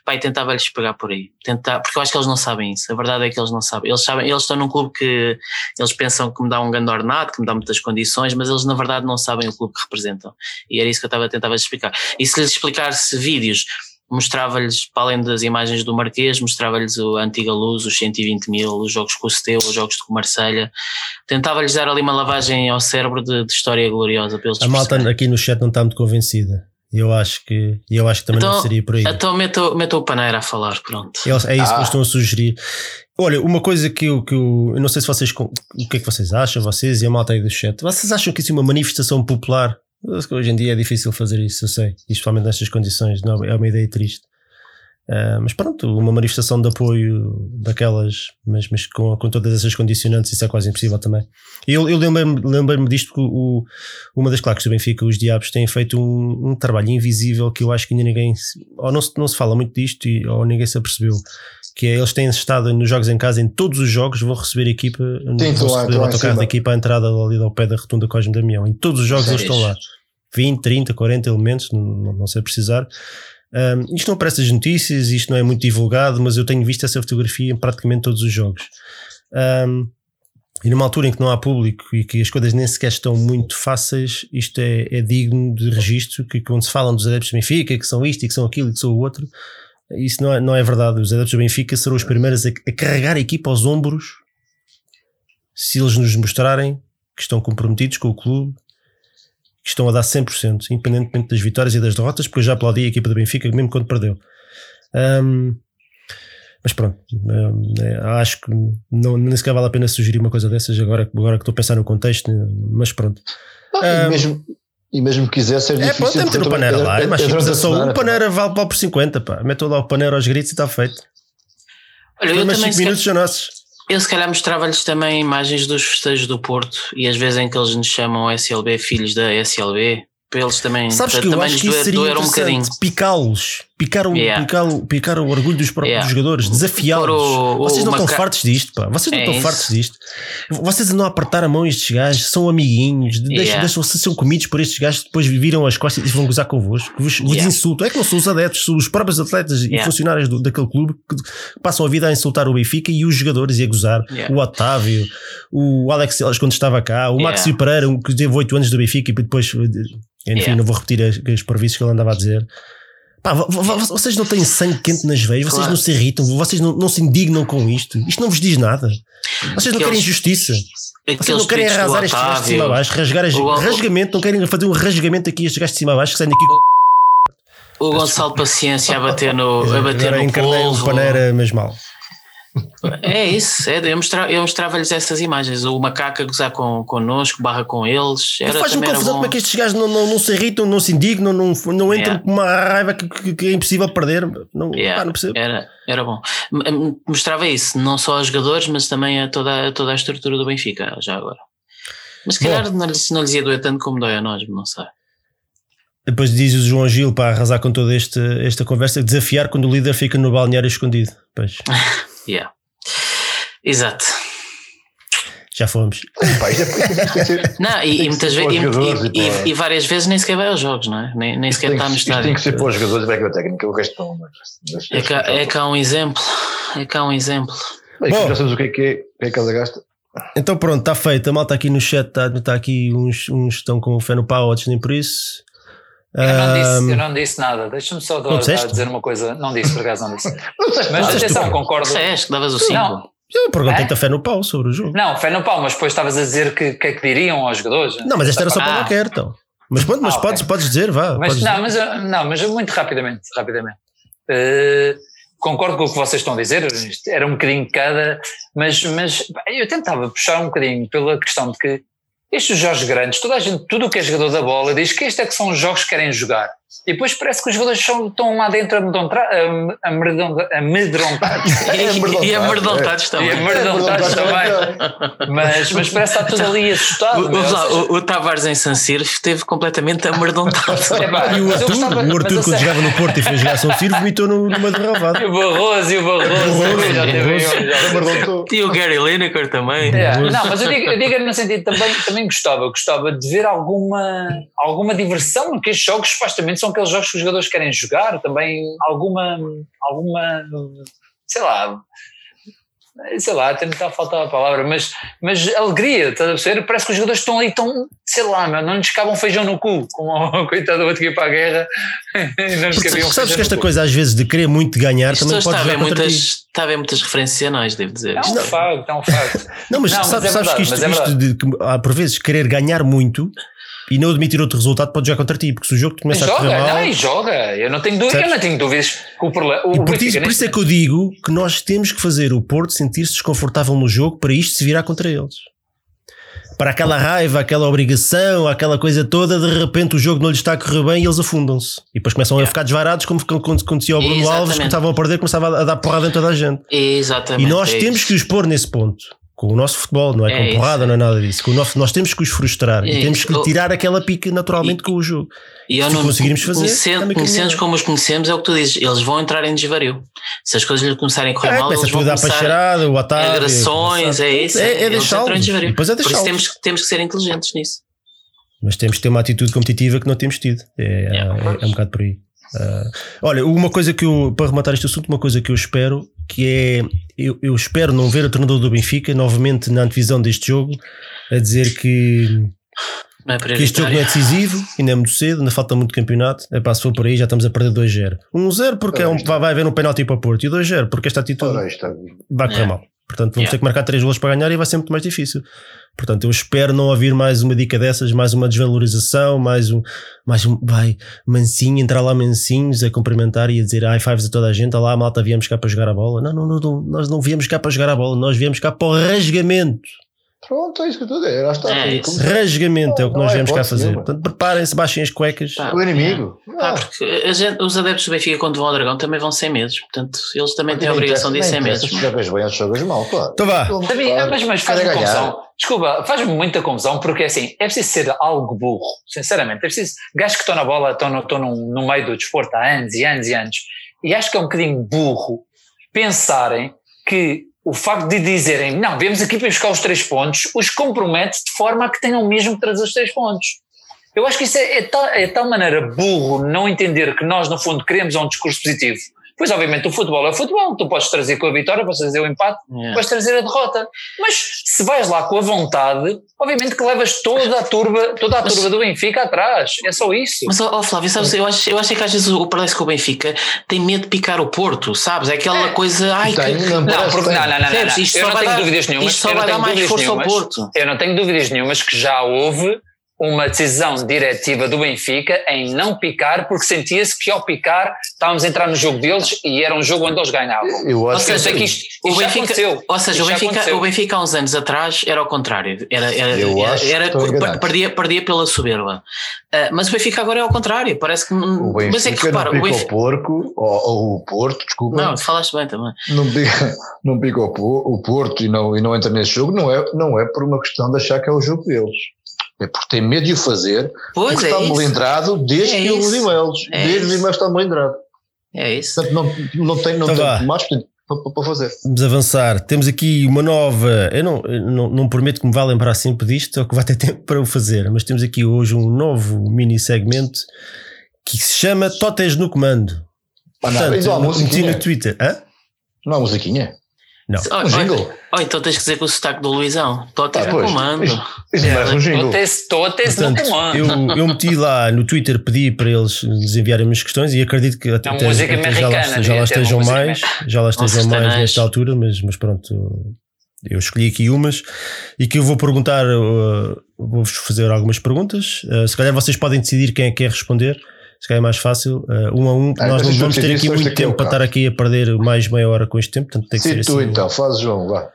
pai tentava-lhes pegar por aí, tentar, porque eu acho que eles não sabem isso, a verdade é que eles não sabem, eles sabem, eles estão num clube que eles pensam que me dá um grande ordenado, que me dá muitas condições, mas eles na verdade não sabem o clube que representam. E era isso que eu estava a tentar explicar, e se lhes explicar mostrar-se vídeos, mostrava-lhes, para além das imagens do Marquês, mostrava-lhes a antiga luz, os 120 mil, os jogos com o Seteu, os jogos de Marselha. Tentava-lhes dar ali uma lavagem ao cérebro de, de história gloriosa. Para eles a malta aqui no chat não está muito convencida. Eu acho que, eu acho que também então, não seria por aí. Então meto, meto o paneiro a falar, pronto. É, é isso ah. que eles estão a sugerir. Olha, uma coisa que eu, que eu, eu não sei se vocês, o que é que vocês acham, vocês e a malta aí do chat, vocês acham que isso é uma manifestação popular Hoje em dia é difícil fazer isso, eu sei, e especialmente nestas condições, não, é uma ideia triste. Uh, mas pronto, uma manifestação de apoio daquelas, mas, mas com, com todas essas condicionantes, isso é quase impossível também. Eu, eu lembro-me lembro disto que o, uma das claques do Benfica, os Diabos, têm feito um, um, trabalho invisível que eu acho que ainda ninguém, ou não se, não se fala muito disto, e, ou ninguém se apercebeu. Que é, eles têm estado nos jogos em casa, em todos os jogos, vão receber equipa, Sim, vão receber o autocarro da equipa à entrada ali ao pé da rotunda Cosme Damião. Em todos os jogos eles estão lá. 20, 30, 40 elementos, não, não sei precisar. Um, isto não aparece nas notícias, isto não é muito divulgado, mas eu tenho visto essa fotografia em praticamente todos os jogos. Um, e numa altura em que não há público e que as coisas nem sequer estão muito fáceis, isto é, é digno de registro. Que quando se falam dos adeptos do Benfica, que são isto e que são aquilo e que são o outro, isso não é, não é verdade. Os adeptos do Benfica serão os primeiros a, a carregar a equipa aos ombros se eles nos mostrarem que estão comprometidos com o clube que estão a dar 100%, independentemente das vitórias e das derrotas, porque eu já aplaudi a equipa do Benfica, mesmo quando perdeu. Um, mas pronto, é, acho que não, nem sequer vale a pena sugerir uma coisa dessas agora, agora que estou a pensar no contexto, mas pronto. um, mesmo, E mesmo que quisesse, é É, difícil. pode meter o Panera lá. É mais simples. durante É a só um Panera vale vale por 50, pá. Meto lá o Panera aos gritos e está feito. Olha, Foi eu mais também 5 se minutos são nossos. Eu se calhar mostrava-lhes também imagens dos festejos do Porto e às vezes em que eles nos chamam SLB, filhos da SLB, para eles também, Sabes para que eu também acho lhes que isso doer, seria doer um bocadinho. Picá-los. Picar o, Yeah. picar, o, picar o orgulho dos próprios Yeah. jogadores. Desafiá-los. Vocês não estão fartos disto, pá. Vocês não É estão isso. fartos disto. Vocês a apertar a mão estes gajos, são amiguinhos. Deixam, Yeah. deixam vocês são comidos por estes gajos, depois viram as costas e vão gozar convosco. Vos, vos insultam. É que não são os adeptos, são os próprios atletas e funcionários do- daquele clube que passam a vida a insultar o Benfica e os jogadores e a gozar. O Otávio, o Alex Celas quando estava cá, o Maxi. Pereira, que teve 8 anos do Benfica e depois, enfim, Yeah. não vou repetir as, as que ele andava a dizer. Pá, vo- vo- vocês não têm sangue quente nas veias, vocês Claro. não se irritam, vocês não, não se indignam com isto. Isto não vos diz nada. Vocês não Aqueles- querem justiça. Vocês não querem arrasar estes gajos de cima a baixo, rasgar as, O- rasgamento, não querem fazer um rasgamento aqui estes gajos de cima a baixo que saem daqui com o Gonçalo Paciência a bater no, a bater Agora no um polvo. paneira, mas mal. É isso, é, eu mostrava- eu mostrava-lhes essas imagens, o macaco a gozar com, connosco, barra com eles. Era, Faz-me confusão bom. como é que estes gajos não, não, não se irritam, não se indignam, não, não entram Yeah. com uma raiva que, que- que é impossível perder. Não, Yeah, pá, não percebo. era, era bom. Mostrava isso, não só aos jogadores, mas também a toda, a toda a estrutura do Benfica, já agora. Mas se calhar não lhes, não lhes ia doer tanto como dói a nós, não sei. Depois diz o João Gil para arrasar com toda este, esta conversa, desafiar quando o líder fica no balneário escondido. Pois, Yeah. Exato. já fomos. É- ser- Não, e, e muitas vezes e, e- e para- e- e várias vezes nem sequer vai aos jogos, não é? Nem, nem sequer está no isto tem estádio. que ser para os jogadores, a técnica, o resto não. mas- É cá, é cá um exemplo. É cá um exemplo. Bem, Bom. já sabes o que é que é, o que é que ela gasta. Então pronto, está feito. A malta aqui no chat está tá aqui, uns, uns estão com fé no pau, outros nem por isso. Eu não, disse, Ahm, eu não disse nada, deixa-me só dizer uma coisa. Não disse, por acaso não disse. Mas atenção, tu- concordo. Disseste que davas o 5. Não, eu perguntei-te É? a fé no pau sobre o jogo. não, fé no pau, mas depois estavas a dizer que que é que diriam aos jogadores. Não, mas esta era só para Ah. qualquer, então. Mas, pronto, mas Ah, podes, podes dizer, vá. Mas, podes não, dizer. mas, eu- não, mas muito rapidamente, rapidamente. Eh, concordo com o que vocês estão a dizer, era um bocadinho cada, mas, mas eu tentava puxar um bocadinho pela questão de que estes jogos grandes, toda a gente, tudo o que é jogador da bola diz que este é que são os jogos que querem jogar. E depois parece que os jogadores são, estão lá dentro amedrontados. E, e amerdontados E também. amedrontados também. Mas, mas parece que está tudo ali assustado. O, lá, Ou seja, o, o Tavares em San Siro esteve completamente amerdontado. epá, E o Arthur, gostava- o Arthur quando jogava no Porto e foi jogar São Siro, vomitou no- numa derravada. E o Barroso, e o Barroso. E o Gary Lineker também. É, não, mas eu digo, eu digo no sentido também, também gostava, gostava de ver alguma, alguma diversão, porque estes jogos supostamente são aqueles jogos que os jogadores querem jogar, também alguma, alguma, sei lá, sei lá, até me está a faltar a palavra, mas, mas alegria, estás a perceber? Parece que os jogadores estão ali, estão, sei lá, meu, não lhes cabe um feijão no cu, como o coitado do outro que ia para a guerra, e não lhes cabia um Sabes que esta coisa às vezes de querer muito ganhar Isto também pode está a contra muitas, está a haver muitas referenciais, devo dizer. É um Não. facto, é um facto. Não, mas Não, mas sabes, é sabes que isto, mas é isto de, que, por vezes querer ganhar muito e não admitir outro resultado pode jogar contra ti, porque se o jogo te começa a joga, correr mal. não, e joga. Eu não tenho dúvidas, eu não tenho dúvidas que o problema. O E por, isso, por isso é que eu digo que nós temos que fazer o Porto sentir-se desconfortável no jogo para isto se virar contra eles. Para aquela raiva, aquela obrigação, aquela coisa toda, de repente o jogo não lhes está a correr bem e eles afundam-se. E depois começam a ficar desvarados, como quando acontecia ao Bruno Exatamente. Alves, que estavam a perder, começava a dar porrada em toda a gente. Exatamente. E nós é temos isso. que os pôr nesse ponto. Com o nosso futebol, não é, É com porrada, não é nada disso. Com o nosso, nós temos que os frustrar É e temos que lhe tirar aquela pica naturalmente com o jogo. E Se não, conseguirmos fazer, conhecendo, também conhecendo como os conhecemos, é o que tu dizes, eles vão entrar em desvario. Se as coisas lhe começarem a correr É, mal, eles vão começar cheirada, o Otávio. agressões, é isso. É, é deixá-los. E depois é Por isso temos, que- temos que ser inteligentes nisso. Mas temos que ter uma atitude competitiva que não temos tido. É, Yeah, é, é um bocado por aí. Ah, olha, uma coisa que eu, para rematar este assunto, uma coisa que eu espero, que é, eu, eu espero não ver o treinador do Benfica novamente na antevisão deste jogo, a dizer que, é que este jogo não é decisivo, ainda é muito cedo, ainda falta muito campeonato. É pá, se for por aí, já estamos a perder 2-0. 1-0 porque é um, vai, vai haver um penalti para o Porto, e 2-0 porque esta atitude vai correr Yeah. mal. Portanto, vamos Yeah. ter que marcar 3 golos para ganhar e vai ser muito mais difícil. Portanto, eu espero não ouvir mais uma dica dessas, mais uma desvalorização, mais um, mais um, vai, mansinho, entrar lá mansinhos a cumprimentar e a dizer high fives a toda a gente, olá malta, viemos cá para jogar a bola. Não, não, não, não, nós não viemos cá para jogar a bola, nós viemos cá para o rasgamento. Pronto, é isso que eu estou a dizer. Lá está. É Como- Rasgamento é o que Não nós é viemos cá fazer. nenhuma. Portanto, preparem-se, baixem as cuecas. Pá, O inimigo. Pá, Ah, porque a gente- os adeptos do Benfica, quando vão ao Dragão, também vão sem medos. Portanto, eles também têm a obrigação de ir sem interessa Se jogas bem ou se jogas mal, claro. Então vá. Também, Claro. mas, mas faz-me confusão. Desculpa, faz-me muita confusão porque assim, é preciso ser algo burro, sinceramente. É preciso. Gajos que estão na bola, estão, no, estão no, no meio do desporto há anos e anos e anos. E acho que é um bocadinho burro pensarem que o facto de dizerem não, viemos aqui para buscar os três pontos, os compromete de forma a que tenham mesmo que trazer os três pontos. Eu acho que isso é, é, tal, é tal maneira burro não entender que nós, no fundo, queremos um discurso positivo. Pois, obviamente, o futebol é o futebol. Tu podes trazer com a vitória, podes trazer o empate, Yeah. vais trazer a derrota. Mas se vais lá com a vontade, obviamente que levas toda a turba, toda a Mas- turba do Benfica atrás. É só isso. Mas, ó ó, Flávio, sabes, eu acho, eu acho que às vezes o parece que o Benfica tem medo de picar o Porto, sabes? É aquela coisa. Ai, Tem, que, não não, parece porque, que não, não, não, não, não. Isto Eu só não vai tenho dar- dúvidas nenhumas. isto só não vai dar mais força ao nenhumas. Porto. Eu não tenho dúvidas nenhumas que já houve uma decisão diretiva do Benfica em não picar, porque sentia-se que ao picar estávamos a entrar no jogo deles e era um jogo onde eles ganhavam. Eu Ou acho que sei que isto, O isto já Benfica, aconteceu. ou seja, o Benfica, o Benfica há uns anos atrás era ao contrário. Era, era, Eu era, acho era- perdia, perdia pela soberba. Ah, mas o Benfica agora é ao contrário. Parece que. O mas é que Benfica repara, não o pica Benfica. o porco, ou, ou o Porto, desculpa, Não, falaste bem também. não pica, não pica o, o Porto e não, e não entra nesse jogo, não é, não é por uma questão de achar que é o jogo deles. É porque tem medo de o fazer, Pois porque é está isso. melindrado desde É que os isso. e-mails. É desde os e-mails está melindrado. É isso. Portanto, não, não tem, não Então vá. tem portanto, para, para- fazer. Vamos avançar. Temos aqui uma nova. Eu não, eu não, não prometo que me vá lembrar sempre disto ou que vai ter tempo para o fazer, mas temos aqui hoje um novo mini segmento que se chama Totes no Comando. Ah, não, Portanto, há no- meti musiquinha. no Twitter. Hã? Não há musiquinha? Não. Ou, Um jingle? ou então tens que dizer com o sotaque do Luizão. Totes Ah, no comando. Isto, isto É, merece um jingle. Estou a ter- Estou a ter no comando. eu, eu meti lá no Twitter, pedi para eles nos enviarem as questões e acredito que até, É música até já lá, já lá estejam música mais, já lá estejam mais nesta altura, mas, mas pronto, eu escolhi aqui umas e que eu vou perguntar, uh, vou-vos fazer algumas perguntas. Uh, se calhar vocês podem decidir quem é que quer responder. Se calhar é mais fácil, uh, um a um. Ah, Nós não vocês vamos ter aqui muito tempo para estar aqui a perder mais meia hora com este tempo, portanto tem que ser Sim, tu assim. então, faz João, vá.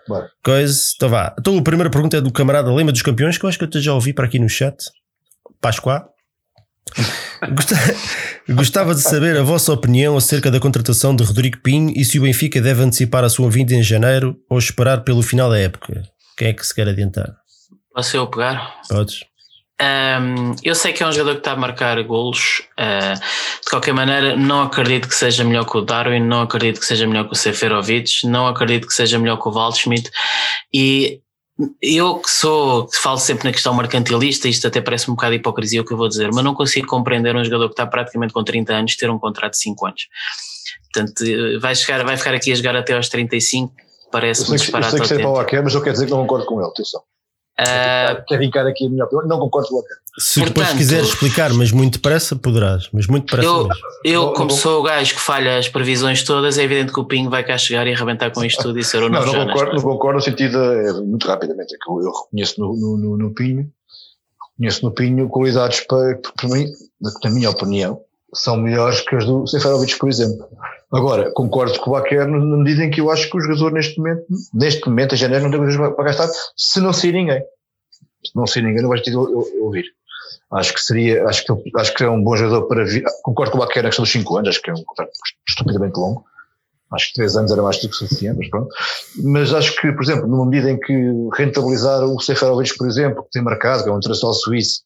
Coisa. Então vá. Então a primeira pergunta é do camarada Lema dos Campeões, que eu acho que eu já ouvi para aqui no chat. Pascoá. Gosta- Gostava de saber a vossa opinião acerca da contratação de Rodrigo Pinho e se o Benfica deve antecipar a sua vinda em janeiro ou esperar pelo final da época. Quem é que se quer adiantar? Posso eu pegar? Podes? Um, eu sei que é um jogador que está a marcar golos. uh, de qualquer maneira, não acredito que seja melhor que o Darwin, não acredito que seja melhor que o Seferovic, não acredito que seja melhor que o Waldschmidt. E eu que sou, que falo sempre na questão mercantilista, isto até parece um bocado de hipocrisia o que eu vou dizer, mas não consigo compreender um jogador que está praticamente com 30 anos ter um contrato de 5 anos. Portanto, vai, chegar, vai ficar aqui a jogar até aos 35, Eu parece-me que, eu sei que ao sei o Arquer, mas eu quero dizer que não concordo com ele, atenção. Ah, Quero indicar aqui a minha opinião, não concordo com. Se depois Portanto- quiseres explicar, mas muito depressa, poderás. Mas muito depressa Eu, mesmo. eu como vou- sou o gajo que falha as previsões todas, é evidente que o Pinho vai cá chegar e arrebentar com isto tudo e ser o Não, novo não Jonas. concordo, não concordo no sentido, é, muito rapidamente, é que eu, eu reconheço no, no, no, no Pinho, reconheço no Pinho qualidades para, para mim, na, na minha opinião, são melhores que as do Seferovic, por exemplo. Agora, concordo com o Baquer na medida em que eu acho que o jogador neste momento, neste momento, em janeiro, não tem coisas para gastar, se não sair ninguém. Se não sair ninguém, não vais ter de ou- ou- ouvir. Acho que seria, acho que, acho que é um bom jogador para vir. Concordo com o Baquer na questão dos 5 anos, acho que é um contrato estupidamente longo. Acho que 3 anos era mais do que suficiente, mas pronto. Mas acho que, por exemplo, numa medida em que rentabilizar o Seferovic, por exemplo, que tem marcado, que é um internacional suíço,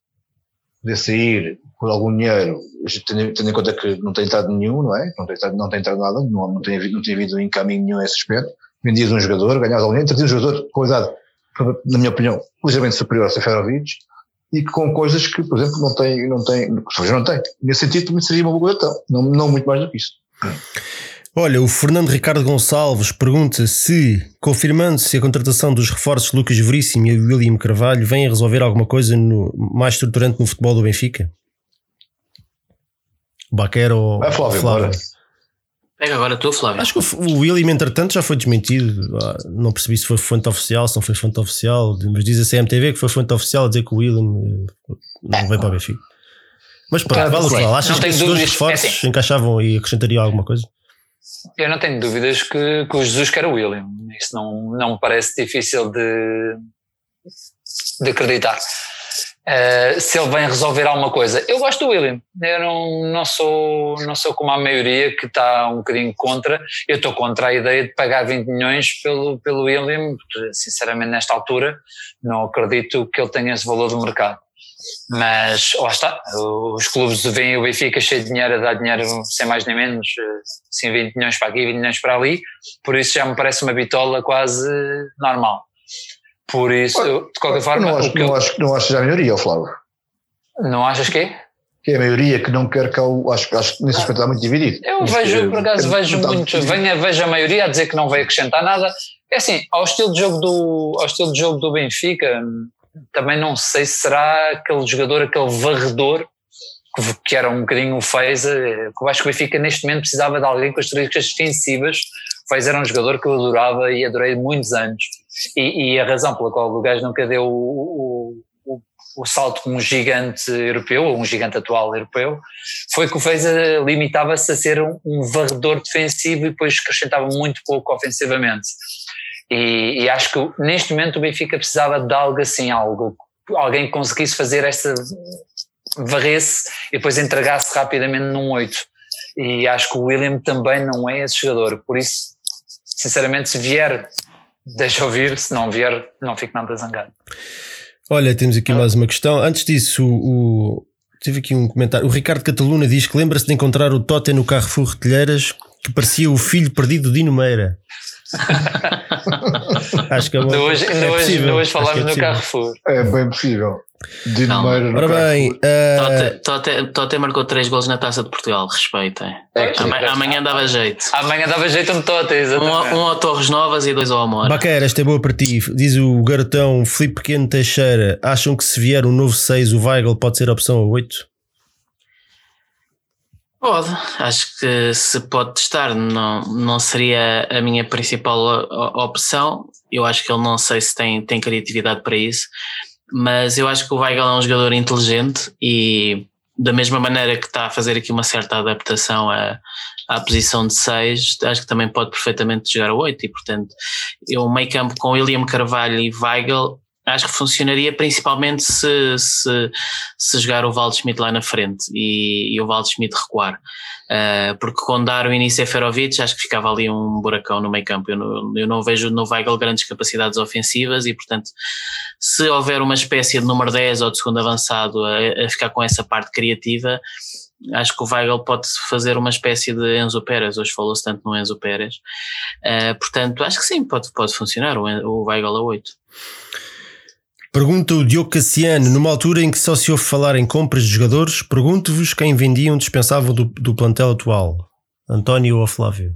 poder sair por algum dinheiro, tendo, tendo em conta que não tem entrado nenhum, não é? Não tem entrado, não tem entrado nada, não, não, tem, havido- não tem havido em caminho nenhum a esse aspecto. Vendias um jogador, ganhavas alguém, trazias um jogador de qualidade, na minha opinião, ligeiramente superior ao Seferovic, e com coisas que, por exemplo, não tem, não tem, não tem. Nesse sentido, seria uma boa então, não, não muito mais do que isso. Olha, o Fernando Ricardo Gonçalves pergunta se, confirmando-se a contratação dos reforços Lucas Veríssimo e William Carvalho, vem a resolver alguma coisa no- mais estruturante no futebol do Benfica? Baquer ou Vai, Flávio, bora. Pega agora tu, Flávio. Acho que o William, entretanto, já foi desmentido. Ah, Não percebi se foi fonte oficial, se não foi fonte oficial, mas diz a CMTV que foi fonte oficial a dizer que o William eh, não veio para o Benfica. Mas pronto, vale o que vale. Achas Não que esses dois reforços É assim. encaixavam e acrescentariam alguma coisa? Eu não tenho dúvidas que, que o Jesus quer o William. Isso não, não me parece difícil de, de acreditar. Uh, se ele vem resolver alguma coisa. Eu gosto do William, eu não, não, sou, não sou como a maioria que está um bocadinho contra. Eu estou contra a ideia de pagar 20 milhões pelo, pelo William, sinceramente, nesta altura, não acredito que ele tenha esse valor do mercado. Mas lá está, os clubes veem o Benfica cheio de dinheiro a dar dinheiro sem mais nem menos, assim 20 milhões para aqui, 20 milhões para ali, por isso já me parece uma bitola quase normal. Por isso, de qualquer forma. Não acho, que não, eu... acho, não acho já a maioria, Flávio. Não achas que Que é a maioria que não quer que eu. Acho, acho que nesse aspecto está muito dividido. Eu Mas vejo, que, por acaso, é, vejo muito. Venha, vejo a maioria a dizer que não vai acrescentar nada. É assim, ao estilo de jogo do, ao estilo de jogo do Benfica, também não sei se será aquele jogador, aquele varredor que era um bocadinho o Feza, que eu acho que o Benfica neste momento precisava de alguém com as características defensivas. O Feza era um jogador que eu adorava e adorei muitos anos. E, e a razão pela qual o gajo nunca deu o, o, o salto como um gigante europeu, ou um gigante atual europeu, foi que o Feza limitava-se a ser um, um varredor defensivo e depois acrescentava muito pouco ofensivamente. E, e, acho que neste momento o Benfica precisava de algo assim, algo, alguém que conseguisse fazer essa varresse e depois entregasse rapidamente num 8. E acho que o William também não é esse jogador, por isso, sinceramente, se vier, deixa ouvir, se não vier, não fico nada zangado. Olha, temos aqui mais uma questão. Antes disso, o, tive aqui um comentário. O Ricardo Cataluna diz que lembra-se de encontrar o Totem no Carrefour Retilheiras que parecia o filho perdido de Meira. Acho que é, uma, hoje, é hoje, hoje falamos é no Carrefour. É bem possível. De número Ora bem, uh... Tote, Tote marcou 3 gols na taça de Portugal, respeitem. É, amanhã, dava jeito. Amanhã dava jeito um Tote, exatamente. Um, um ao Torres Novas e dois ao Amor. Baqueira, esta é boa para ti. Diz o garotão Filipe Pequeno Teixeira: acham que se vier um novo 6, o Weigl pode ser a opção a 8? Pode, acho que se pode testar, não, não seria a minha principal opção. Eu acho que ele não sei se tem, tem criatividade para isso, mas eu acho que o Weigl é um jogador inteligente e da mesma maneira que está a fazer aqui uma certa adaptação à, à posição de 6, acho que também pode perfeitamente jogar a 8 e portanto eu meio campo com William Carvalho e Weigl acho que funcionaria principalmente se, se, se jogar o Waldschmidt lá na frente e, e o Waldschmidt recuar. Uh, porque com Darwin e Seferovic acho que ficava ali um buracão no meio campo. Eu não, eu não vejo no Weigl grandes capacidades ofensivas e, portanto, se houver uma espécie de número 10 ou de segundo avançado a, a ficar com essa parte criativa, acho que o Weigl pode fazer uma espécie de Enzo Pérez, hoje falou-se tanto no Enzo Pérez, uh, portanto acho que sim, pode, pode funcionar o, o Weigl a 8. Pergunta o Diogo Cassiano, numa altura em que só se ouve falar em compras de jogadores, pergunto-vos quem vendiam dispensável do, do plantel atual, António ou Flávio?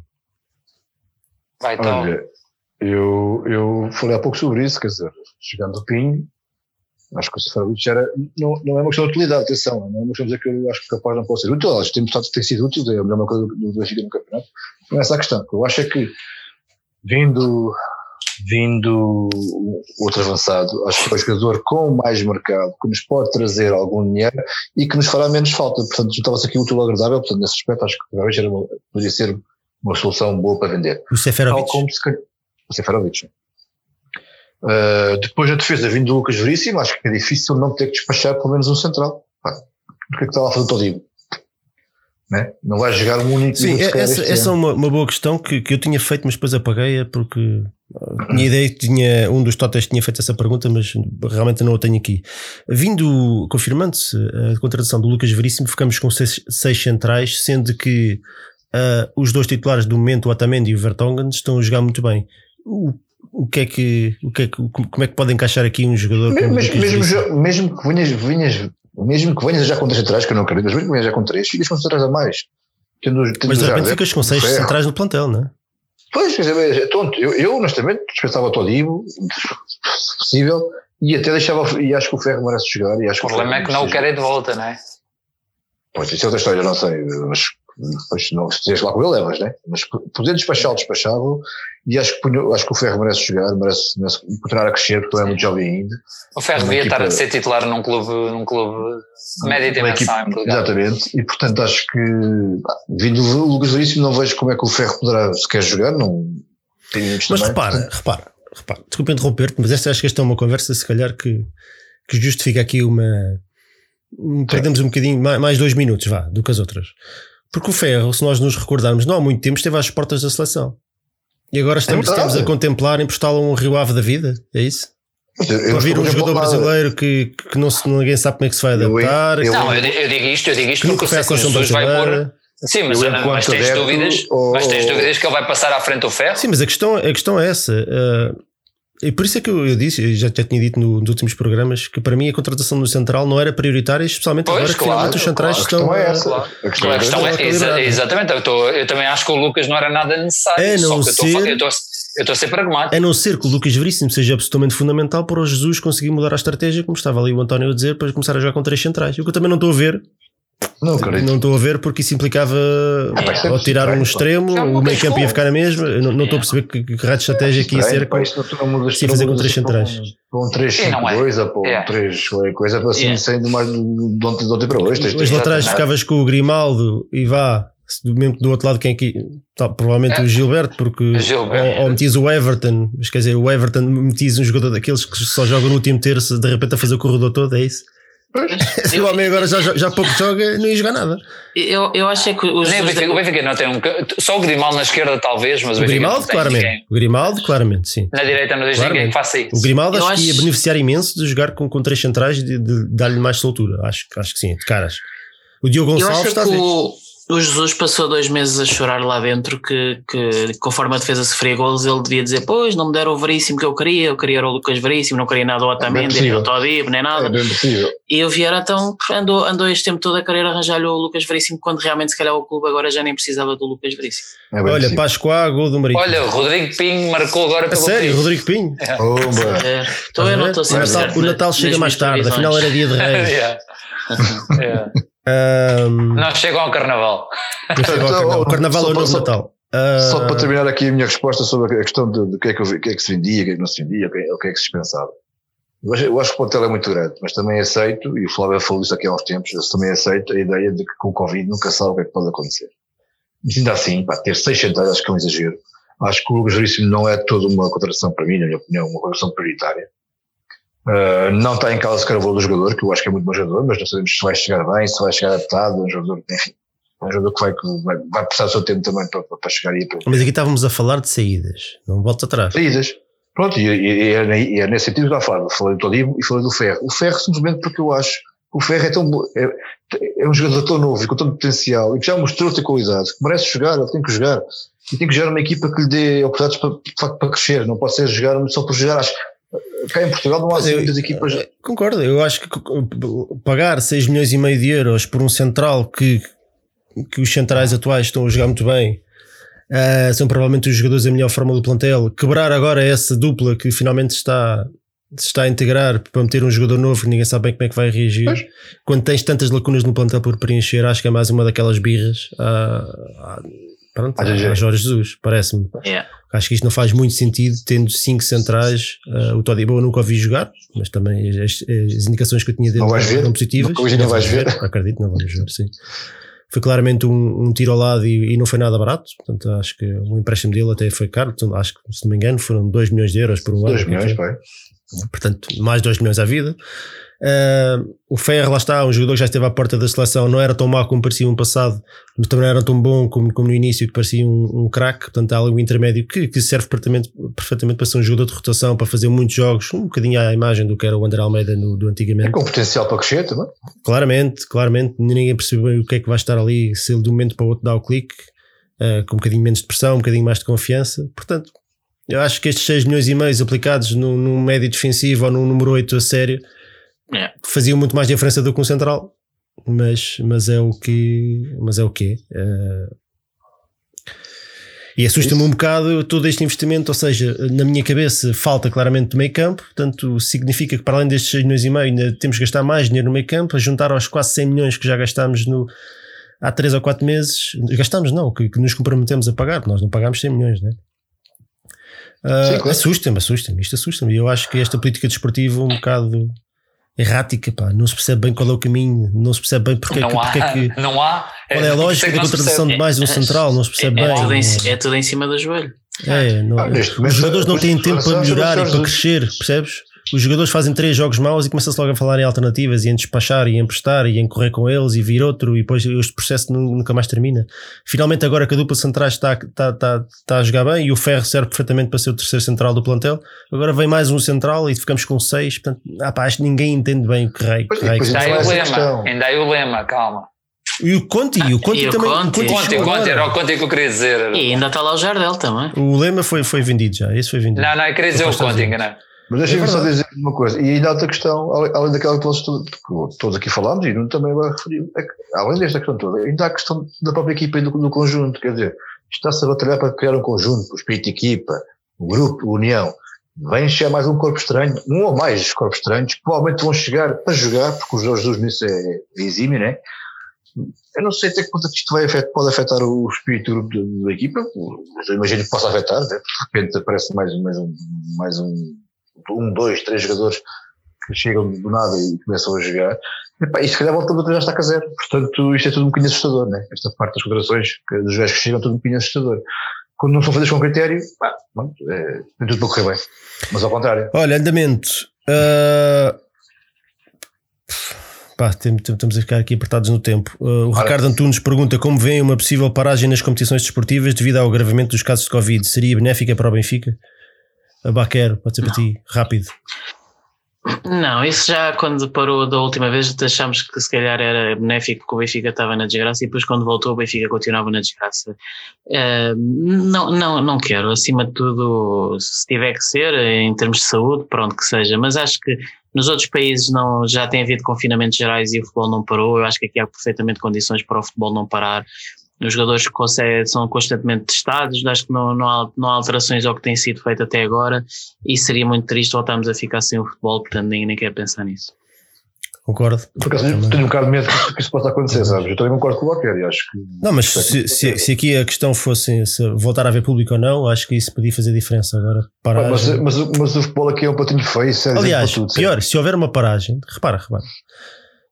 Vai, então. Olha, eu, eu falei há pouco sobre isso, quer dizer, chegando ao Pinho, acho que o Seferovic era, não, não é uma questão de utilidade, atenção, não é uma questão de dizer que eu acho que capaz não pode ser útil, acho que tem mostrado que tem sido útil, é a melhor coisa do Benfica no campeonato, não é essa a questão, eu acho é que vindo vindo outro avançado, acho que é um jogador com mais mercado, que nos pode trazer algum dinheiro e que nos fará menos falta. Portanto, juntava-se aqui útil agradável, portanto, nesse aspecto, acho que talvez poderia ser uma solução boa para vender. O Seferovic. o Seferovic. Uh, depois a defesa vindo do Lucas Veríssimo, acho que é difícil não ter que despachar pelo menos um central. Pá, o que é que está lá a fazer o Todigo? Né? Não vai jogar um único. Sim, essa, essa é uma, uma, boa questão que, que eu tinha feito, mas depois apaguei-a porque tinha ideia que tinha, um dos totes tinha feito essa pergunta, mas realmente não a tenho aqui. Vindo, confirmando-se a contratação do Lucas Veríssimo, ficamos com seis, seis centrais, sendo que uh, os dois titulares do momento, o Atamendi e o Vertonghen, estão a jogar muito bem. O, o que é que, o que é que, como é que pode encaixar aqui um jogador mesmo, mesmo, mesmo, que venhas, venhas, mesmo que venhas já com três centrais, que eu não acredito, mas mesmo que venhas já com três, ficas com centrais a mais. Tendo, tendo mas de repente ficas com seis centrais no plantel, não é? Pois, quer dizer, é tonto. Eu, eu honestamente, dispensava o Todibo, se possível, e até deixava, e acho que o Ferro merece chegar. E acho o problema é que não o querem de volta, não é? Pois, isso é outra história, não sei, mas depois não, se estiveres lá com ele, levas, né? Mas poder despachá-lo, despachava e acho que, acho que o Ferro merece jogar, merece, merece continuar a crescer, porque ele é muito jovem ainda. O Ferro devia estar a ser titular num clube, num clube média dimensão equipe, Exatamente, e portanto acho que, vindo o Lucas Veríssimo, não vejo como é que o Ferro poderá sequer jogar, não tem Mas também, repara, portanto, repara, pá, desculpa interromper-te, mas esta, acho que esta é uma conversa, se calhar, que, que justifica aqui uma. um- Perdemos um bocadinho, mais, mais dois minutos, vá, do que as outras. Porque o Ferro, se nós nos recordarmos, não há muito tempo esteve às portas da seleção. E agora estamos, verdade. estamos a contemplar emprestá-lo a um Rio Ave da vida, é isso? Eu- vir um jogador brasileiro que, que não se, ninguém sabe como é que se vai adaptar, eu- Não, eu, di- eu digo isto, eu digo isto porque eu à sei que o Jesus vai pôr. Sim, mas, Eu, mas enquanto tens dúvidas, ou- mas tens dúvidas que ele vai passar à frente do ferro? Sim, mas a questão, a questão é essa. eh, e por isso é que eu, eu disse, eu já, já tinha dito no- nos últimos programas, que para mim a contratação do Central não era prioritária, especialmente Pois, agora que claro, finalmente os centrais A estão. questão é a- essa. Claro. A questão A é questão essa. é, equilibrado. exatamente, eu, estou- eu também acho que o Lucas não era nada necessário. A só não que eu estou a ser- a- eu estou a ser pragmático. A não ser que o Lucas Veríssimo seja absolutamente fundamental para o Jesus conseguir mudar a estratégia, como estava ali o António a dizer, para começar a jogar com três centrais. O que eu também não estou a ver, Não acredito. não estou a ver porque isso implicava é ou tirar um estranho, pá. extremo, Já o meio campo ia ficar na mesma. Eu não, não estou a perceber que, que raio de estratégia aqui ia ser. Sim, tu não fazer com três um- centrais. Para um 3-5-2 ou para um É. 3 qualquer coisa, para assim, É. saindo mais de ontem de ontem para hoje. Os laterais ficavas com o Grimaldo e vá. se do mesmo que do outro lado quem aqui tá, provavelmente o Gilberto porque Gilberto. ou, ou metias o Everton mas quer dizer o Everton metias um jogador daqueles que só jogam no último terço de repente a fazer o corredor todo é isso se o homem agora já, já pouco joga não ia jogar nada. Eu, eu acho é que os Nem o Benfica, o Benfica não tem um. Só o Grimaldo na esquerda, talvez, mas o, o Grimaldo claramente. ninguém. o Grimaldo claramente sim. Na direita não tens ninguém que faça isso. o Grimaldo Eu acho, que ia acho- beneficiar imenso de jogar com, com três centrais e de, de dar-lhe mais soltura. Acho, acho que sim de caras. O Diogo Eu Gonçalves acho está que a dizer o, Jesus passou dois meses a chorar lá dentro que, que conforme a defesa sofria golos ele devia dizer pois não me deram o Veríssimo que eu queria eu queria o Lucas Veríssimo, não queria nada o Otamendi, nem possível. o Todib, nem É nada possível. e o Vieira então andou, andou este tempo todo a querer arranjar-lhe o Lucas Veríssimo quando realmente se calhar o clube agora já nem precisava do Lucas Veríssimo É olha. Pascoá gol do Marítimo Olha, o Rodrigo Pinho marcou agora a pelo sério Benfica. Rodrigo Pinho Pumba. É, então eu não estou Natal, certo o Natal chega mais tarde afinal era dia de reis Yeah. Yeah. Ahm, Não chegam ao carnaval. não chega ao Então, carnaval. O carnaval é o só- Natal. Só Ah, para terminar aqui a minha resposta sobre a questão de que, é que, que é que se vendia, o que é que não se vendia, o que é, o que é que se dispensava. Eu acho, eu acho que o plantel é muito grande, mas também aceito, e o Flávio falou isso aqui há uns tempos, eu também aceito a ideia de que com o Covid nunca sabe o que é que pode acontecer. Mas ainda assim, pá, ter seis centrais acho que é um exagero. Acho que o Lucas Veríssimo não é toda uma contratação para mim, na minha opinião, uma contratação prioritária. Uh, não está em causa sequer o valor do jogador, que eu acho que é muito bom jogador, mas não sabemos se vai chegar bem, se vai chegar adaptado, é um jogador, enfim, um jogador que vai, vai, vai precisar do seu tempo também para, para chegar aí. Para, mas aqui estávamos a falar de saídas. Não volta atrás. saídas. Pronto, e, e, e é, e é nesse sentido que eu falo. Falei do Todibo e falei do Ferro. O Ferro simplesmente porque eu acho que o Ferro é tão é, é um jogador tão novo e com tanto potencial e que já mostrou ter qualidade, que merece jogar, ele tem que jogar. E tem que jogar uma equipa que lhe dê oportunidades para, para, para crescer, não pode ser jogar só por jogar. Acho, cá em Portugal não há assim muitas equipas. Concordo, eu acho que pagar 6 milhões e meio de euros por um central que, que os centrais atuais estão a jogar muito bem, ah, são provavelmente os jogadores em melhor forma do plantel, quebrar agora essa dupla que finalmente está, se está a integrar para meter um jogador novo que ninguém sabe bem como é que vai reagir. Pois. Quando tens tantas lacunas no plantel por preencher, acho que é mais uma daquelas birras a, a, pronto, A GG. a Jorge Jesus, parece-me. Yeah. Acho que isto não faz muito sentido, tendo cinco centrais. uh, o Todibo eu nunca ouvi jogar, mas também as, as indicações que eu tinha dele Não vais ver? eram positivas. Nunca hoje Não vais vou ver. Acredito, não vamos ver, sim. Foi claramente um, um tiro ao lado e, e não foi nada barato. Portanto, acho que o empréstimo dele até foi caro. Portanto, acho que, se não me engano, foram 2 milhões de euros por um ano. 2 milhões, pai. Portanto, mais 2 milhões à vida. Uh, o Ferro, lá está, um jogador que já esteve à porta da seleção, não era tão mau como parecia no passado, mas também não era tão bom como, como no início, que parecia um, um craque. Portanto, há ali um intermédio que, que serve perfeitamente, perfeitamente para ser um jogador de rotação, para fazer muitos jogos, um bocadinho à imagem do que era o André Almeida no, do É antigamente. com potencial para crescer também. Claramente, claramente, ninguém percebe bem o que é que vai estar ali, se ele de um momento para o outro dá o clique, uh, com um bocadinho menos de pressão, um bocadinho mais de confiança. Portanto, eu acho que estes 6 milhões e meio aplicados num, num médio defensivo ou num número 8 a sério Yeah. faziam muito mais diferença do que um central, mas, mas é o que mas é o que é. Eh, e assusta-me um bocado todo este investimento, ou seja, na minha cabeça falta claramente do meio campo, portanto significa que para além destes 6 milhões e meio ainda temos que gastar mais dinheiro no meio campo, a juntar aos quase 100 milhões que já gastámos no, há 3 ou 4 meses, gastámos não, que, que nos comprometemos a pagar, porque nós não pagámos 100 milhões, né? Sim, claro. Assusta-me, assusta-me, isto assusta-me. Eu acho que esta política desportiva é um bocado errática, pá, não se percebe bem qual é o caminho, não se percebe bem porque, é que, não, porque é há, que não há. qual é a lógica da não contratação de mais um central, não se percebe é, bem. tudo em, é tudo em cima do joelho É, não, Ah, os jogadores não têm tempo para melhorar e para crescer, percebes? Os jogadores fazem três jogos maus e começam-se logo a falar em alternativas e em despachar e em emprestar e em correr com eles e vir outro e depois este processo nu- nunca mais termina. Finalmente agora que a dupla centrais está, está, está, está a jogar bem e o Ferro serve perfeitamente para ser o terceiro central do plantel, agora vem mais um central e ficamos com seis, portanto, ah, pá, acho que ninguém entende bem o que raio que depois Ainda aí o lema, questão. ainda aí o lema, calma. E o Conti, e o Conti E o também. Conti. o Conti Conte, chegou conte, era o. Conte que eu queria dizer. E ainda está lá o Jardel também. O Lema foi, foi vendido já, esse foi vendido. Não, não, eu queria dizer o Conte, enganei. Mas deixa-me É só dizer uma coisa. E ainda há outra questão, além, daquela que todos, aqui falámos, e não também vai referir, é que, além desta questão toda, ainda há a questão da própria equipa e do, do conjunto. Quer dizer, está-se a batalhar para criar um conjunto, o espírito de equipa, o grupo, a união. Vem chegar mais um corpo estranho, um ou mais corpos estranhos, que provavelmente vão chegar para jogar, porque o Jorge Jesus nisso é, é exímio, né? Eu não sei até que ponto é isto vai afetar, pode afetar o espírito do grupo da, da equipa, eu imagino que possa afetar, né? de repente aparece mais, mais um, mais um, um, dois, três jogadores que chegam do nada e começam a jogar. E se calhar volta a já está a zero. Portanto, isto é tudo um bocadinho assustador, né? Esta parte das contratações, dos gajos que chegam, é tudo um bocadinho assustador. Quando não são feitas com critério, pá, é, tem tudo para correr bem. Mas ao contrário. Olha, andamento. ah, pá, estamos a ficar aqui apertados no tempo. Ah, o Ora. Ricardo Antunes pergunta como vem uma possível paragem nas competições desportivas devido ao agravamento dos casos de Covid. Seria benéfica para o Benfica? A Baquero, pode ser para ti, rápido. Não, isso já quando parou da última vez achámos que se calhar era benéfico porque o Benfica estava na desgraça e depois quando voltou o Benfica continuava na desgraça. Eh, não, não, não quero, acima de tudo, se tiver que ser, em termos de saúde, pronto que seja, mas acho que nos outros países não, já tem havido confinamentos gerais e o futebol não parou, eu acho que aqui há perfeitamente condições para o futebol não parar. Os jogadores conseguem, são constantemente testados, acho que não, não, há, não há alterações ao que tem sido feito até agora e seria muito triste voltarmos a ficar sem o futebol, portanto nem, nem quero pensar nisso. Concordo. Por acaso, eu tenho um bocado de medo que isso, que isso possa acontecer, sabes? Eu também concordo com o e acho que. Não, mas se, se, se aqui a questão fosse se voltar a haver público ou não, acho que isso podia fazer diferença agora. Mas, mas, o- mas o futebol aqui é um patinho feio, sério. Aliás, para tudo, pior, se houver uma paragem, repara, repara,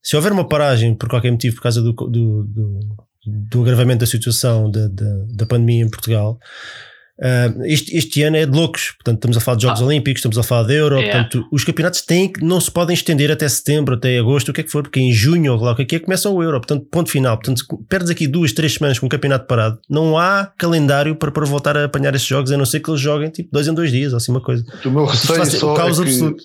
se houver uma paragem por qualquer motivo, por causa do, do, do, do agravamento da situação da, da, da pandemia em Portugal, ah, este, este ano é de loucos. Portanto, estamos a falar de Jogos Olímpicos, estamos a falar de Euro. É. Portanto, os campeonatos têm, que- não se podem estender até setembro, até agosto, o que é que for, porque em junho ou lá o que é que é, começa o Euro. Portanto, ponto final. Portanto, perdes aqui duas, três semanas com o campeonato parado. Não há calendário para, para voltar a apanhar esses jogos, a não ser que eles joguem tipo dois em dois dias, ou assim uma coisa. O meu receio o só caos é que, absoluto.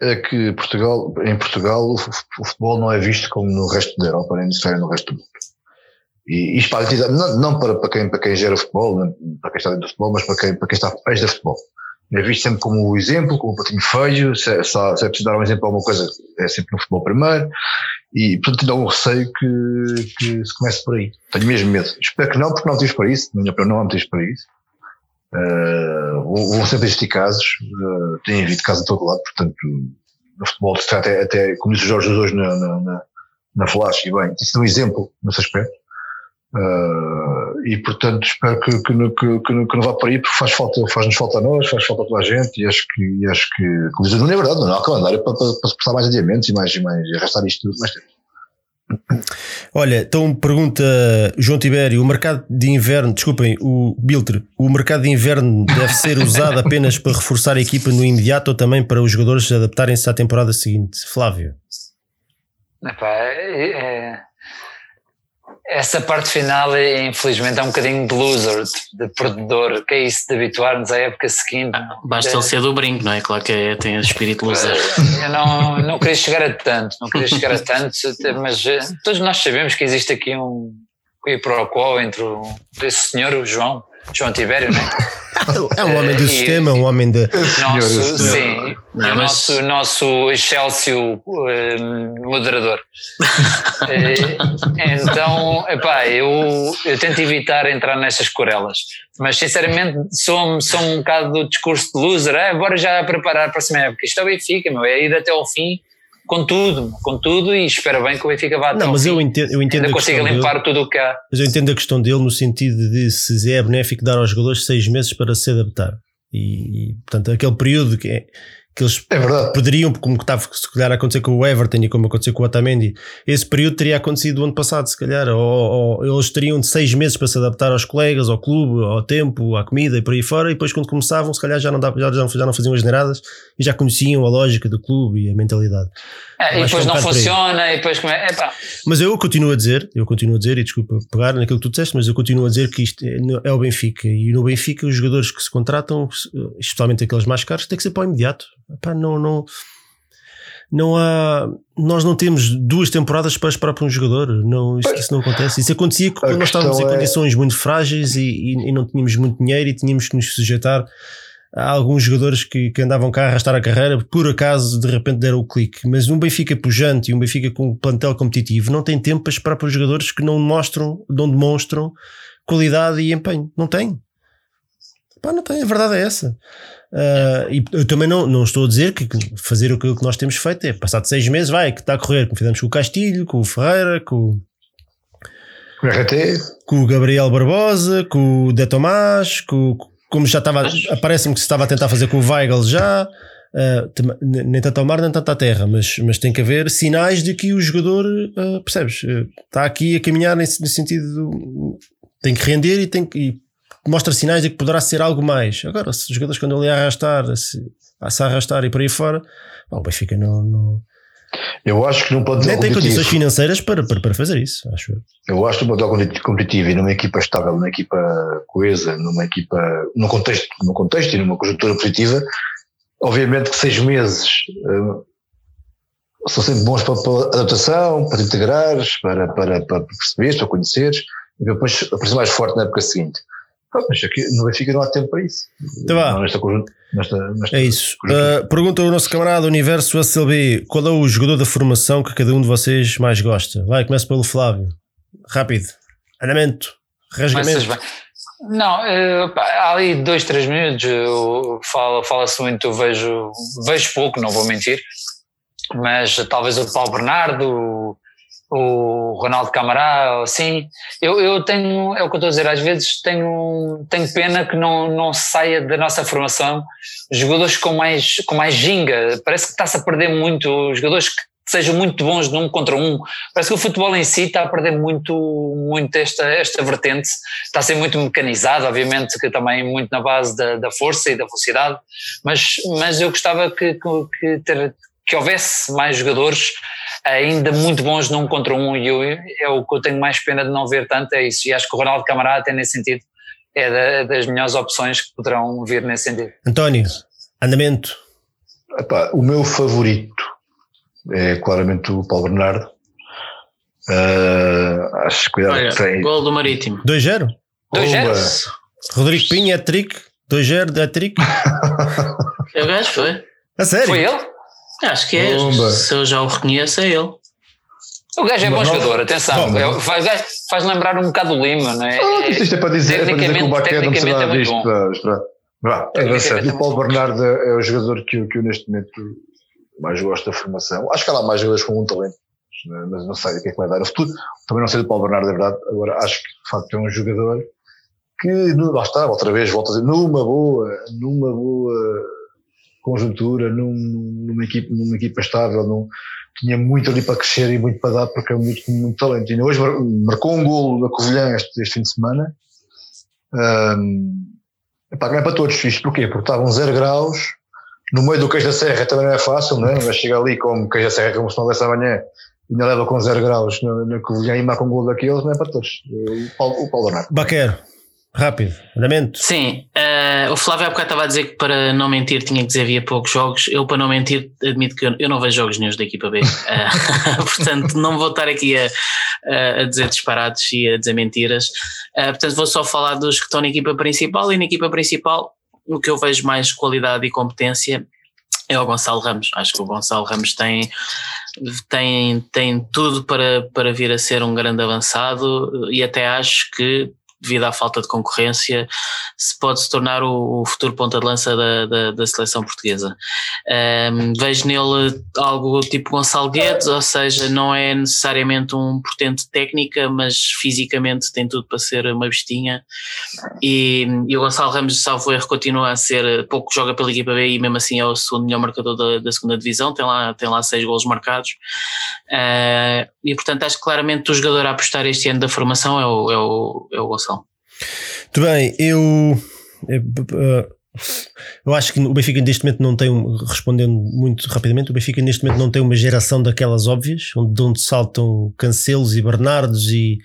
é que Portugal, em Portugal o, fu- o futebol não é visto como no resto da Europa, nem no resto do mundo. E isto para, não, não para, para, quem, para quem gera futebol, não para quem está dentro do futebol, mas para quem, para quem está a pés do futebol. É visto sempre como o exemplo, como o patinho feio, se, é- se, é preciso dar um exemplo a alguma coisa, é sempre no futebol primeiro. E, portanto, tenho algum receio que, que se comece por aí. Tenho mesmo medo. Espero que não, porque não há para isso. Na minha opinião, não há motivos para isso. Uh, vão vão sempre existir casos, uh, tem havido casos em todo lado, portanto, no futebol se trata até, como disse o Jorge hoje na, na, na, na Flash, e bem, isso é um exemplo nesse aspecto. Uh, e portanto espero que, que, não- que, que, não- que não vá por aí porque faz falta, faz-nos falta a nós, faz falta a toda a gente e acho que, e acho que como diz o Nuno, é verdade, não há calendário para, para, para se passar mais adiamentos e mais, e mais e arrastar isto tudo mais tempo. Olha, então pergunta João Tibério: o mercado de inverno, desculpem, o Biltre, o mercado de inverno deve ser usado apenas para reforçar a equipa no imediato ou também para os jogadores adaptarem-se à temporada seguinte? Flávio. Epá, é- é- essa parte final, infelizmente, é um bocadinho de loser, de, de perdedor, que é isso de habituar-nos à época seguinte. Basta É. ele ser do brinco, não é? Claro que é, tem espírito loser. Eu não, não queria chegar a tanto, não queria chegar a tanto, mas eh, todos nós sabemos que existe aqui um quiproquo entre o, esse senhor, o João, João Tibério, não é? É um homem do E- sistema, um homem de. Nosso, Senhor, sim, Não, o mas- nosso, nosso Excelsior eh, moderador. Eh, então, epá, eu, eu tento evitar entrar nessas corelas, mas sinceramente sou, sou um bocado do discurso de loser, ah, bora já preparar para a próxima época. Isto é o Benfica, meu, é ir até ao fim com tudo, com tudo e espero bem que o Benfica vá Não, mas eu entendo, eu entendo Ainda a consiga questão dele, limpar tudo o que há. mas eu entendo a questão dele no sentido de se é benéfico dar aos jogadores seis meses para se adaptar. E, e, portanto, aquele período que é, que eles É poderiam, como estava se calhar a acontecer com o Everton e como aconteceu com o Otamendi, esse período teria acontecido o ano passado, se calhar, ou, ou eles teriam de seis meses para se adaptar aos colegas, ao clube, ao tempo, à comida e por aí fora, e depois quando começavam, se calhar já não, dava, já, já não- faziam as neiradas e já conheciam a lógica do clube e a mentalidade. É, e é depois um não funciona, e depois como é. Epá, Mas eu continuo a dizer, eu continuo a dizer, e desculpa pegar naquilo que tu disseste, mas eu continuo a dizer que isto é, é o Benfica. E no Benfica, os jogadores que se contratam, especialmente aqueles mais caros, tem que ser para o imediato. Epá, não, não, não há. Nós não temos duas temporadas para esperar para um jogador. Não, isso, isso não acontece. Isso acontecia quando nós estávamos em é- condições muito frágeis e, e- e não tínhamos muito dinheiro e tínhamos que nos sujeitar a alguns jogadores que, que andavam cá a arrastar a carreira, por acaso de repente deram o clique. Mas um Benfica pujante e um Benfica com um plantel competitivo não tem tempo para esperar para os jogadores que não mostram, não demonstram qualidade e empenho. Não tem. Pá, não tem, a verdade é essa. Ah, e eu também não, não estou a dizer que fazer aquilo que nós temos feito é passado seis meses, vai, que está a correr, como fizemos com o Castilho, com o Ferreira, com, O RT, com o Gabriel Barbosa, com o De Tomás, com, como já estava, parece-me que se estava a tentar fazer com o Weigl já, n- nem tanto ao mar, nem tanto à terra, mas, mas tem que haver sinais de que o jogador, ah, percebes, está aqui a caminhar nesse, nesse sentido, do- tem que render e tem que. e mostra sinais de que poderá ser algo mais. Agora, se os jogadores quando ele arrastar, se, a se arrastar e por aí fora, pá, o Benfica não, não eu acho que num plantel nem tem condições financeiras para, para, para fazer isso, acho eu. eu acho que num plantel competitivo e numa equipa estável, numa equipa coesa, numa equipa, num contexto, num contexto e numa conjuntura positiva, obviamente que seis meses eh, são sempre bons para, para adaptação, para te integrares, para, para, para perceberes, para conheceres, e depois aparecer mais forte na época seguinte. Mas aqui no Benfica não há tempo para isso. Então vá. Não, nesta conjunto, nesta, nesta É isso. Uh, pergunta o nosso camarada Universo SLB: qual é o jogador da formação que cada um de vocês mais gosta? Vai, começa pelo Flávio. Rápido. Andamento. Rasgamento. Não, eh, pá, há ali dois, três minutos, eu- fala- fala-se muito, eu vejo, vejo pouco, não vou mentir, mas talvez o Paulo Bernardo, o, Ronaldo Camará, assim, eu, eu tenho, é o que eu estou a dizer, às vezes tenho, tenho pena que não, não saia da nossa formação jogadores com mais, com mais ginga, parece que está-se a perder muito, jogadores que sejam muito bons num contra um, parece que o futebol em si está a perder muito, muito esta, esta vertente, está a ser muito mecanizado, obviamente que também muito na base da, da força e da velocidade, mas, mas eu gostava que, que, que, ter, que houvesse mais jogadores ainda muito bons num contra um e eu, é o que eu tenho mais pena de não ver tanto, é isso, e acho que o Ronaldo Camarada até nesse sentido é da, das melhores opções que poderão vir nesse sentido. António. Andamento. Epá, o meu favorito é claramente o Paulo Bernardo. Ah, acho que cuidado Olha, que tem. gol do Marítimo. 2-0. 2-0? Rodrigo Pinho, hat-trick. 2-0, hat-trick. O gajo foi. A sério? Foi ele? Acho que é. Bomba. Se eu já o reconheço, é ele. O gajo é bom jogador, atenção. Bom, É- faz, faz lembrar um bocado o Lima, não é? Ah, isto é para dizer, é para dizer que o Baquer não precisava é bom. Vá, é é E o Paulo. Bernardo é o jogador que eu, que eu neste momento mais gosto da formação. Acho que há lá mais jogadores com um talento, mas- não sei o que é que vai dar no futuro. Também não sei do Paulo Bernardo, é verdade. Agora acho que de facto é um jogador que, lá está, outra vez, volto a dizer, numa boa, numa boa conjuntura, num- numa, equipa, numa equipa estável, num, tinha muito ali para crescer e muito para dar, porque é muito, muito talento. E hoje mar- marcou um golo na Covilhã este, este fim de semana. Um, epá, não é para todos isto, porquê? Porque estavam zero graus, no meio do queijo da serra também não é fácil, não é? Vai chegar ali como queijo da serra, como se não houvesse amanhã, ainda leva com zero graus na, na Covilhã e marca um golo daqueles, não é para todos. O Paulo, o Paulo Bernardo. Baquer. Rápido. Andamento. Sim, eh, o Flávio há bocado estava a dizer que para não mentir tinha que dizer havia poucos jogos. Eu, para não mentir, admito que eu, eu não vejo jogos nenhum da equipa B. Eh, portanto, não vou estar aqui a, a- dizer disparates e a dizer mentiras. Eh, portanto, vou só falar dos que estão na equipa principal. E na equipa principal, o que eu vejo mais qualidade e competência é o Gonçalo Ramos. Acho que o Gonçalo Ramos tem, tem, tem tudo para, para vir a ser um grande avançado e até acho que devido à falta de concorrência, se pode se tornar o, o futuro ponta de lança da, da, da seleção portuguesa. Um, vejo nele algo tipo Gonçalo Guedes, ou seja, não é necessariamente um portento técnica, mas fisicamente tem tudo para ser uma bestinha. E, e o Gonçalo Ramos, salvo erro, continua a ser, pouco joga pela equipa B e mesmo assim é o segundo melhor marcador da, da segunda divisão, tem lá, tem lá seis golos marcados. Uh, e portanto acho que claramente o jogador a apostar este ano da formação é o, é o, é o Gonçalo. Muito bem, eu. Eu acho que o Benfica neste momento não tem, respondendo muito rapidamente, o Benfica neste momento não tem uma geração daquelas óbvias, onde, de onde saltam Cancelos e Bernardos e,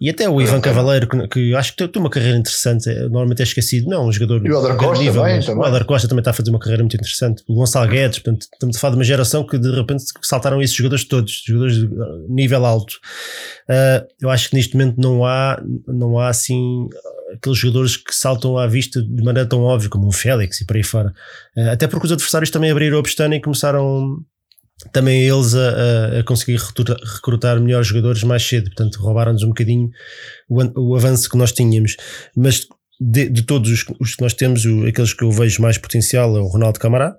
e até o Ivan Cavaleiro, que, que, acho que tem, uma carreira interessante, é, normalmente é esquecido, não, um jogador. E o Adar Costa nível, também, também. O Adar Costa também está a fazer uma carreira muito interessante. O Gonçalo Guedes, portanto, estamos a falar de uma geração que de repente saltaram esses jogadores todos, jogadores de nível alto. Uh, eu acho que neste momento não há, não há assim aqueles jogadores que saltam à vista de maneira tão óbvia como o Félix e por aí fora. Uh, até porque os adversários também abriram a pestana e começaram também eles a, a, conseguir recrutar, melhores jogadores mais cedo, portanto roubaram-nos um bocadinho o, o, avanço que nós tínhamos. Mas de, de todos os, os, que nós temos, o, aqueles que eu vejo mais potencial é o Ronaldo Camará,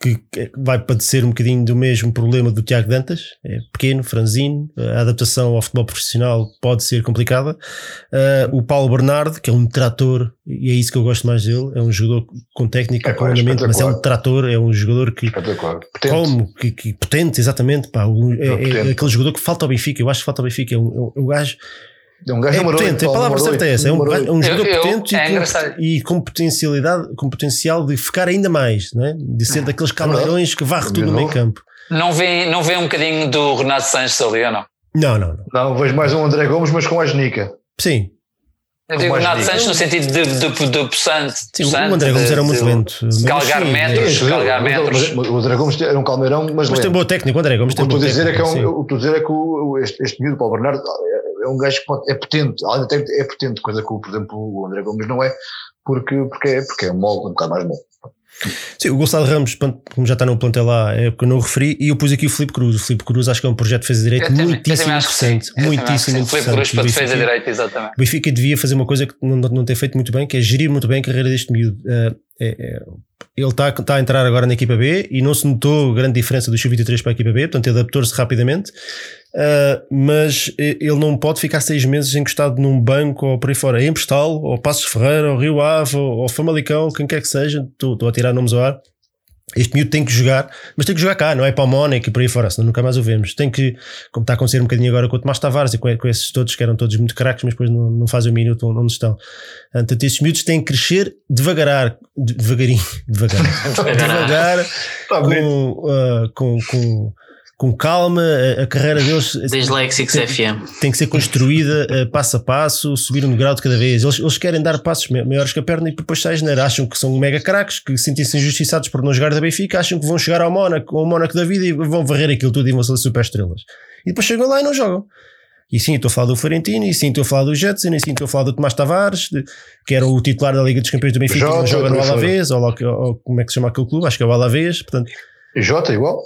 que vai padecer um bocadinho do mesmo problema do Tiago Dantas, é pequeno, franzino, a adaptação ao futebol profissional pode ser complicada. Uh, o Paulo Bernardo, que é um trator, e é isso que eu gosto mais dele, é um jogador com técnica, é, com andamento, mas é um trator, é um jogador que como, que, que potente, exatamente, pá, um, é, é, é, aquele jogador que falta ao Benfica, eu acho que falta ao Benfica, é um, é um gajo é um gajo é potente, a palavra certa é essa. É um, é um jogador eu, potente eu, e, com, e, com, potencialidade, com potencial de ficar ainda mais, né? de ser daqueles camarões que varre tudo no meio campo. Não vê, não vê um bocadinho do Renato Sanches ali ou não? Não, não, não. Não, vejo mais um André Gomes, mas com a genica. Sim. Eu digo Renato Sanches no sentido de, de, de, de possante. Sim, o André Gomes era muito lento. Galgar metros, galgar metros. O André Gomes era um calmeirão, mas. Mas tem boa técnica, o André Gomes tem boa técnica. É o que estou a dizer é que o, este, este miúdo, Paulo Bernardo, é um gajo que é potente, até é potente, coisa que, por exemplo, o André Gomes não é, porque, porque, é, porque é mole, um bocado mais mole. Sim, o Gonçalo Ramos, como já está no plantel lá, é porque eu não o referi, e eu pus aqui o Filipe Cruz. O Filipe Cruz acho que é um projeto de defesa de direito muitíssimo interessante. Muitíssimo interessante. Filipe Cruz para defesa de direito, exatamente. O Benfica devia fazer uma coisa que não, não tem feito muito bem, que é gerir muito bem a carreira deste miúdo. Uh, é, é, ele está, está a entrar agora na equipa B e não se notou grande diferença do Sub-23 para a equipa B, portanto ele adaptou-se rapidamente. Uh, mas ele não pode ficar seis meses encostado num banco ou por aí fora. É emprestá-lo, ou Passos Ferreira, ou Rio Ave, ou, ou Famalicão, quem quer que seja. Estou, a tirar nomes ao ar. Este miúdo tem que jogar, mas tem que jogar cá, não é para o Mónaco e por aí fora, senão nunca mais o vemos. Tem que, como está a acontecer um bocadinho agora com o Tomás Tavares e com, com esses todos que eram todos muito craques, mas depois não, não fazem o minuto onde estão. Portanto, esses miúdos têm que crescer devagarar, devagarinho, devagar, devagar, com, uh, com, com com calma, a, a carreira deles Dyslexics tem, FM. tem que ser construída uh, passo a passo, subir um grau de cada vez. Eles, eles querem dar passos maiores que a perna e depois saem. Acham que são mega craques, que sentem-se injustiçados por não jogar da Benfica, acham que vão chegar ao Mónaco, ao Mónaco da vida e vão varrer aquilo tudo e vão ser super estrelas. E depois chegam lá e não jogam. E sim, estou a falar do Florentino, e sim, estou a falar do Jetson, e sim, estou a falar do Tomás Tavares, de, que era o titular da Liga dos Campeões do Benfica, Jota, joga no Alavés, ou, ou, como é que se chama aquele clube, acho que é o Alavés, portanto... Jota igual?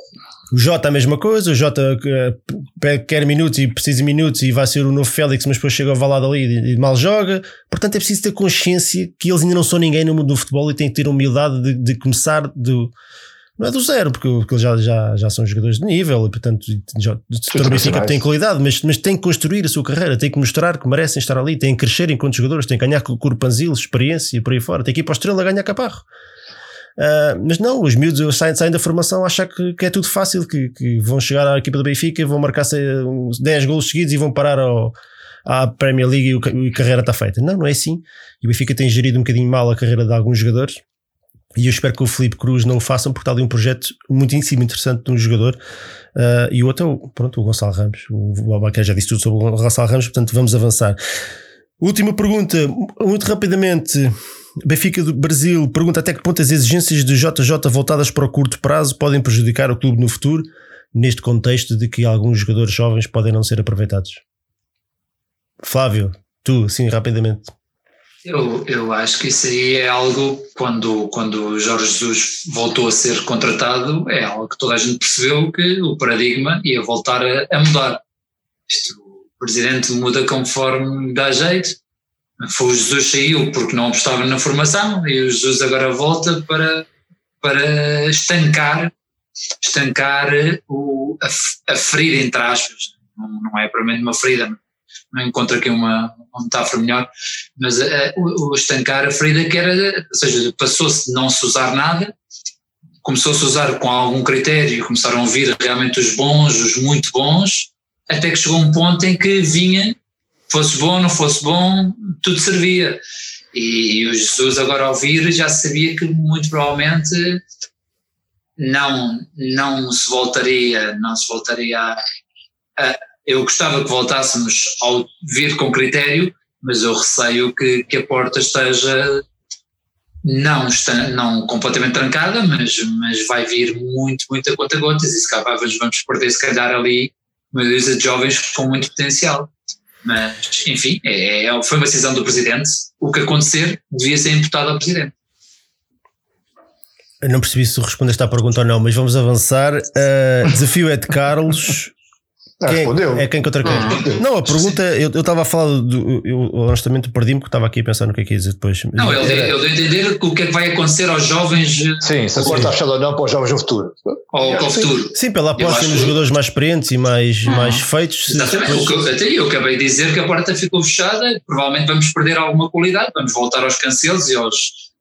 O Jota a mesma coisa, o Jota eh, quer minutos e precisa de minutos e vai ser o novo Félix, mas depois chega ao valado ali e, mal joga. Portanto, é preciso ter consciência que eles ainda não são ninguém no mundo do futebol e têm que ter humildade de, de começar do. Não é do zero, porque, porque eles já, já, já são jogadores de nível e, portanto, já, Benfica tem qualidade, mas, mas tem que construir a sua carreira, tem que mostrar que merecem estar ali, têm que crescer enquanto jogadores, têm que ganhar corpanzil, experiência e por aí fora, tem que ir para a estrela ganhar caparro. Uh, mas não, os miúdos saem, saem da formação a achar que, que, é tudo fácil, que, que, vão chegar à equipa do Benfica, vão marcar 10 golos seguidos e vão parar ao, à Premier League e, o, e a carreira está feita. Não, não é assim. E o Benfica tem gerido um bocadinho mal a carreira de alguns jogadores. E eu espero que o Felipe Cruz não o façam, porque está ali um projeto muitíssimo interessante de um jogador. Uh, e o outro é pronto, o Gonçalo Ramos. O Albaquer já disse tudo sobre o Gonçalo Ramos, portanto vamos avançar. Última pergunta, muito rapidamente. Benfica do Brasil pergunta até que ponto as exigências de JJ voltadas para o curto prazo podem prejudicar o clube no futuro, neste contexto de que alguns jogadores jovens podem não ser aproveitados. Flávio, tu, sim, rapidamente. Eu, eu acho que isso aí é algo, quando, quando o Jorge Jesus voltou a ser contratado, é algo que toda a gente percebeu que o paradigma ia voltar a, a mudar. Isto, o presidente muda conforme dá jeito, Foi o Jesus saiu porque não apostava na formação e o Jesus agora volta para, para estancar, estancar o, a, a ferida, entre aspas. Não, não é propriamente uma ferida, não encontro aqui uma, uma metáfora melhor, mas uh, o, o, estancar a ferida que era, ou seja, passou-se de não se usar nada, começou-se a usar com algum critério, começaram a vir realmente os bons, os muito bons, até que chegou um ponto em que vinha, fosse bom, não fosse bom, tudo servia. E o Jesus agora ao vir já sabia que muito provavelmente não, não se voltaria, não se voltaria a, eu gostava que voltássemos ao vir com critério, mas eu receio que, que a porta esteja não, está, não completamente trancada, mas, mas vai vir muito, muito a conta gotas e se calhar vamos perder se calhar ali uma de jovens com muito potencial. Mas, enfim, é, é, foi uma decisão do Presidente. O que acontecer devia ser imputado ao Presidente. Eu não percebi se respondeste à pergunta ou não, mas vamos avançar. Uh, desafio é de Carlos. Ah, quem, respondeu. É quem contra quem? Respondeu. Não, a pergunta, eu estava a falar do. Eu honestamente perdi-me porque estava aqui a pensar no que é que ia dizer depois. Não, ele, ele deu a entender que o que é que vai acontecer aos jovens Sim, se a porta está fechada ou não para os jovens no futuro. ou para o futuro. Sim, pela aposta nos jogadores mais experientes e mais, mais feitos. Exatamente, depois- eu, até eu acabei de dizer que a porta ficou fechada, provavelmente vamos perder alguma qualidade, vamos voltar aos Cancelos e aos,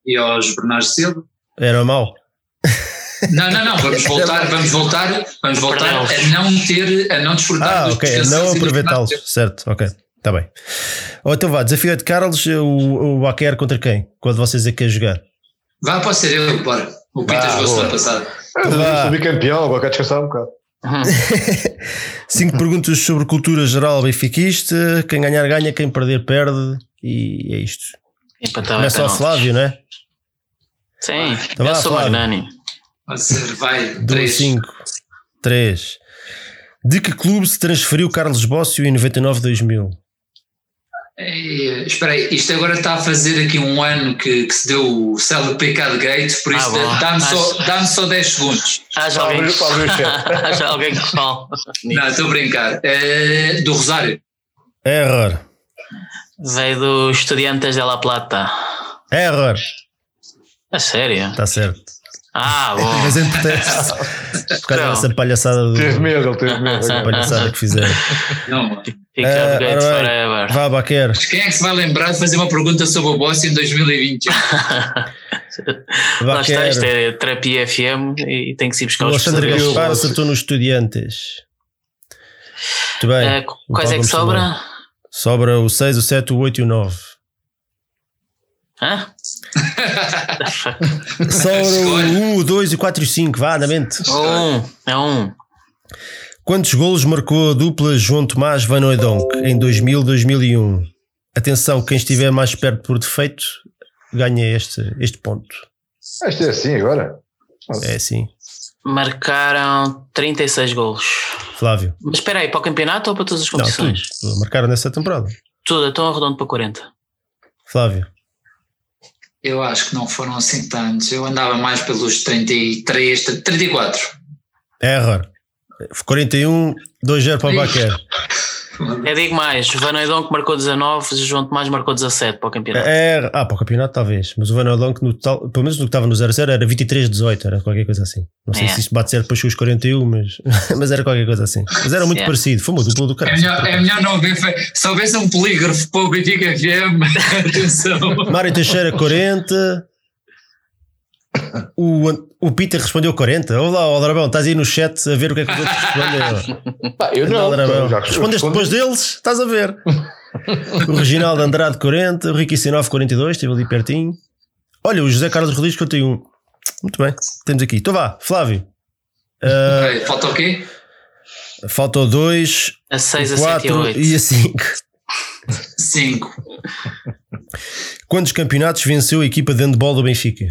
e aos Bernardo Silva. Era mau. Não, não, não, vamos voltar, vamos voltar, vamos voltar a não ter, a não desfrutar Ah, dos ok, não aproveitá-los. Certo, ok, está bem. Ou então vá, desafio é de Carlos, o, o contra quem? Quando vocês é que jogar? Vá, pode ser eu, bora. O Pita Ah, jogou semana passada. Eu sou bicampeão, agora quero descansar um bocado. Cinco perguntas sobre cultura geral benfiquista. Quem ganhar, ganha. Quem perder, perde. E é isto. Empatar Começa ao Flávio, não é? Sim, Então eu vá, sou Flávio. magnânimo. Pode ser, vai, 2, três. 5, 3. De que clube se transferiu Carlos Bócio em 99-2000? Ei, espera aí, isto agora está a fazer aqui um ano que, que se deu o célebre pecado gate, por Ah, isso bom. dá-me só, dá só 10 segundos. Haja alguém, haja alguém que fale. Não, estou a brincar. É, do Rosário. Error. Veio do Estudiantes de La Plata. Error. A sério? Está certo. Ah, bom. Mas é importante. Por causa dessa palhaçada, do, Teve medo, ele teve medo. essa palhaçada que fizeram. Não, mano. Fica Eh, uh, ora bem. Forever. Vá, Baquer. Mas quem é que se vai lembrar de fazer uma pergunta sobre o Boss em 2020? Lá está, isto é terapia FM e tem que se ir buscar O os Alexandre. Gaspar acertou nos Estudiantes. Muito bem. Eh, Quais é que sobra? Sobra o 6, o 7, o 8 e o 9. Hã? Sobra o Escolhe. 1, o 2 e o 4 e o 5. Vá, na mente. Um, é um. Quantos golos marcou a dupla João Tomás Van Hooijdonk em 2000-2001? Atenção, quem estiver mais perto por defeito ganha este, este ponto. Isto é assim agora. É assim. Marcaram 36 golos. Flávio. Mas espera aí, para o campeonato ou para todas as Não, tudo. competições? Marcaram nessa temporada. Tudo, então arredondo para 40. Flávio. Eu acho que não foram assim tantos. Eu andava mais pelos 33, 34. Error. 41, 2-0 para o Baquer. Eu digo mais, o Van Oudonk marcou 19, o João Tomás marcou 17 para o campeonato. É, ah, para o campeonato talvez. Mas o Van Hooijdonk no total, pelo menos no que estava no 0-0 era 23-18, era qualquer coisa assim. Não sei É. se isto bate certo depois com os 41, mas, mas era qualquer coisa assim. Mas era muito É. parecido. Foi uma dupla do É caralho. melhor, é melhor não ver. Se houvesse um polígrafo para o Benfica FM, atenção. Mário Teixeira 40. O, o Peter respondeu 40. Olá, Aldrabão, estás aí no chat a ver o que é que os outros responderam. Pá, eu não. Já Respondeste depois deles, estás a ver. o Reginaldo Andrade 40, o Ricky Sinov 42, esteve ali pertinho. Olha, o José Carlos Rodrigues 51. Muito bem, temos aqui. Então vá, Flávio. Ei, Falta o quê? falta o 2, A 6, o a 7 e a 4 8. e a 5. 5. Quantos campeonatos venceu a equipa de handball do Benfica?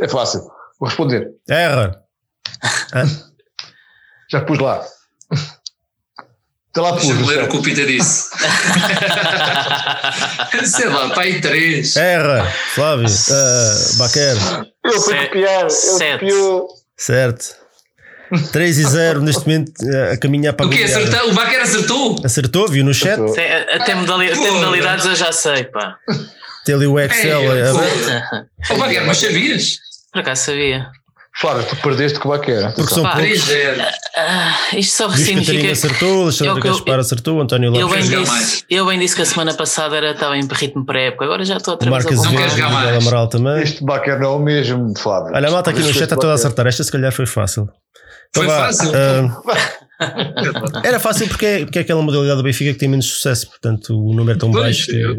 É fácil. Vou responder. Error. Já pus lá. Está lá pus. Deixa-me ler o que o Pita disse. Sei lá, pai 3. Erra, Flávio, uh, Baquer, Eu fui copiar. Ele sete. copiou. certo. 3 e 0 neste momento eh, a caminhar para O quê? Acertou? O Baquer acertou? Acertou, viu no chat? Acertou. Tem- Até, modali- até modalidades eu já sei, pá. Tem ali o Excel aberto. porra. Ó Baquer, mas sabias? Por acaso sabia. Flávio, tu perdeste com o Baquer. Porque são Pá, poucos. 3-0. Ah, isto só Catarina significa. acertou, Alexandre É o que eu- Gaspar acertou, António Eu Lopes. bem, jogar disse, mais? eu bem disse que a semana passada era, estava em ritmo pré-época, agora já estou outra vez Marcas a Miguel mais? Amaral também. Este Baquer não é o mesmo, Flávio. Olha, a malta aqui no chat está toda a acertar. Esta se calhar foi fácil. Então Foi vá, fácil? ah, era fácil porque é, porque é aquela modalidade do Benfica que tem menos sucesso, portanto o número é tão Pois, baixo que.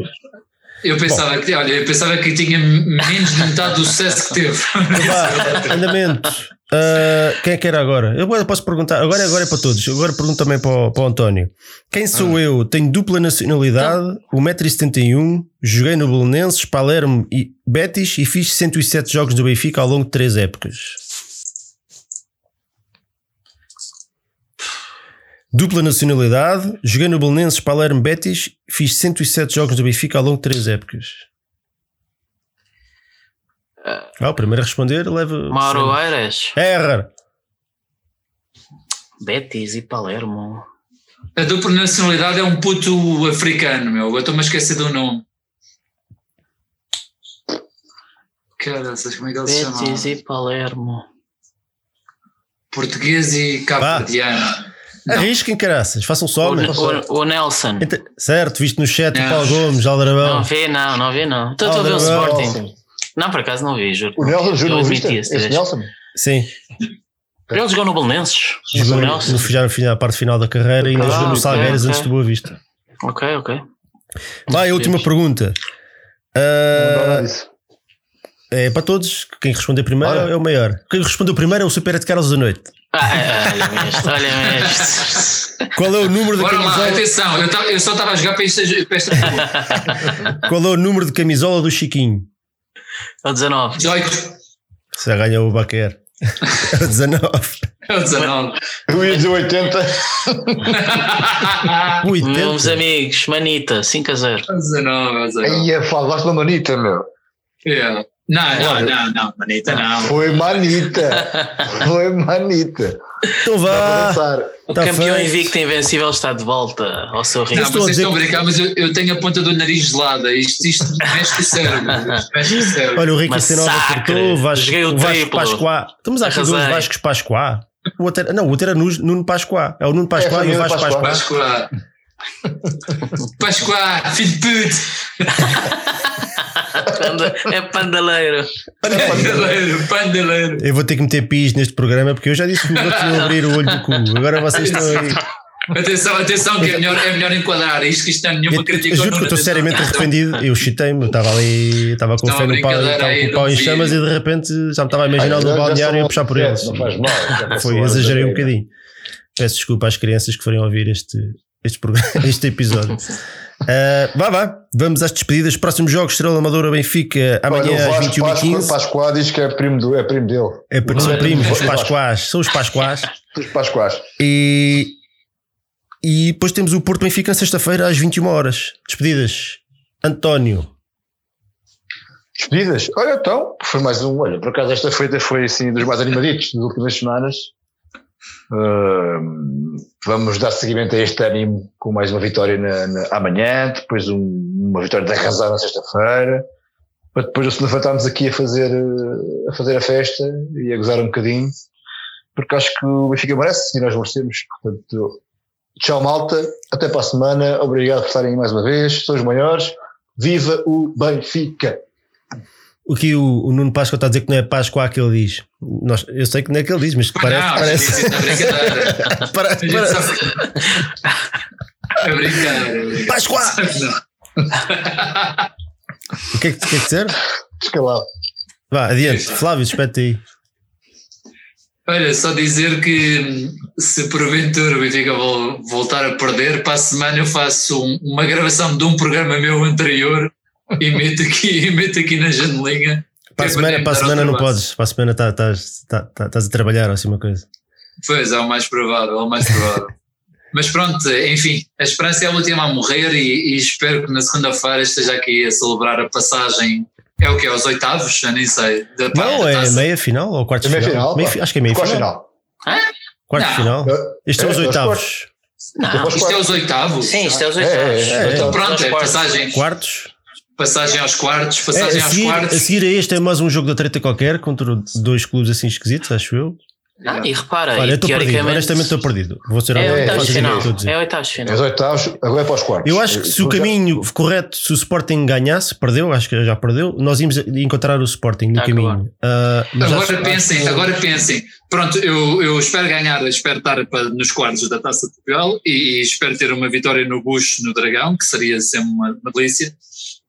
Eu, pensava que, olha, eu pensava que tinha menos de metade do sucesso que teve. Vá, andamento. Ah, quem é que era agora? Eu agora posso perguntar. Agora, agora é para todos. Agora pergunto também para o, para o António. Quem sou eu? Tenho dupla nacionalidade, 1,71m, joguei no Belenenses, Palermo e Betis e fiz 107 jogos do Benfica ao longo de 3 épocas. Dupla nacionalidade, joguei no Belenenses, Palermo, Betis, fiz 107 jogos do Benfica ao longo de 3 épocas. Ah, o primeiro a responder leva. Mauro Aires, Erra! Betis e Palermo. A dupla nacionalidade é um puto africano, meu. Eu estou-me a esquecer do nome. Caraças, como é que ele se chama? Betis e Palermo. Português e cabo-verdiano. Arrisquem caraças, façam O, só. mas- o, o Nelson. Ent- Certo, visto no chat o Não. Paulo Gomes, Não Aldrabão. vi, não, não vi, não. Estou a ver o. Sporting. Não, por acaso não vi, juro. O Nelson, juro, viste? admiti esse. Nelson? Sim, Ele jogou no Belenenses. jogou O no, Nelson. no, já no final, a parte final da carreira e ainda Ah, jogou no ok. antes do Boa Vista. Ok, ok. Vai, a última pergunta. Não disso. é para todos. Quem responder primeiro Ora. é o maior. Quem respondeu primeiro é o Super de Carlos da Noite. Ah, este, olha-me este. Qual é o número de Bora lá, camisola? atenção, eu, eu só estava a jogar para, esta pergunta. Qual é o número de camisola do Chiquinho? É o 19. 18, Já ganhou o Baquer. É o 19. é o 19. Eu ia dizer 80. 80. Meus amigos, Manita, 5 a 0. É o 19, é o 19. Aí é falaste da Manita, meu. Yeah. Não, não, não, não, manita, não. Foi Manita. Foi Manita. Então vá. dançar. O Tá campeão feito. invicto invencível está de volta ao seu Não, ringue. a vocês dizer estão a brincar, mas eu, eu tenho a ponta do nariz gelada. Isto, isto mexe o cérebro. Mexe. Olha, o Ricky Sinova acertou, Vasco, Joguei o Vasco. Pascoá. Estamos a aqui dois. Vascos Pascoá. O outro era, não, o outro era Nuno Pascoá. É o Nuno Pascoá É e o Vasco Pascoá. Pascoá. Pascoá. Pascoá, filho de puto. Panda- é pandaleiro. Pandaleiro, pandaleiro. Eu vou ter que meter pis neste programa porque eu já disse que os outros iam abrir o olho do cu. Agora vocês estão aí. Atenção, atenção, que é melhor, é melhor enquadrar isto, que isto não é nenhuma eu, crítica. eu juro que eu estou seriamente arrependido. Eu chutei-me, eu estava ali, estava com fé no pau, com o pau em chamas e de repente já me estava a imaginar já balneário e a puxar por eles. Não faz mal. Foi, exagerei um também. bocadinho. Peço desculpa às crianças que forem ouvir este, este, programa, este episódio. Ah, vá, vá, vamos às despedidas. Próximos jogos: Estrela Amadora Benfica, amanhã Olha, o às Vasco 21h15. Pascoá diz que é primo, do, é primo dele. É, porque são Não, primos, os Vasco. Pascoás, são os Pascoás. Os. E, e depois temos o Porto Benfica sexta-feira às 21 horas. Despedidas. António. Despedidas? Olha, então, foi mais um. Olha, por acaso esta feita foi assim dos mais animaditos das últimas semanas. Ahm, vamos dar seguimento a este ânimo com mais uma vitória na, na- amanhã, depois um- uma vitória de arrasar na sexta-feira, para depois na segunda-feira estarmos aqui a fazer, eh, a fazer a festa e a gozar um bocadinho, porque acho que o Benfica merece e nós merecemos. Portanto, tchau malta, até para a semana, obrigado por estarem mais uma vez, são os maiores, viva o Benfica! O que o, o Nuno Páscoa está a dizer que não é Páscoa que ele diz. Nós, eu sei que não é que ele diz, mas Pá, parece. não, parece, é brincadeira. parece, A gente parece. sabe- É brincadeira. Páscoa! O que é que tu quer dizer? Escalado. Vá, adiante. Flávio, despete aí. Olha, só dizer que se porventura o Benfica vol- voltar a perder, para a semana eu faço um- uma gravação de um programa meu anterior e meto aqui, e meto aqui na janelinha. Para a é semana, para a semana não podes. Para a semana tá- estás tá, tá, estás a trabalhar ou assim uma coisa. Pois, é o mais provável, é o mais provável. Mas pronto, enfim, a esperança é a última a morrer e, e espero que na segunda-feira esteja aqui a celebrar a passagem. É o que? Aos oitavos? Eu nem sei. Da, Não, da é taça. meia final ou quartos É meia final? final, Meia acho que é meia Qual final. final? Quartos de final? Estes são os É, aos oitavos. Não, Isto é os oitavos? sim, isto é os É, oitavos. é, é. Então Aos pronto, é passagem, Quartos? Passagem aos quartos, É, passagem a, aos seguir, a quartos. seguir a este é mais um jogo da treta qualquer contra dois clubes assim esquisitos, acho eu. Ah, e repara, Olha, e eu estou perdido, honestamente estou perdido. Vou ser é honesto, oitavos final. a. É oitavos de É os final. oitavos, agora é para os quartos. Eu acho que se o caminho correto, se o Sporting ganhasse, perdeu, acho que já perdeu, nós íamos encontrar o Sporting no Tá, caminho. Ah, mas Agora acho- pensem, acho que- agora pensem. Pronto, eu, eu espero ganhar, espero estar para- nos quartos da Taça de Portugal e, e espero ter uma vitória no Bush no Dragão, que seria sempre uma, uma delícia.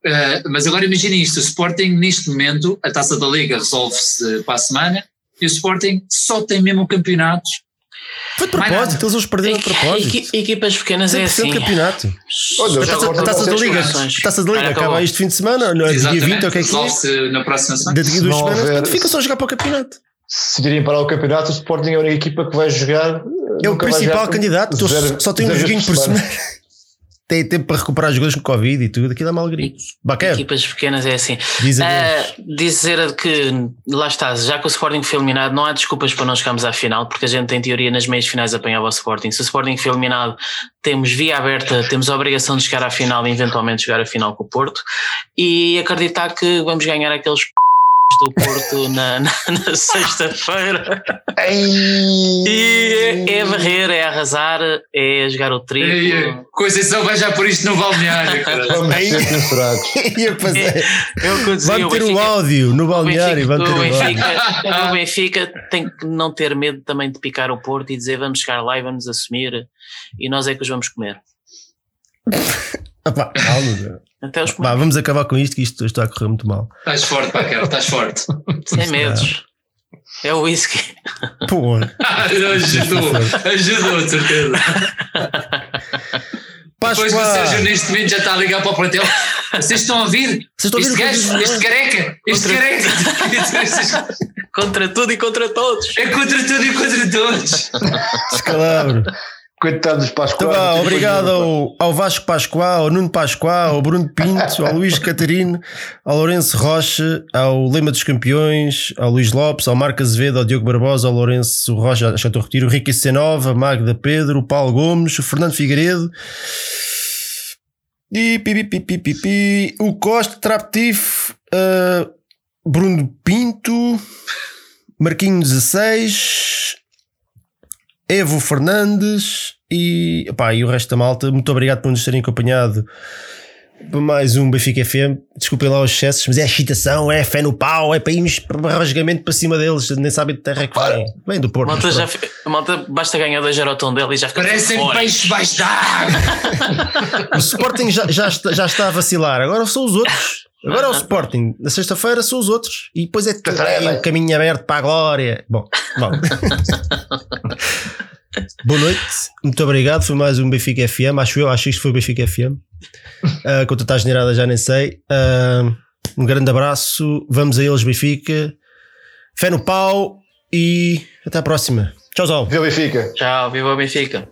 Eh, mas agora imaginem isto: o Sporting, neste momento, a Taça da Liga resolve-se para a semana e o Sporting só tem mesmo o campeonato. Foi de propósito, eles hoje perderam de propósito. Equi- Equipas pequenas é 100% assim. campeonato. Olha, A taça, a taça da Liga, a taça da Liga Olha, acaba este fim de semana, no dia 20 Exatamente, ou o que é que é? resolve-se na próxima semana. Daqui duas não semanas, houver- portanto, fica só a jogar para o campeonato. Se irem para o campeonato, o Sporting é a única equipa que vai jogar. É o principal candidato, tu zero- só tem um joguinho por semana. Tem tempo para recuperar os jogadores com Covid e tudo, aquilo é uma alegria. Bacana, Equipas pequenas é assim. diz Ah, dizer que lá está, já que o Sporting foi eliminado, não há desculpas para não chegarmos à final, porque a gente, em teoria, nas meias finais apanhava o Sporting. Se o Sporting foi eliminado, temos via aberta, temos a obrigação de chegar à final e eventualmente jogar a final com o Porto e acreditar que vamos ganhar aqueles. Do Porto na, na- na sexta-feira. E é, é varrer, é arrasar, é jogar o triplo. Conceição vai já por isto no balneário, cara. Vamos ser censurados. É o o ter o Benfica- áudio no O balneário. Vai Benfica, ter o, o áudio. Benfica, o Benfica tem que não ter medo também de picar o Porto e dizer vamos chegar lá e vamos assumir e nós é que os vamos comer. Ah, pá, calma. Até os. Vá, vamos acabar com isto, que isto está a correr muito mal. Estás forte, Paquero, estás forte. Sem medos. É o whisky. Ah, ajudou, ajudou, de certeza. Depois que o! Sérgio neste momento já está a ligar para o plantel. Vocês estão a ouvir? Vocês estão a Este ouvir gajo, este careca, este careca. Contra tudo e contra todos. É contra tudo e contra todos. Descalabro. Coitado dos Então Pascoal. vá, obrigado ao, ao Vasco Pascoal, ao Nuno Pascoal, ao Bruno Pinto, ao Luís Catarino, ao Lourenço Rocha, ao Lema dos Campeões, ao Luís Lopes, ao Marco Azevedo, ao Diogo Barbosa, ao Lourenço Rocha, acho que já estou a repetir, o Ricky Cenova, a Magda Pedro, o Paulo Gomes, o Fernando Figueiredo. E pi, pi, pi, pi, o Costa Traptif, uh, Bruno Pinto, Marquinhos 16, Evo Fernandes e, pá, e o resto da malta. Muito obrigado por nos terem acompanhado para mais um Benfica FM. Desculpem lá os excessos, mas é excitação, é fé no pau, é para irmos para rasgamento para cima deles. Nem sabem de terra que vem. Vem do Porto. Malta já, malta basta ganhar dois ao tom dele e já fica Parecem peixes baixo. O Sporting já, já, está, já está a vacilar, agora são os outros. Agora é o Sporting, na sexta-feira são os outros, e depois é, é um caminho aberto para a glória. Bom, bom. Boa noite, muito obrigado. Foi mais um Benfica FM. Acho eu, acho que isto foi o Benfica FM. Uh, quanto está generada, já nem sei. Uh, um grande abraço. Vamos a eles, Benfica. Fé no pau e até à próxima. Tchau, tchau. Viu Benfica? Tchau, viva o Benfica.